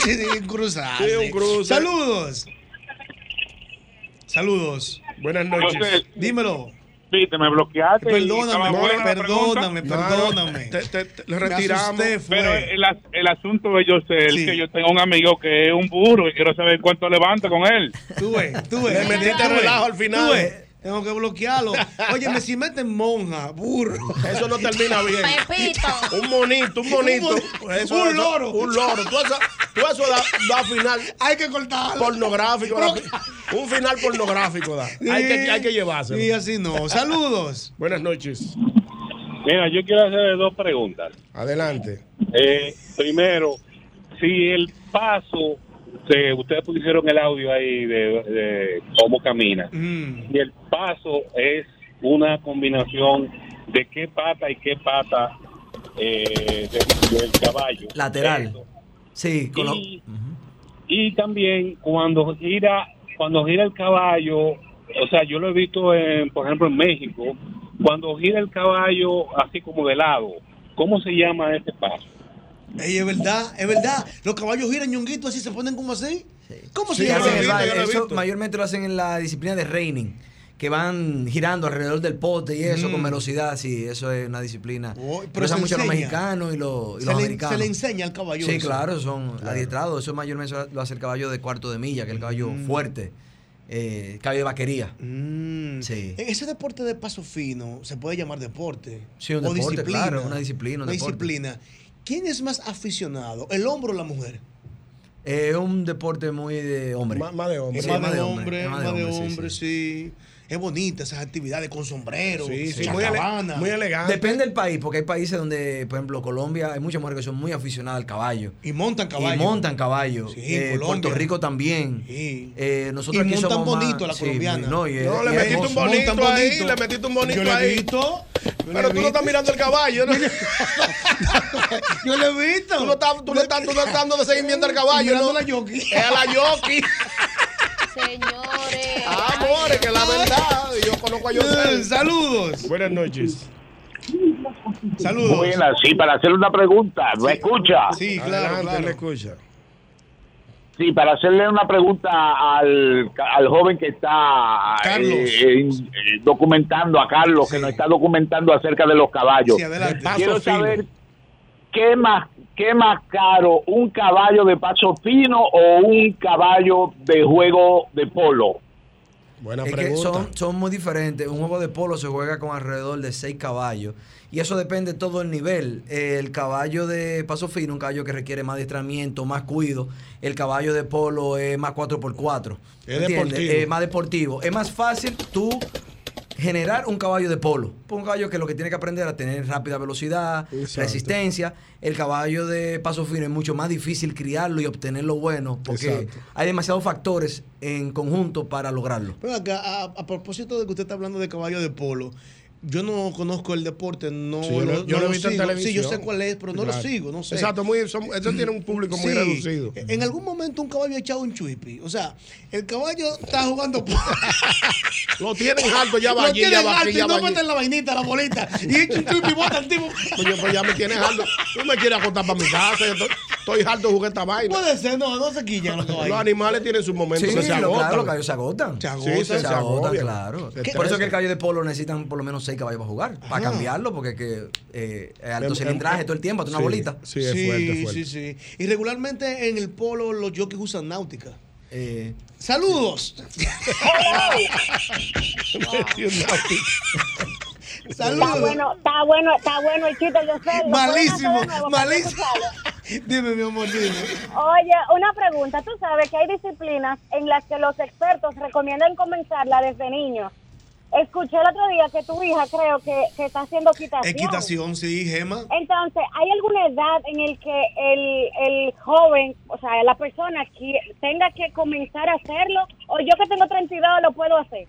sí, di cruzar. Sí, un cruce. Saludos. Saludos. Buenas noches. José, Dímelo. Viste, me bloqueaste. Perdóname, perdóname, pregunta. perdóname. Te, te- te- le Me retiramos. asusté. Pero el, as- el asunto de yo sé Sí. que yo tengo un amigo que es un burro y quiero saber cuánto levanta con él. Tú ves, tú ves. Le metiste relajo al final. tú ves. Tengo que bloquearlo. Oye, me si meten monja, burro. Eso no termina bien. Pepito. Un monito, un monito. Un Eso- un eso- loro. Un loro. Tú eso, tú eso da, da final Hay que cortarlo. pornográfico. da- un final pornográfico da. Hay, que, hay que llevárselo. Sí, así no. Saludos. Buenas noches. Mira, yo quiero hacerle dos preguntas. Adelante. Eh, primero, si el paso, se, ustedes pusieron el audio ahí de, de cómo camina, Mm. y el paso es una combinación de qué pata y qué pata eh, de- del caballo. Lateral. Eso. Sí, con lo- Y, y también cuando gira, cuando gira el caballo, o sea, yo lo he visto, en, por ejemplo, en México, cuando gira el caballo así como de lado, ¿Cómo se llama este paso? Ey, es verdad, es verdad. Los caballos giran ñonguito así, se ponen como así. ¿Cómo se Sí, llama? Eso mayormente lo hacen en la disciplina de reining, que van girando alrededor del pote y eso Mm. con velocidad. Sí, eso es una disciplina. pero pero usan mucho los mexicanos y los, y Se los le- americanos. se le enseña al caballo Sí, eso. claro, son Claro. adiestrados. Eso mayormente lo hace el caballo de cuarto de milla, que es el caballo Mm. fuerte, eh, caballo de vaquería. Mm. Sí. Ese deporte de paso fino se puede llamar deporte. Sí, un o deporte, disciplina. claro, una disciplina, un Una deporte. disciplina. ¿Quién es más aficionado, el hombre o la mujer? Es un deporte muy de hombre. Más, de hombre. Más de hombre, más de sí, sí. hombre, sí. Es bonita esas actividades con sombrero, Sí, sí, muy ele- muy elegante. Depende del país, porque hay países donde, por ejemplo, Colombia, hay muchas mujeres que son muy aficionadas al caballo. Y montan caballo. Y montan caballo. Sí, Eh, Colombia. Puerto Rico también. Sí. Eh, nosotros Y aquí montan somos más- bonito la sí, colombiana. no, y es- No, le y metiste un bonito ahí, bonito. le metiste un bonito Yo le he ahí. visto. Pero tú no estás mirando el caballo, ¿no? Yo lo he visto. Tú no estás, tú no estás, tú no estás dando de seguimiento al caballo, Mirando ¿no? la jockey. Es a la jockey. Señores. Amores, la verdad, yo conozco a Yosel. Saludos. Buenas noches. Saludos. Buenas, sí, para hacerle una pregunta. ¿Me escucha? Sí, claro, Adelante, claro. escucha. Sí, para hacerle una pregunta al, al joven que está eh, eh, documentando, a Carlos, que nos está documentando acerca de los caballos. Sí, adelante. Quiero fino. saber qué más, qué más caro, un caballo de paso fino o un caballo de juego de polo. Buena Es que pregunta. son, son muy diferentes. Un juego de polo se juega con alrededor de seis caballos. Y eso depende todo el nivel. El caballo de paso fino, un caballo que requiere más adiestramiento, más cuido. El caballo de polo es más 4x4. Es. Es más deportivo. Es más fácil tú generar un caballo de polo. Un caballo que lo que tiene que aprender a tener rápida velocidad, Exacto. resistencia. El caballo de paso fino es mucho más difícil criarlo y obtener lo bueno porque Exacto. hay demasiados factores en conjunto para lograrlo. Pero acá, a, a propósito de que usted está hablando de caballo de polo, yo no conozco el deporte, no, Sí, yo lo- yo no lo he visto en sigo. televisión. Sí, yo sé cuál es, pero no lo sigo, no sé. Exacto, muy, son- eso tiene un público muy reducido. En algún momento un caballo ha echado un chuipi. O sea, el caballo está jugando. Lo tienen alto, ya va Lo allí, ya tienen va alto y ya no meten la vainita, la bolita. Y echa un chuipi y bota al tipo. Coño, pues ya me tienes alto. Tú me quieres acostar para mi casa. Yo estoy, estoy harto de jugar esta vaina. Puede ser, no, no se quillan los Los animales tienen sus momentos Sí, que se agotan. claro, los caballos se agotan. Se Sí, agotan. se, Se se agotan, agobian. claro. Se Por eso que estresan. el caballo de polo necesitan por lo menos seis caballos para jugar. Para cambiarlo, porque es que eh, es alto cilindraje todo el tiempo, hasta una sí, bolita. Sí, es fuerte, fuerte. sí, sí. Y regularmente en el polo los jockeys usan náutica. Eh, Saludos. Está Saludos. bueno, está bueno, está bueno el chiste, yo sé. ¿lo pueden hacer Malísimo, malísimo. Dime, mi amor, dime. Oye, una pregunta. Tú sabes que hay disciplinas en las que los expertos recomiendan comenzarla desde niños. Escuché el otro día que tu hija creo que, que está haciendo equitación. Equitación, sí, Gema. Entonces, ¿hay alguna edad en el que el, el joven, o sea, la persona que tenga que comenzar a hacerlo? ¿O yo que tengo 32 lo puedo hacer?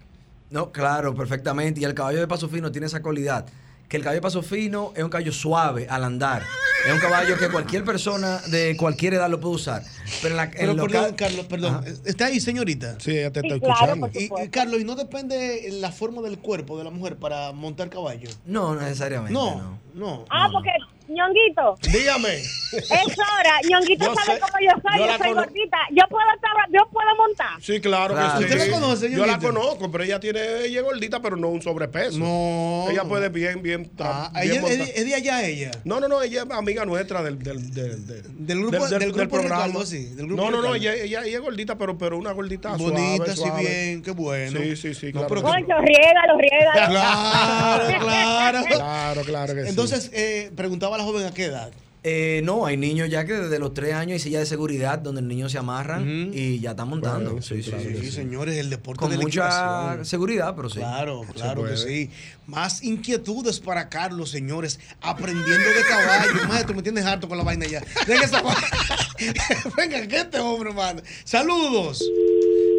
no, claro, perfectamente. Y el caballo de paso fino tiene esa cualidad. Que el caballo de paso fino es un caballo suave al andar. Es un caballo que cualquier persona de cualquier edad lo puede usar. Pero en la, en Pero perdón, Carlos, perdón. ¿Está ahí, señorita? Sí, ella te Sí, claro, escuchando. Y, Carlos, ¿y no depende la forma del cuerpo de la mujer para montar caballo? No, necesariamente. No, no. no. Ah, porque, ñonguito, Dígame. es hora. ñonguito Yo sabe sé- cómo yo soy, yo yo, soy gordita. Yo puedo, estar, yo puedo montar. Sí, claro, Claro. que sí. ¿Usted la conoce, Yo la conozco, pero ella tiene, ella es gordita, pero no un sobrepeso. No. Ella puede bien, bien. Ah, bien ella, es, montar. de- es de allá ella. No, no, no, ella es amiga nuestra del, del, del, del, Del grupo- del grupo Ricardo, sí, del grupo no, no, no, ella, ella, ella es gordita, pero, pero una gordita Bonita, suave, sí, suave. bien, qué bueno. Sí, sí, sí, No, claro. Concho, riégalo, riégalo. Claro, claro. Claro, claro que sí. Entonces, eh, preguntaba a la joven a qué edad. Eh, no, hay niños ya que desde los tres años hay sillas de seguridad donde el niño se amarran y ya están montando. Bueno, sí, sí, claro sí, Sí, sí. señores, el deporte Con de la mucha seguridad, pero sí. Claro, claro que sí. Más inquietudes para Carlos, señores. Aprendiendo de caballo. Maestro, me tienes harto con la vaina ya. Deja esa. Venga, que este hombre, hermano. Saludos.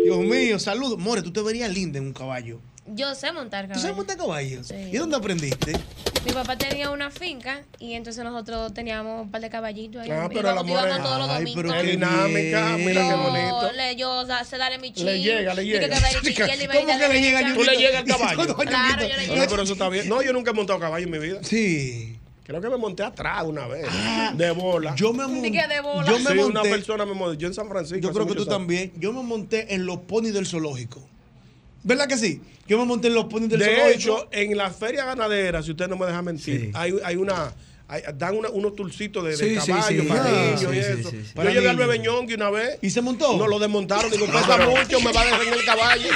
Dios mío, saludos. More, tú te verías linda en un caballo. Yo sé montar ¿Tú caballo. sabes montar caballo? Sí. ¿Y dónde aprendiste? Mi papá tenía una finca y entonces nosotros teníamos un par de caballitos ahí. Ah, y pero el amor es- todos los Ay, domingos. pero Es qué dinámica, mira qué yo, bonito. le, yo da- sé darle mi chin. Le llega, le llega. ¿Cómo que le llega. ¿Tú le llegas al caballo? Claro, yo le No, llego. pero eso está bien. No, yo nunca he montado caballo en mi vida. Sí. Creo que me monté atrás una vez. de bola. Yo me Ni que de bola. Yo me Sí, monté. una persona me montó. Yo en San Francisco. Yo creo que tú años. también. Yo me monté en los ponis del zoológico. ¿Verdad que sí? Yo me monté en los ponis del De hecho, en la feria ganadera, si usted no me deja mentir, hay, hay una. hay- dan una- unos tulcitos de, de Sí, caballo sí. para Ah, niños y eso. Yo Para llegué al niños. Bebeñón una vez. ¿Y se montó? No, lo desmontaron. Digo, pesa mucho, me va a dejar en el caballo.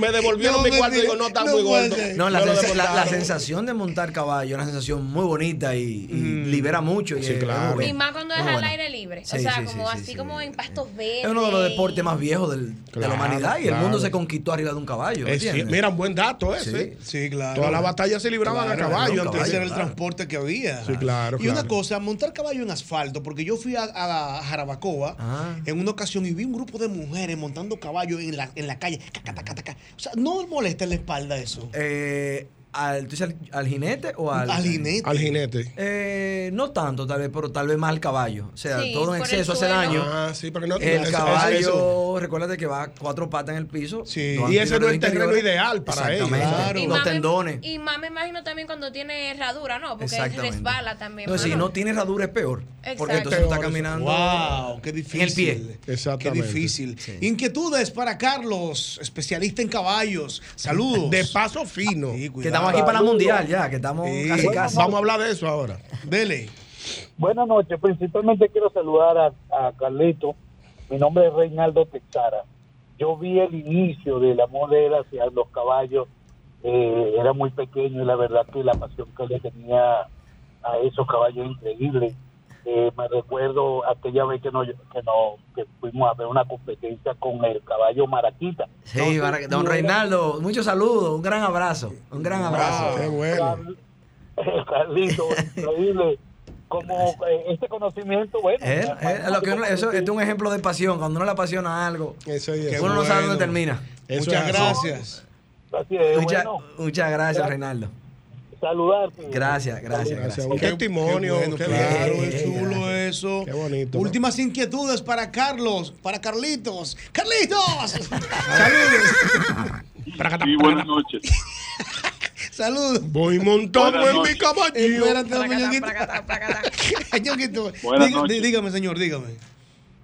Me devolvieron No, mi cuarto y digo, no, está No muy gordo. No, la, sens- sensación de montar caballo es una sensación muy bonita y, y libera mucho. Y Sí, es- claro. Y más cuando es al bueno. aire libre. Sí, o sea, sí, como sí, así como en pastos verdes. Es uno de los deportes más viejos del- de la humanidad y el mundo se conquistó arriba de un caballo. Es mira, un buen dato ese. Sí, claro. Todas las batallas se libraban a caballo. antes. Ese era el transporte que había. Sí, claro, Y una cosa, montar caballo en asfalto, porque yo fui a, Jarabacoa Ah. en una ocasión y vi un grupo de mujeres montando caballo en la, en la calle. O sea, no molesta en la espalda eso. Eh, al, ¿tú dices al, al jinete o al, Al jinete. Al jinete. Eh, no tanto, tal vez, pero tal vez más al caballo. O sea, Sí, todo en exceso hace daño. Ah, sí, porque no- el eso- caballo, eso- recuérdate que va cuatro patas en el piso. Sí. Y ese no es el terreno ideal para ellos. Exactamente. Y Los más me- tendones. Y más me imagino también cuando tiene herradura, ¿no? Porque resbala también. Entonces, si no tiene herradura es peor. Porque Exacto. entonces tú estás Peor, caminando Wow, qué difícil. en el pie. Qué Exactamente. difícil. Inquietudes para Carlos, especialista en caballos. Saludos. De paso fino. Sí, Que cuidado. Estamos aquí para la mundial ya, que estamos Sí. casi casi. Vamos a hablar de eso ahora. Dele. Buenas noches. Principalmente quiero saludar a, a Carlito. Mi nombre es Reinaldo Texara. Yo vi el inicio del amor de él hacia los caballos. Eh, era muy pequeño y la verdad que la pasión que le tenía a esos caballos es increíble. Eh, me recuerdo aquella vez que, no, que, no, que fuimos a ver una competencia con el caballo Maraquita. Sí, Entonces, para- don Reinaldo, muchos saludos, un gran abrazo, un gran abrazo. Qué bueno. Carlito, increíble. Como eh, este conocimiento, bueno. Es- es lo que uno- eso es un ejemplo de pasión, cuando uno le apasiona algo, Eso uno es. no sabe dónde termina. Eso Muchas gracias. Así es, Mucha- bueno, muchas gracias, Reinaldo. Saludarte. Gracias, gracias, Gracias. gracias. Un testimonio. Qué bueno, qué claro, es chulo eso. Qué bonito. ¿no? Últimas inquietudes para Carlos, para Carlitos. ¡Carlitos! Saludos. Sí, buenas noches. Saludos. Voy montando en mi caballo. Espérate, noches. dígame, señor, dígame.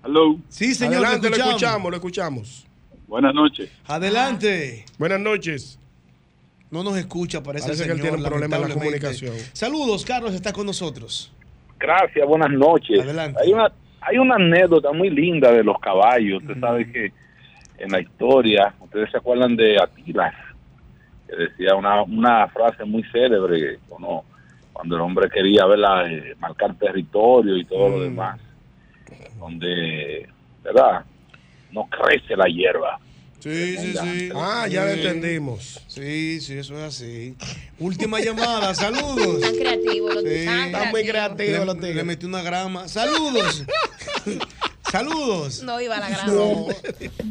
Hello. Sí, señor, Adelante, lo lo escuchamos. escuchamos, lo escuchamos. Buenas noches. Adelante. Buenas noches. No nos escucha, parece, Parece el que él señor, tiene un problema en la comunicación. Saludos, Carlos, está con nosotros. Gracias, buenas noches. Adelante. Hay una, hay una anécdota muy linda de los caballos. Usted sabe que en la historia, ustedes se acuerdan de Atila, que decía una, una frase muy célebre, ¿no? cuando el hombre quería verla, eh, marcar territorio y todo lo demás, donde, ¿verdad? No crece la hierba. Sí, sí, sí. Ah, ya lo entendimos. Sí, sí, eso es así. Última llamada, saludos. Tan creativo, los Sí. tan Están muy creativos los Le, tigres. le metí una grama. Saludos. Saludos. No iba a la grama. No,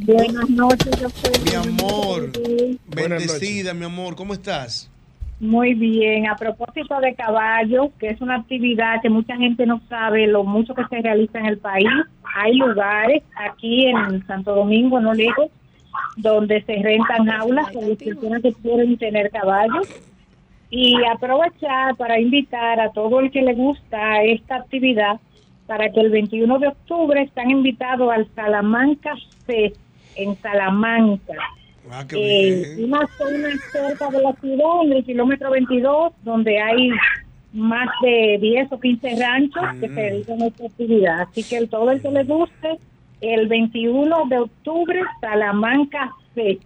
Buenas noches, yo soy mi amor. Buenas Bendecida, mi amor. ¿Cómo estás? Muy bien, a propósito de caballo, que es una actividad que mucha gente no sabe lo mucho que se realiza en el país. Hay lugares aquí en Santo Domingo, no lejos, donde se rentan aulas para las personas que quieren tener caballos. Y aprovechar para invitar a todo el que le gusta esta actividad para que el 21 de octubre están invitados al Salamanca Fest en Salamanca. Ah, Eh, una zona cerca de la ciudad, en el kilómetro 22, donde hay más de 10 o 15 ranchos que se dedican a esta actividad. Así que el, todo el que le guste, el 21 de octubre, Salamanca Fest.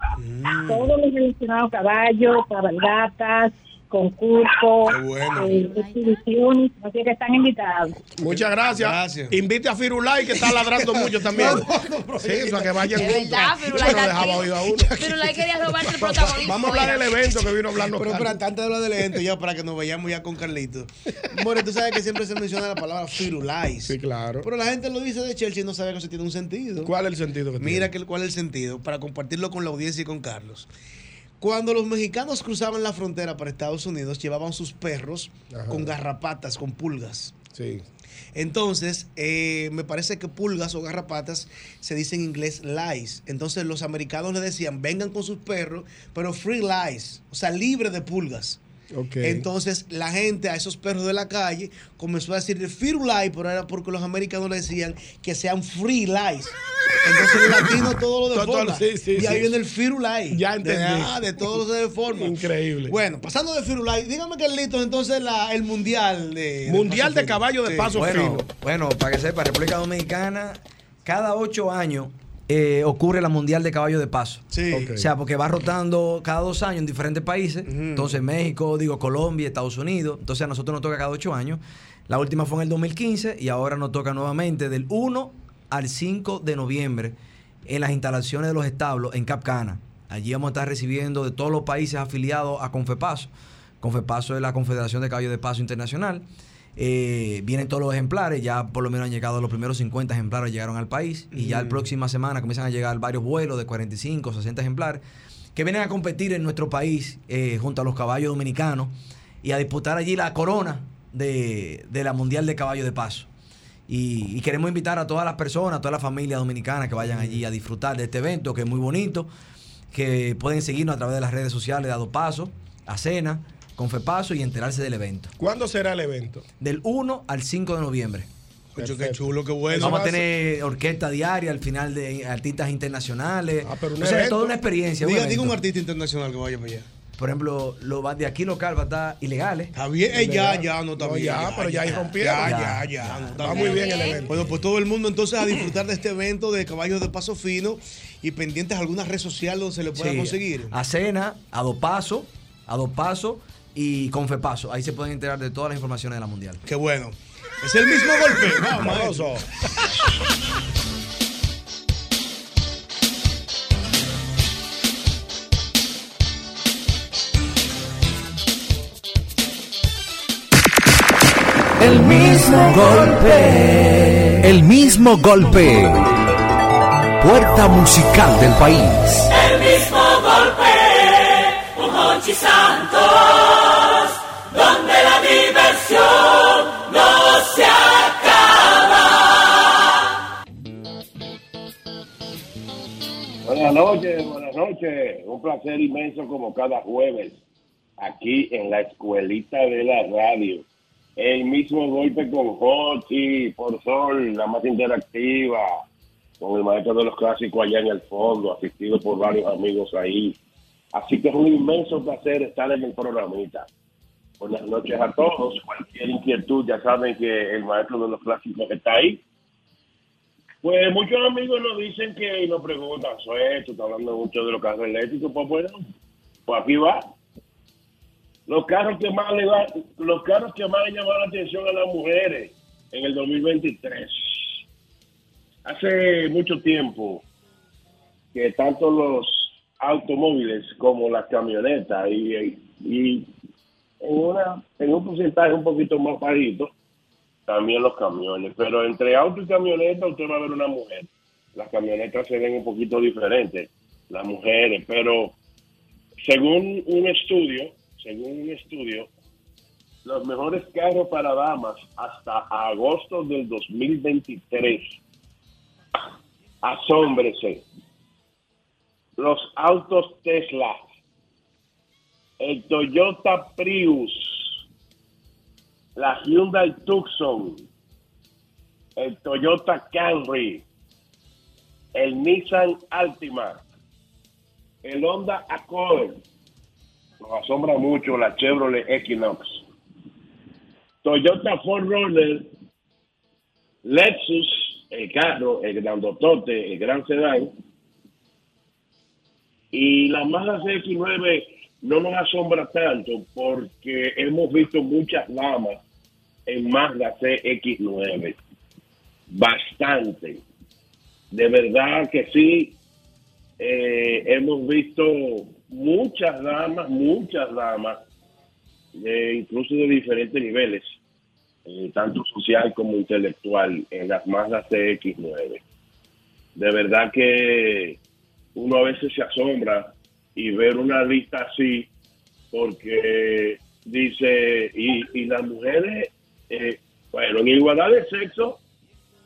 Todo lo relacionado a caballos, cabalgatas, concursos, Qué bueno. eh, exhibiciones, así que están invitados. Muchas gracias. Gracias. Invite a Firulay que está ladrando mucho también. Sí, para que vayan Firulay no. Pero quería robarse el protagonismo. Vamos a hablar mira. del evento que vino a hablarnos. Pero espera, antes de hablar del evento, ya para que nos vayamos ya con Carlito. Bueno, tú sabes que siempre se menciona la palabra firulais. Sí, claro. Pero la gente lo dice de Chelsea y no sabe que eso tiene un sentido. ¿Cuál es el sentido que Mira tiene? que, cuál es el sentido, para compartirlo con la audiencia y con Carlos. Cuando los mexicanos cruzaban la frontera para Estados Unidos, llevaban sus perros Ajá. con garrapatas, con pulgas. Sí. Entonces, eh, me parece que pulgas o garrapatas se dice en inglés lice. Entonces, los americanos le decían, vengan con sus perros, pero free lice, o sea, libre de pulgas. Entonces la gente a esos perros de la calle comenzó a decir Firulais, pero era porque los americanos le decían que sean free lies. Entonces el latino todo lo deforma. sí, sí, y ahí sí. viene el Firulais. Ya entendí. De, ah, de todo se deforma. Increíble. Bueno, pasando de Firulais, dígame Carlitos, entonces la, el mundial de Mundial de fino. caballo de Sí. paso bueno, fino. Bueno, para que sepa, República Dominicana, cada ocho años eh, ocurre la Mundial de Caballo de Paso. Sí. Ok. O sea, porque va rotando cada dos años en diferentes países. Entonces, México, digo, Colombia, Estados Unidos. Entonces, a nosotros nos toca cada ocho años. La última fue en el 2015 y ahora nos toca nuevamente del 1 al 5 de noviembre en las instalaciones de los establos en Cap Cana. Allí vamos a estar recibiendo de todos los países afiliados a Confepaso. Confepaso es la Confederación de Caballos de Paso Internacional. Eh, vienen todos los ejemplares, ya por lo menos han llegado los primeros 50 ejemplares llegaron al país y ya la Mm. próxima semana comienzan a llegar varios vuelos de 45, 60 ejemplares que vienen a competir en nuestro país eh, junto a los caballos dominicanos y a disputar allí la corona de, de la Mundial de Caballo de Paso. Y, y queremos invitar a todas las personas, a toda la familia dominicana que vayan allí a disfrutar de este evento que es muy bonito, que pueden seguirnos a través de las redes sociales de Ado Paso, a Cena, Confepaso y enterarse del evento. ¿Cuándo será el evento? Del 1 al 5 de noviembre. Ocho, qué chulo, qué bueno. Vamos a tener orquesta diaria al final de artistas internacionales. Ah, pero o sea, toda una experiencia. un Diga, diga un artista internacional que vaya para allá. Por ejemplo, lo va- de aquí local va a estar ilegales. Está bien, eh, ya, ya, no está No, bien. ya, pero ya ahí rompieron. Ya, Ya. ya, ya. no Va muy bien el evento. Bueno, pues todo el mundo entonces a disfrutar de este evento de caballos de paso fino y pendientes a alguna red social donde se le pueda Sí, conseguir. A Cena, a Dopaso, a Dopaso y Confepaso. Ahí se pueden enterar de todas las informaciones de la Mundial. Qué bueno. Es el mismo golpe. Vamos. El mismo golpe. El mismo golpe. Puerta musical del país. Noches, buenas noches. Un placer inmenso como cada jueves aquí en la escuelita de la radio. El mismo golpe con Jochi, por Sol, la más interactiva, con el maestro de los clásicos allá en el fondo, asistido por varios amigos ahí. Así que es un inmenso placer estar en el programita. Buenas noches a todos. Cualquier inquietud, ya saben que el maestro de los clásicos está ahí. Pues muchos amigos nos dicen que y nos preguntan, "Zoe, tú estás hablando mucho de los carros eléctricos, pues bueno, pues aquí va. Los carros que más le va- los carros que más le llaman la atención a las mujeres en el 2023. Hace mucho tiempo que tanto los automóviles como las camionetas y, y en una en un porcentaje un poquito más bajito también los camiones. Pero entre auto y camioneta usted va a ver una mujer. Las camionetas se ven un poquito diferentes, las mujeres. Pero según un estudio, según un estudio, los mejores carros para damas hasta agosto del 2023. Asómbrese. Los autos Tesla, el Toyota Prius, la Hyundai Tucson, el Toyota Camry, el Nissan Altima, el Honda Accord, nos asombra mucho la Chevrolet Equinox, Toyota 4Runner, Lexus, el carro, el grandotote, el gran sedán, y la Mazda CX-9 no nos asombra tanto porque hemos visto muchas lamas en Mazda CX-9. Bastante. De verdad que sí. eh, hemos visto muchas damas, muchas damas, incluso de diferentes niveles, eh, tanto social como intelectual, en las Mazda CX-9. De verdad que uno a veces se asombra y ver una lista así, porque dice, y, y las mujeres, eh, bueno, en igualdad de sexo,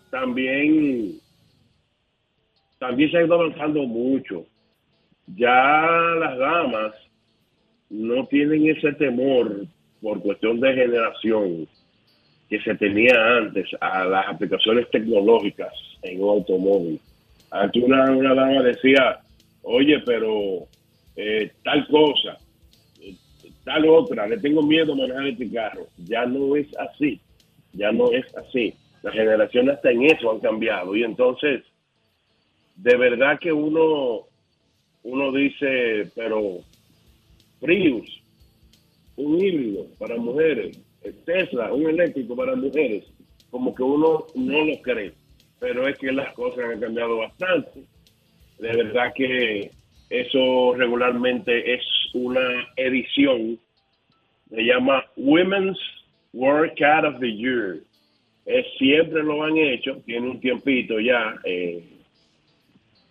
también, también se ha ido avanzando mucho. Ya las damas no tienen ese temor por cuestión de generación que se tenía antes a las aplicaciones tecnológicas en un automóvil. Antes una, una dama decía, oye, pero eh, tal cosa, eh, tal otra, le tengo miedo a manejar este carro. Ya no es así, ya no es así. Las generaciones hasta en eso han cambiado y entonces, de verdad que uno, uno dice, pero Prius, un híbrido para mujeres, Tesla, un eléctrico para mujeres, como que uno no lo cree, pero es que las cosas han cambiado bastante. De verdad que eso regularmente es una edición, se llama Women's Workout of the Year. Es, siempre lo han hecho, tiene un tiempito ya eh,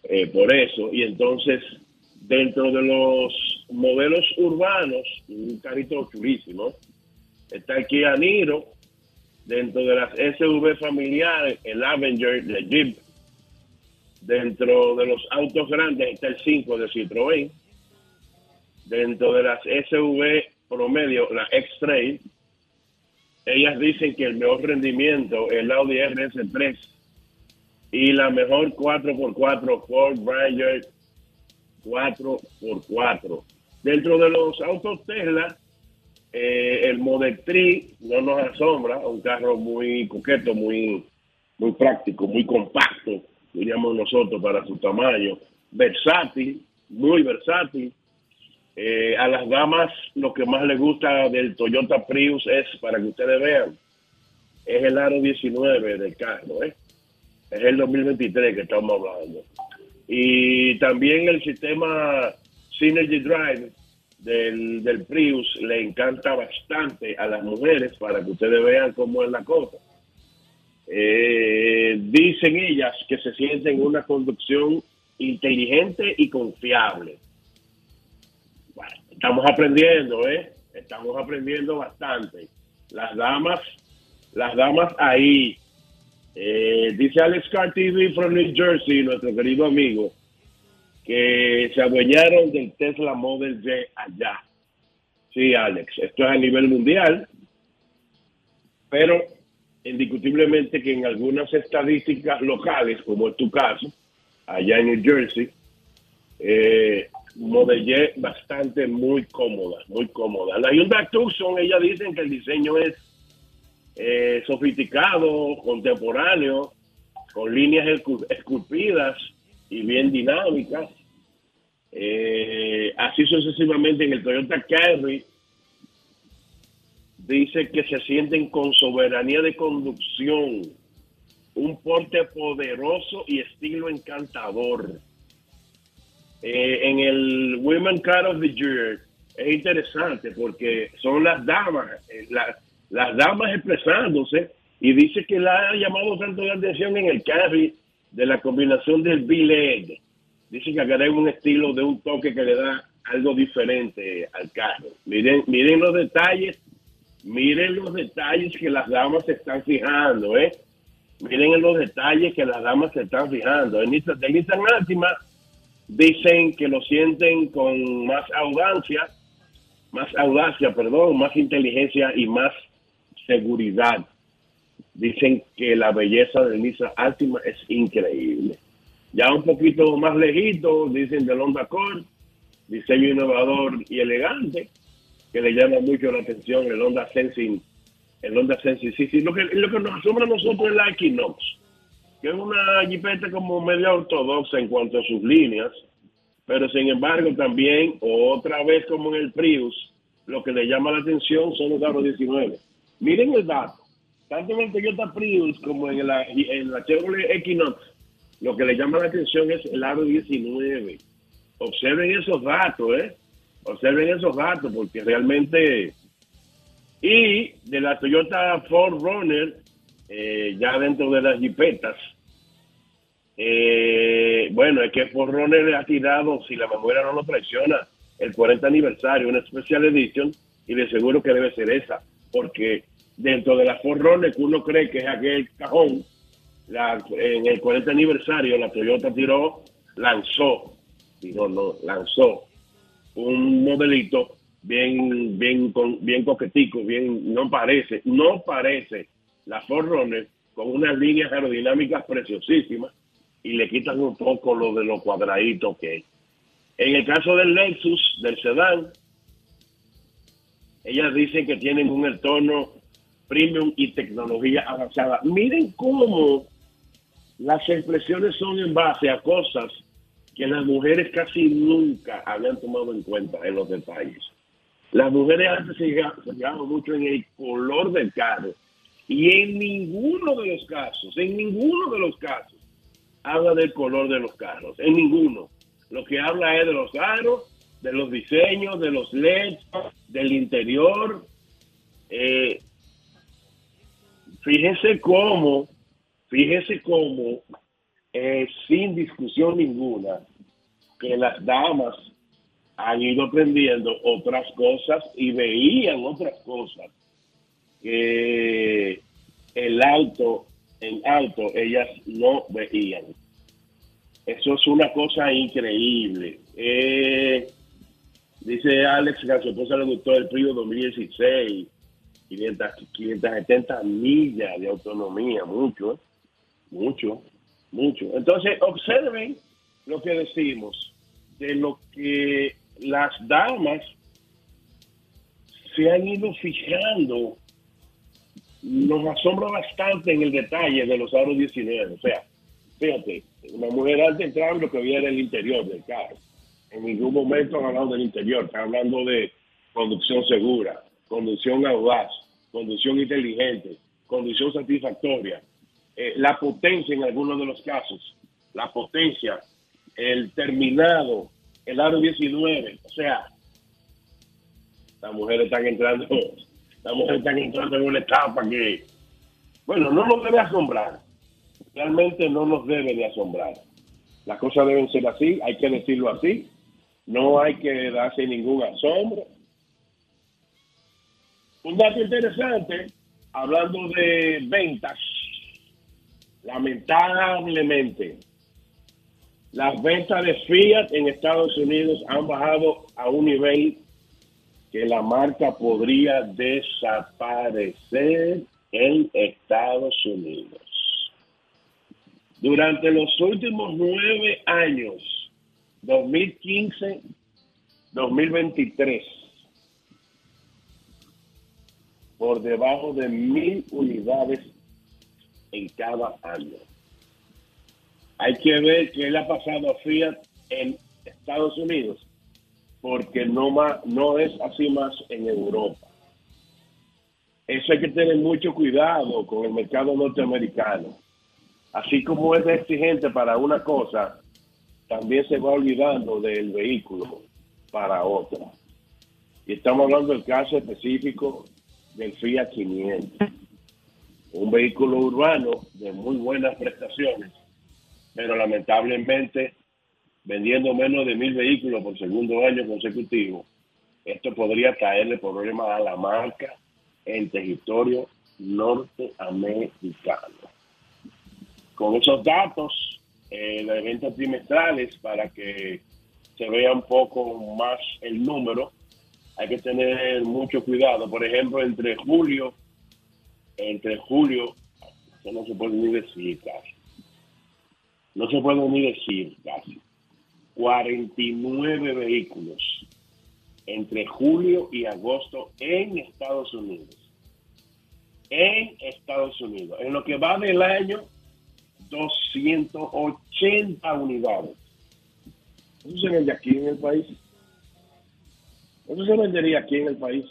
eh, por eso, y entonces dentro de los modelos urbanos, un carrito chulísimo, está el Kia Niro, dentro de las SUV familiares, el Avenger de Jeep, dentro de los autos grandes está el 5 de Citroën, dentro de las SUV promedio, la X-Trail, ellas dicen que el mejor rendimiento es el Audi RS3 y la mejor 4x4 Ford Ranger 4x4. Dentro de los autos Tesla, eh, el Model 3 no nos asombra, un carro muy coqueto, muy, muy práctico, muy compacto, diríamos nosotros, para su tamaño. Versátil, muy versátil. Eh, a las damas lo que más les gusta del Toyota Prius es, para que ustedes vean, es el aro 19 del carro, ¿eh? es el 2023 que estamos hablando. Y también el sistema Synergy Drive del, del Prius le encanta bastante a las mujeres para que ustedes vean cómo es la cosa. Eh, dicen ellas que se sienten una conducción inteligente y confiable. Estamos aprendiendo, ¿eh? Estamos aprendiendo bastante. Las damas, las damas ahí. Eh, dice Alex Car TV from New Jersey, nuestro querido amigo, que se adueñaron del Tesla Model Y allá. Sí, Alex, esto es a nivel mundial, pero indiscutiblemente que en algunas estadísticas locales, como es tu caso, allá en New Jersey, eh, bastante muy cómoda, muy cómoda. La Hyundai Tucson, ellas dicen que el diseño es eh, sofisticado, contemporáneo, con líneas escu- esculpidas y bien dinámicas. Eh, así sucesivamente en el Toyota Camry dice que se sienten con soberanía de conducción, un porte poderoso y estilo encantador. Eh, en el Women Car of the Year es interesante porque son las damas, eh, la- las damas expresándose y dice que la ha llamado tanto la atención en el carry de la combinación del B-Leg. Dice que agrega un estilo de un toque que le da algo diferente al carro. Miren, miren los detalles, miren los detalles que las damas se están fijando, ¿eh? Miren en los detalles que las damas se están fijando. En de Nissan Altima dicen que lo sienten con más audacia, más audacia, perdón, más inteligencia y más seguridad. Dicen que la belleza del Nissan Altima es increíble. Ya un poquito más lejito, dicen del Honda Accord, diseño innovador y elegante, que le llama mucho la atención el Honda Sensing, el Honda Sensing. Sí, sí, lo que, lo que nos asombra a nosotros es la Equinox, que es una jipeta como media ortodoxa en cuanto a sus líneas, pero sin embargo también, otra vez como en el Prius, lo que le llama la atención son los aros 19. Miren el dato, tanto en el Toyota Prius como en la, en la Chevrolet Equinox, lo que le llama la atención es el aro 19. Observen esos datos, ¿eh? Observen esos datos, porque realmente... Y de la Toyota Ford Runner, eh, ya dentro de las jipetas, eh, bueno, es que Ford Runner le ha tirado, si la memoria no lo traiciona, el 40 aniversario, una especial edition, y de seguro que debe ser esa, porque dentro de la Ford Runner que uno cree que es aquel cajón, en el 40 aniversario la Toyota tiró, lanzó, digo no, lanzó un modelito bien, bien, con- bien coquetico, bien, no parece, no parece la Forerunner con unas líneas aerodinámicas preciosísimas y le quitan un poco lo de lo cuadradito que es. En el caso del Lexus, del sedán, ellas dicen que tienen un entorno premium y tecnología avanzada. Miren cómo las expresiones son en base a cosas que las mujeres casi nunca habían tomado en cuenta en los detalles. Las mujeres antes se fijaban mucho en el color del carro y en ninguno de los casos, en ninguno de los casos, habla del color de los carros, en ninguno. Lo que habla es de los aros, de los diseños, de los LEDs, del interior. Eh, fíjese cómo, fíjese cómo, eh, sin discusión ninguna, que las damas han ido aprendiendo otras cosas y veían otras cosas que el alto, en alto, ellas no veían. Eso es una cosa increíble. Eh, dice Alex que a su esposa le gustó el Prio 2016, 500, 570 millas de autonomía, mucho, mucho, mucho. Entonces, observen lo que decimos, de lo que las damas se han ido fijando, nos asombra bastante en el detalle de los aros 19. O sea, fíjate, una mujer alta entraba lo que había era el interior del carro. En ningún momento han hablado del interior, están hablando de conducción segura, conducción audaz, conducción inteligente, conducción satisfactoria, eh, la potencia en algunos de los casos, la potencia, el terminado, el aro 19, o sea, las mujeres están entrando, las mujeres están entrando en una etapa que, bueno, no nos debe asombrar, realmente no nos debe de asombrar. Las cosas deben ser así, hay que decirlo así, no hay que darse ningún asombro. Un dato interesante, hablando de ventas, lamentablemente, las ventas de Fiat en Estados Unidos han bajado a un nivel que la marca podría desaparecer en Estados Unidos. Durante los últimos nueve años, 2015, 2023, por debajo de mil unidades en cada año. Hay que ver qué le ha pasado a Fiat en Estados Unidos, porque no, más, no es así más en Europa. Eso hay que tener mucho cuidado con el mercado norteamericano. Así como es exigente para una cosa, también se va olvidando del vehículo para otra. Y estamos hablando del caso específico del Fiat 500. Un vehículo urbano de muy buenas prestaciones, pero lamentablemente vendiendo menos de mil vehículos por segundo año consecutivo, esto podría traerle problemas a la marca en territorio norteamericano. Con esos datos eh, de ventas trimestrales, para que se vea un poco más el número, hay que tener mucho cuidado. Por ejemplo, entre julio, entre julio, eso no se puede ni decir casi. No se puede ni decir casi. 49 vehículos entre julio y agosto en Estados Unidos. En Estados Unidos. En lo que va del año, 280 unidades. Eso se vende aquí en el país. Eso se vendería aquí en el país.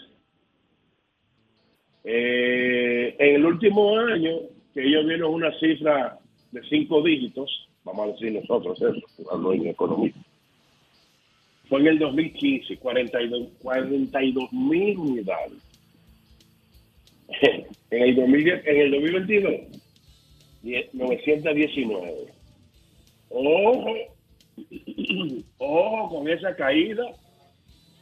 Eh, en el último año, que ellos vieron una cifra de cinco dígitos, vamos a decir nosotros eso, jugando en economía, fue en el 2015, 42 mil unidades. en, el 2010, en el 2022, 919. Ojo, ojo con esa caída.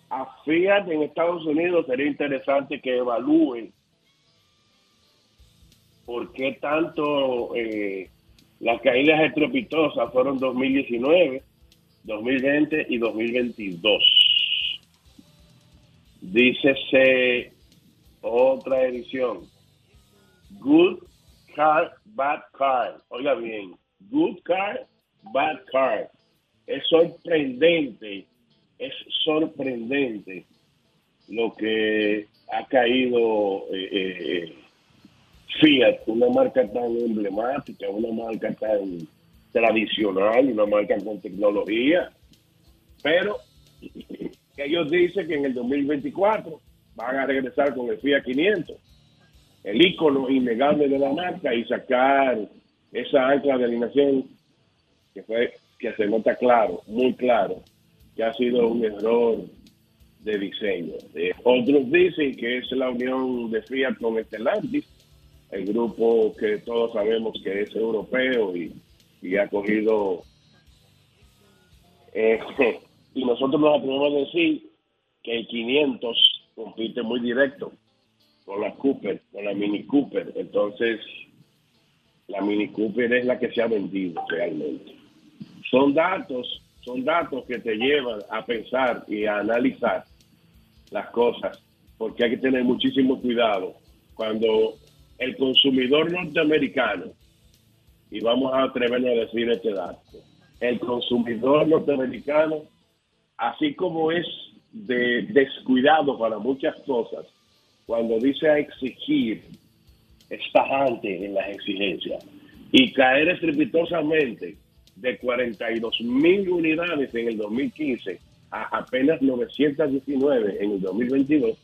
A Fiat en Estados Unidos sería interesante que evalúen por qué tanto eh, las caídas estrepitosas fueron 2019, 2020 y 2022. dícese otra edición. Good car, bad car. Oiga bien, good car, bad car. Es sorprendente, es sorprendente lo que ha caído eh, eh, Fiat, una marca tan emblemática, una marca tan tradicional, una marca con tecnología, pero ellos dicen que en el 2024 van a regresar con el Fiat 500, el ícono innegable de la marca y sacar esa ancla de alineación que fue que se nota claro, muy claro, que ha sido un error de diseño. Eh, otros dicen que es la unión de Fiat con Stellantis, el grupo que todos sabemos que es europeo y, y ha cogido... eh, y nosotros nos atrevemos a decir que el 500 compite muy directo con la Cooper, con la Mini Cooper. Entonces, la Mini Cooper es la que se ha vendido realmente. Son datos, son datos que te llevan a pensar y a analizar las cosas, porque hay que tener muchísimo cuidado cuando el consumidor norteamericano, y vamos a atrevernos a decir este dato, el consumidor norteamericano, así como es de descuidado para muchas cosas, cuando dice a exigir, es tajante en las exigencias. Y caer estrepitosamente de 42 mil unidades en el 2015 a apenas 919 en el 2022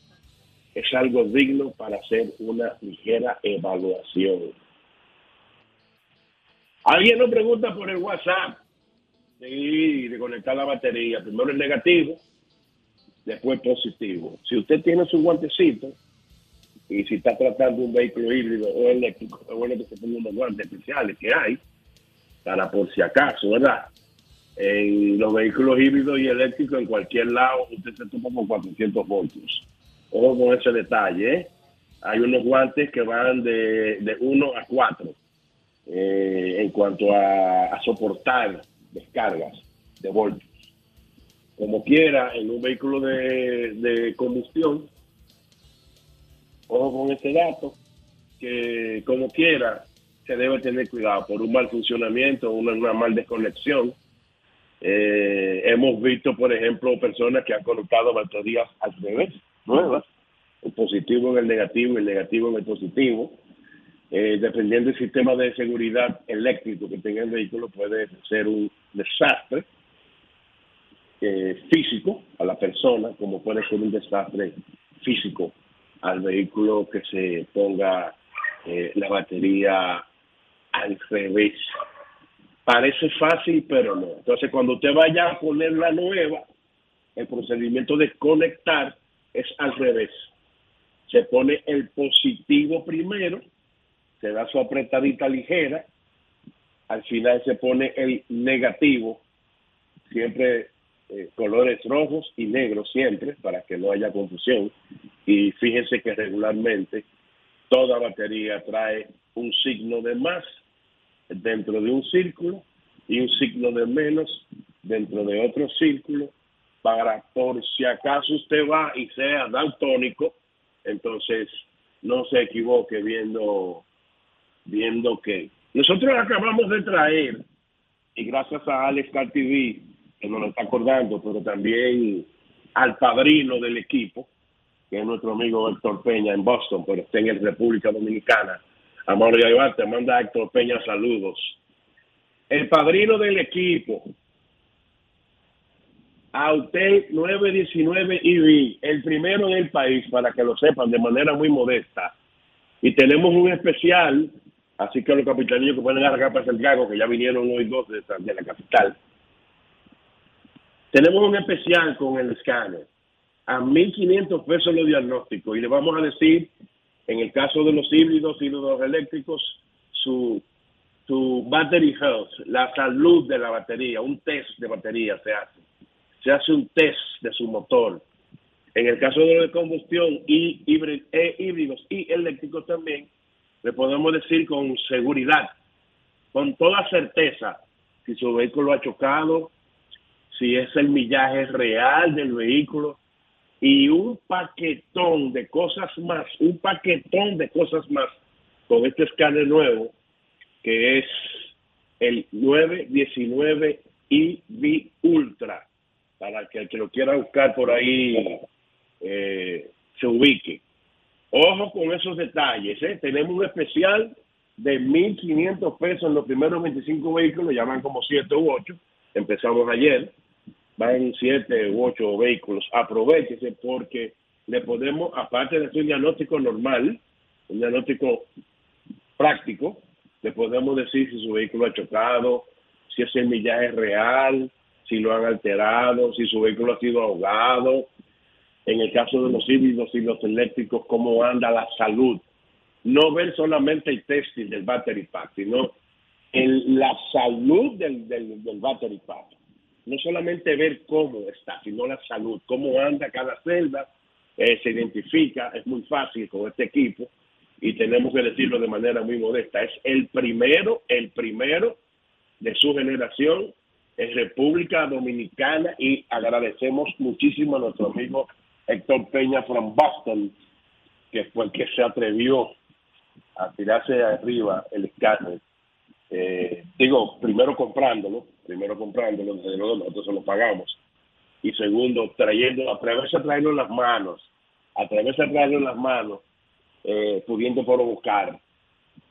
es algo digno para hacer una ligera evaluación. Alguien nos pregunta por el WhatsApp sí, de conectar la batería. Primero el negativo, después positivo. Si usted tiene su guantecito y si está tratando un vehículo híbrido o eléctrico, es bueno que se ponga unos guantes especiales que hay para por si acaso, ¿verdad? En los vehículos híbridos y eléctricos, en cualquier lado, usted se toma con 400 voltios. Ojo con ese detalle, ¿eh? Hay unos guantes que van de, de 1 a 4 eh, en cuanto a, soportar descargas de voltios. Como quiera, en un vehículo de, de combustión, ojo con ese dato, que como quiera, se debe tener cuidado por un mal funcionamiento, una, una mal desconexión. Eh, hemos visto, por ejemplo, personas que han conectado baterías al revés, nuevas, el positivo en el negativo el negativo en el positivo. Eh, dependiendo del sistema de seguridad eléctrico que tenga el vehículo, puede ser un desastre eh, físico a la persona, como puede ser un desastre físico al vehículo que se ponga eh, la batería al revés. Parece fácil, pero no. Entonces, cuando usted vaya a poner la nueva, el procedimiento de conectar es al revés. Se pone el positivo primero, se da su apretadita ligera, al final se pone el negativo, siempre eh, colores rojos y negros siempre, para que no haya confusión. Y fíjense que regularmente toda batería trae un signo de más dentro de un círculo y un signo de menos dentro de otro círculo para por si acaso usted va y sea daltónico, entonces no se equivoque viendo viendo que nosotros acabamos de traer y gracias a Alex TV que nos lo está acordando, pero también al padrino del equipo, que es nuestro amigo Héctor Peña en Boston, pero está en República Dominicana. Amor Yaybar, te manda Héctor Peña saludos. El padrino del equipo, Autel 919 EV, el primero en el país, para que lo sepan de manera muy modesta. Y tenemos un especial, así que los capitanillos que pueden agarrar para Santiago, que ya vinieron hoy dos de, de la capital, tenemos un especial con el escáner a 1.500 pesos los diagnósticos y le vamos a decir, en el caso de los híbridos y los eléctricos, su, su battery health, la salud de la batería, un test de batería se hace. Se hace un test de su motor. En el caso de los de combustión y híbrid- e híbridos y eléctricos también, le podemos decir con seguridad, con toda certeza, si su vehículo ha chocado, si es el millaje real del vehículo, y un paquetón de cosas más, un paquetón de cosas más con este escáner nuevo que es el 919 EV Ultra para que el que lo quiera buscar por ahí eh, se ubique. Ojo con esos detalles, ¿eh? tenemos un especial de 1.500 pesos en los primeros 25 vehículos, ya van como 7 u 8, empezamos ayer, van 7 u 8 vehículos, aprovechese porque le podemos, aparte de hacer un diagnóstico normal, un diagnóstico práctico, le podemos decir si su vehículo ha chocado, si ese millaje es real, si lo han alterado, si su vehículo ha sido ahogado, en el caso de los híbridos y los eléctricos, cómo anda la salud. No ver solamente el testing del battery pack, sino en la salud del, del, del battery pack. No solamente ver cómo está, sino la salud, cómo anda cada celda, eh, se identifica, es muy fácil con este equipo y tenemos que decirlo de manera muy modesta, es el primero, el primero de su generación en República Dominicana y agradecemos muchísimo a nuestro amigo Héctor Peña from Boston, que fue el que se atrevió a tirarse arriba el escáner. Eh, digo, primero comprándolo, primero comprándolo, nosotros se lo pagamos. Y segundo, trayendo, a traerlo en las manos, atreverse a traerlo en las manos, eh, pudiendo provocar,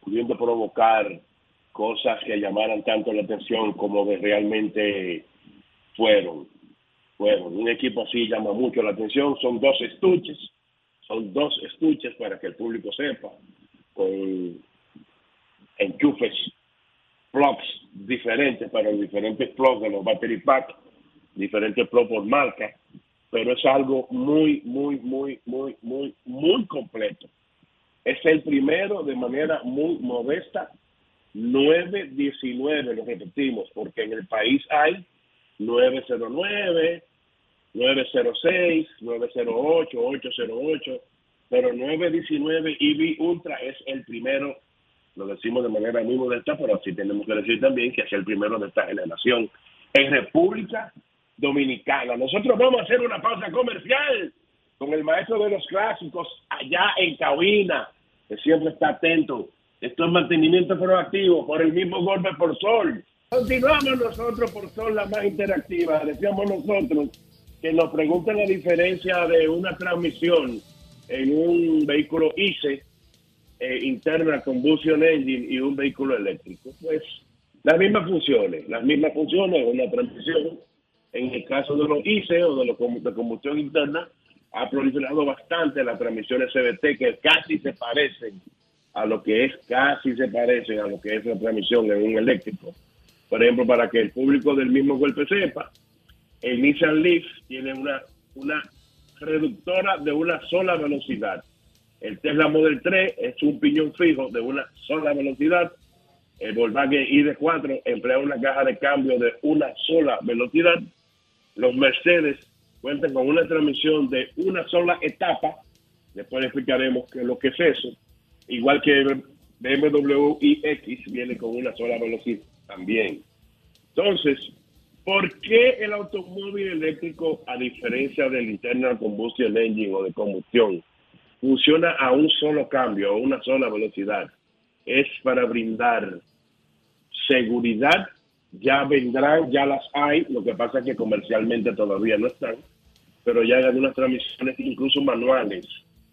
pudiendo provocar cosas que llamaran tanto la atención como de realmente fueron. Fueron. Un equipo así llama mucho la atención. Son dos estuches, son dos estuches para que el público sepa, con enchufes, plugs diferentes para los diferentes plugs de los battery pack, diferentes plugs por marca, pero es algo muy, muy, muy, muy, muy, muy completo. Es el primero de manera muy modesta 919, lo repetimos, porque en el país hay 909, 906, 908, 808, pero 919 EV Ultra es el primero, lo decimos de manera muy modesta, pero así tenemos que decir también que es el primero de esta generación en República Dominicana. Nosotros vamos a hacer una pausa comercial con el maestro de los clásicos allá en cabina, que siempre está atento esto es mantenimiento proactivo por el mismo golpe por sol. Continuamos nosotros por sol, la más interactiva. Decíamos nosotros que nos preguntan la diferencia de una transmisión en un vehículo ICE, eh, interna combustion engine, y un vehículo eléctrico. Pues las mismas funciones, las mismas funciones, una transmisión. En el caso de los ICE o de los combustión interna, ha proliferado bastante las transmisiones CVT que casi se parecen a lo que es casi se parecen a lo que es la transmisión en un eléctrico. Por ejemplo, para que el público del mismo golpe sepa, el Nissan Leaf tiene una, una reductora de una sola velocidad. El Tesla Model 3 es un piñón fijo de una sola velocidad. El Volkswagen ID4 emplea una caja de cambio de una sola velocidad. Los Mercedes cuentan con una transmisión de una sola etapa. Después explicaremos qué es lo que es eso igual que BMW iX viene con una sola velocidad también. Entonces, ¿por qué el automóvil eléctrico, a diferencia del internal combustion engine o de combustión, funciona a un solo cambio, a una sola velocidad? Es para brindar seguridad. Ya vendrán, ya las hay, lo que pasa es que comercialmente todavía no están, pero ya hay algunas transmisiones incluso manuales,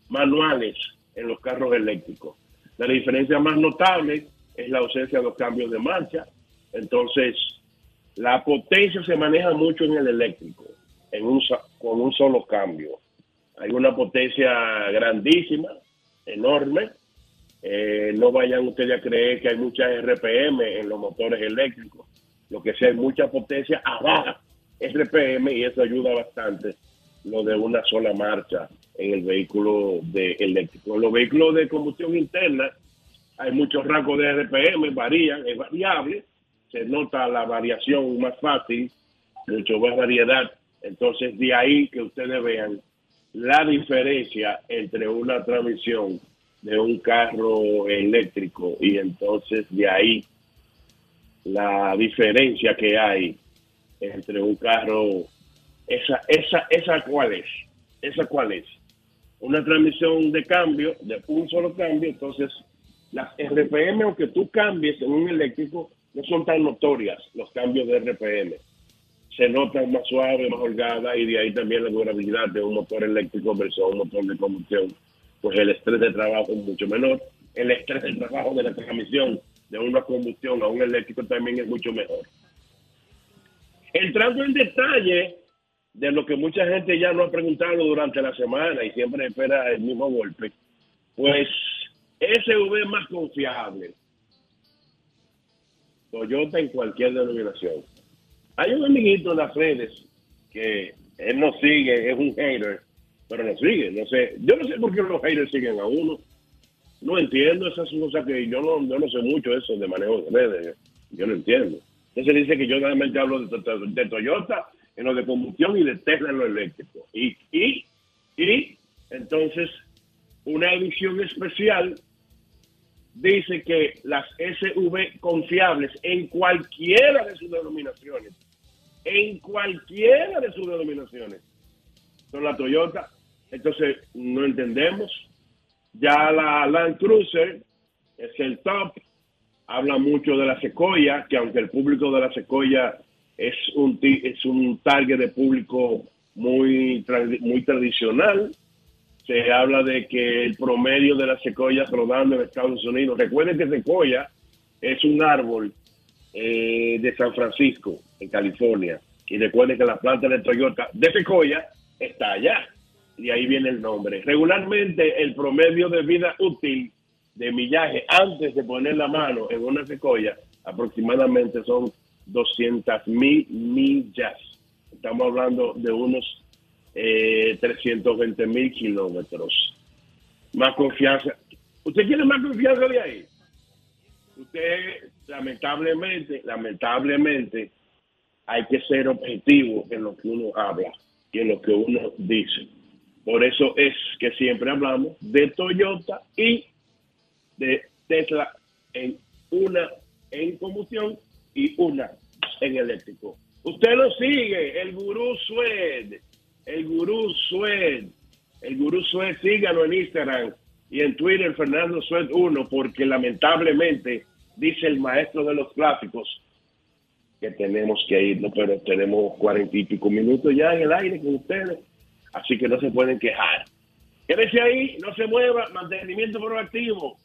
manuales en los carros eléctricos. La diferencia más notable es la ausencia de los cambios de marcha. Entonces, la potencia se maneja mucho en el eléctrico, en un, con un solo cambio. Hay una potencia grandísima, enorme. Eh, no vayan ustedes a creer que hay muchas RPM en los motores eléctricos. Lo que sea, hay mucha potencia a baja RPM y eso ayuda bastante lo de una sola marcha en el vehículo de eléctrico. En los vehículos de combustión interna hay muchos rangos de RPM, varían, es variable, se nota la variación más fácil, mucho más variedad. Entonces, de ahí que ustedes vean la diferencia entre una transmisión de un carro eléctrico y entonces de ahí la diferencia que hay entre un carro esa esa esa cuál es ¿esa cuál es? Una transmisión de cambio, de un solo cambio, entonces las RPM, aunque tú cambies en un eléctrico, no son tan notorias los cambios de RPM. Se notan más suave, más holgada y de ahí también la durabilidad de un motor eléctrico versus un motor de combustión. Pues el estrés de trabajo es mucho menor. El estrés de trabajo de la transmisión de una combustión a un eléctrico también es mucho mejor. Entrando en detalle de lo que mucha gente ya nos ha preguntado durante la semana y siempre espera el mismo golpe, pues SV es más confiable. Toyota en cualquier denominación. Hay un amiguito en las redes que él no sigue, es un hater, pero no sigue. No sé, yo no sé por qué los haters siguen a uno. No entiendo esas cosas que yo no, yo no sé mucho eso de manejo de redes. Yo no entiendo. Entonces dice que yo solamente hablo de, de- de Toyota en lo de combustión y de Tesla en lo eléctrico. Y, y, y entonces una edición especial dice que las SV confiables en cualquiera de sus denominaciones, en cualquiera de sus denominaciones, son la Toyota. Entonces no entendemos. Ya la Land Cruiser es el top. Habla mucho de la Sequoia, que aunque el público de la Sequoia es un es un target de público muy muy tradicional, se habla de que el promedio de las secoyas rodando en Estados Unidos, recuerden que secoya es un árbol eh, de San Francisco, en California, y recuerden que la planta de Toyota de secoya está allá, y ahí viene el nombre. Regularmente el promedio de vida útil de millaje antes de poner la mano en una secoya aproximadamente son 200 mil millas. Estamos hablando de unos eh, 320 mil kilómetros. Más confianza. ¿Usted quiere más confianza de ahí? Usted, lamentablemente, lamentablemente, hay que ser objetivo en lo que uno habla y en lo que uno dice. Por eso es que siempre hablamos de Toyota y de Tesla en una en combustión y una en eléctrico. Usted lo sigue, el gurú Sued, el gurú Sued, el gurú Sued, síganlo en Instagram y en Twitter, Fernando Sued 1, porque lamentablemente dice el maestro de los clásicos que tenemos que irnos, pero tenemos cuarenta y pico minutos ya en el aire con ustedes, así que no se pueden quejar. Quédese ahí, no se mueva, mantenimiento proactivo.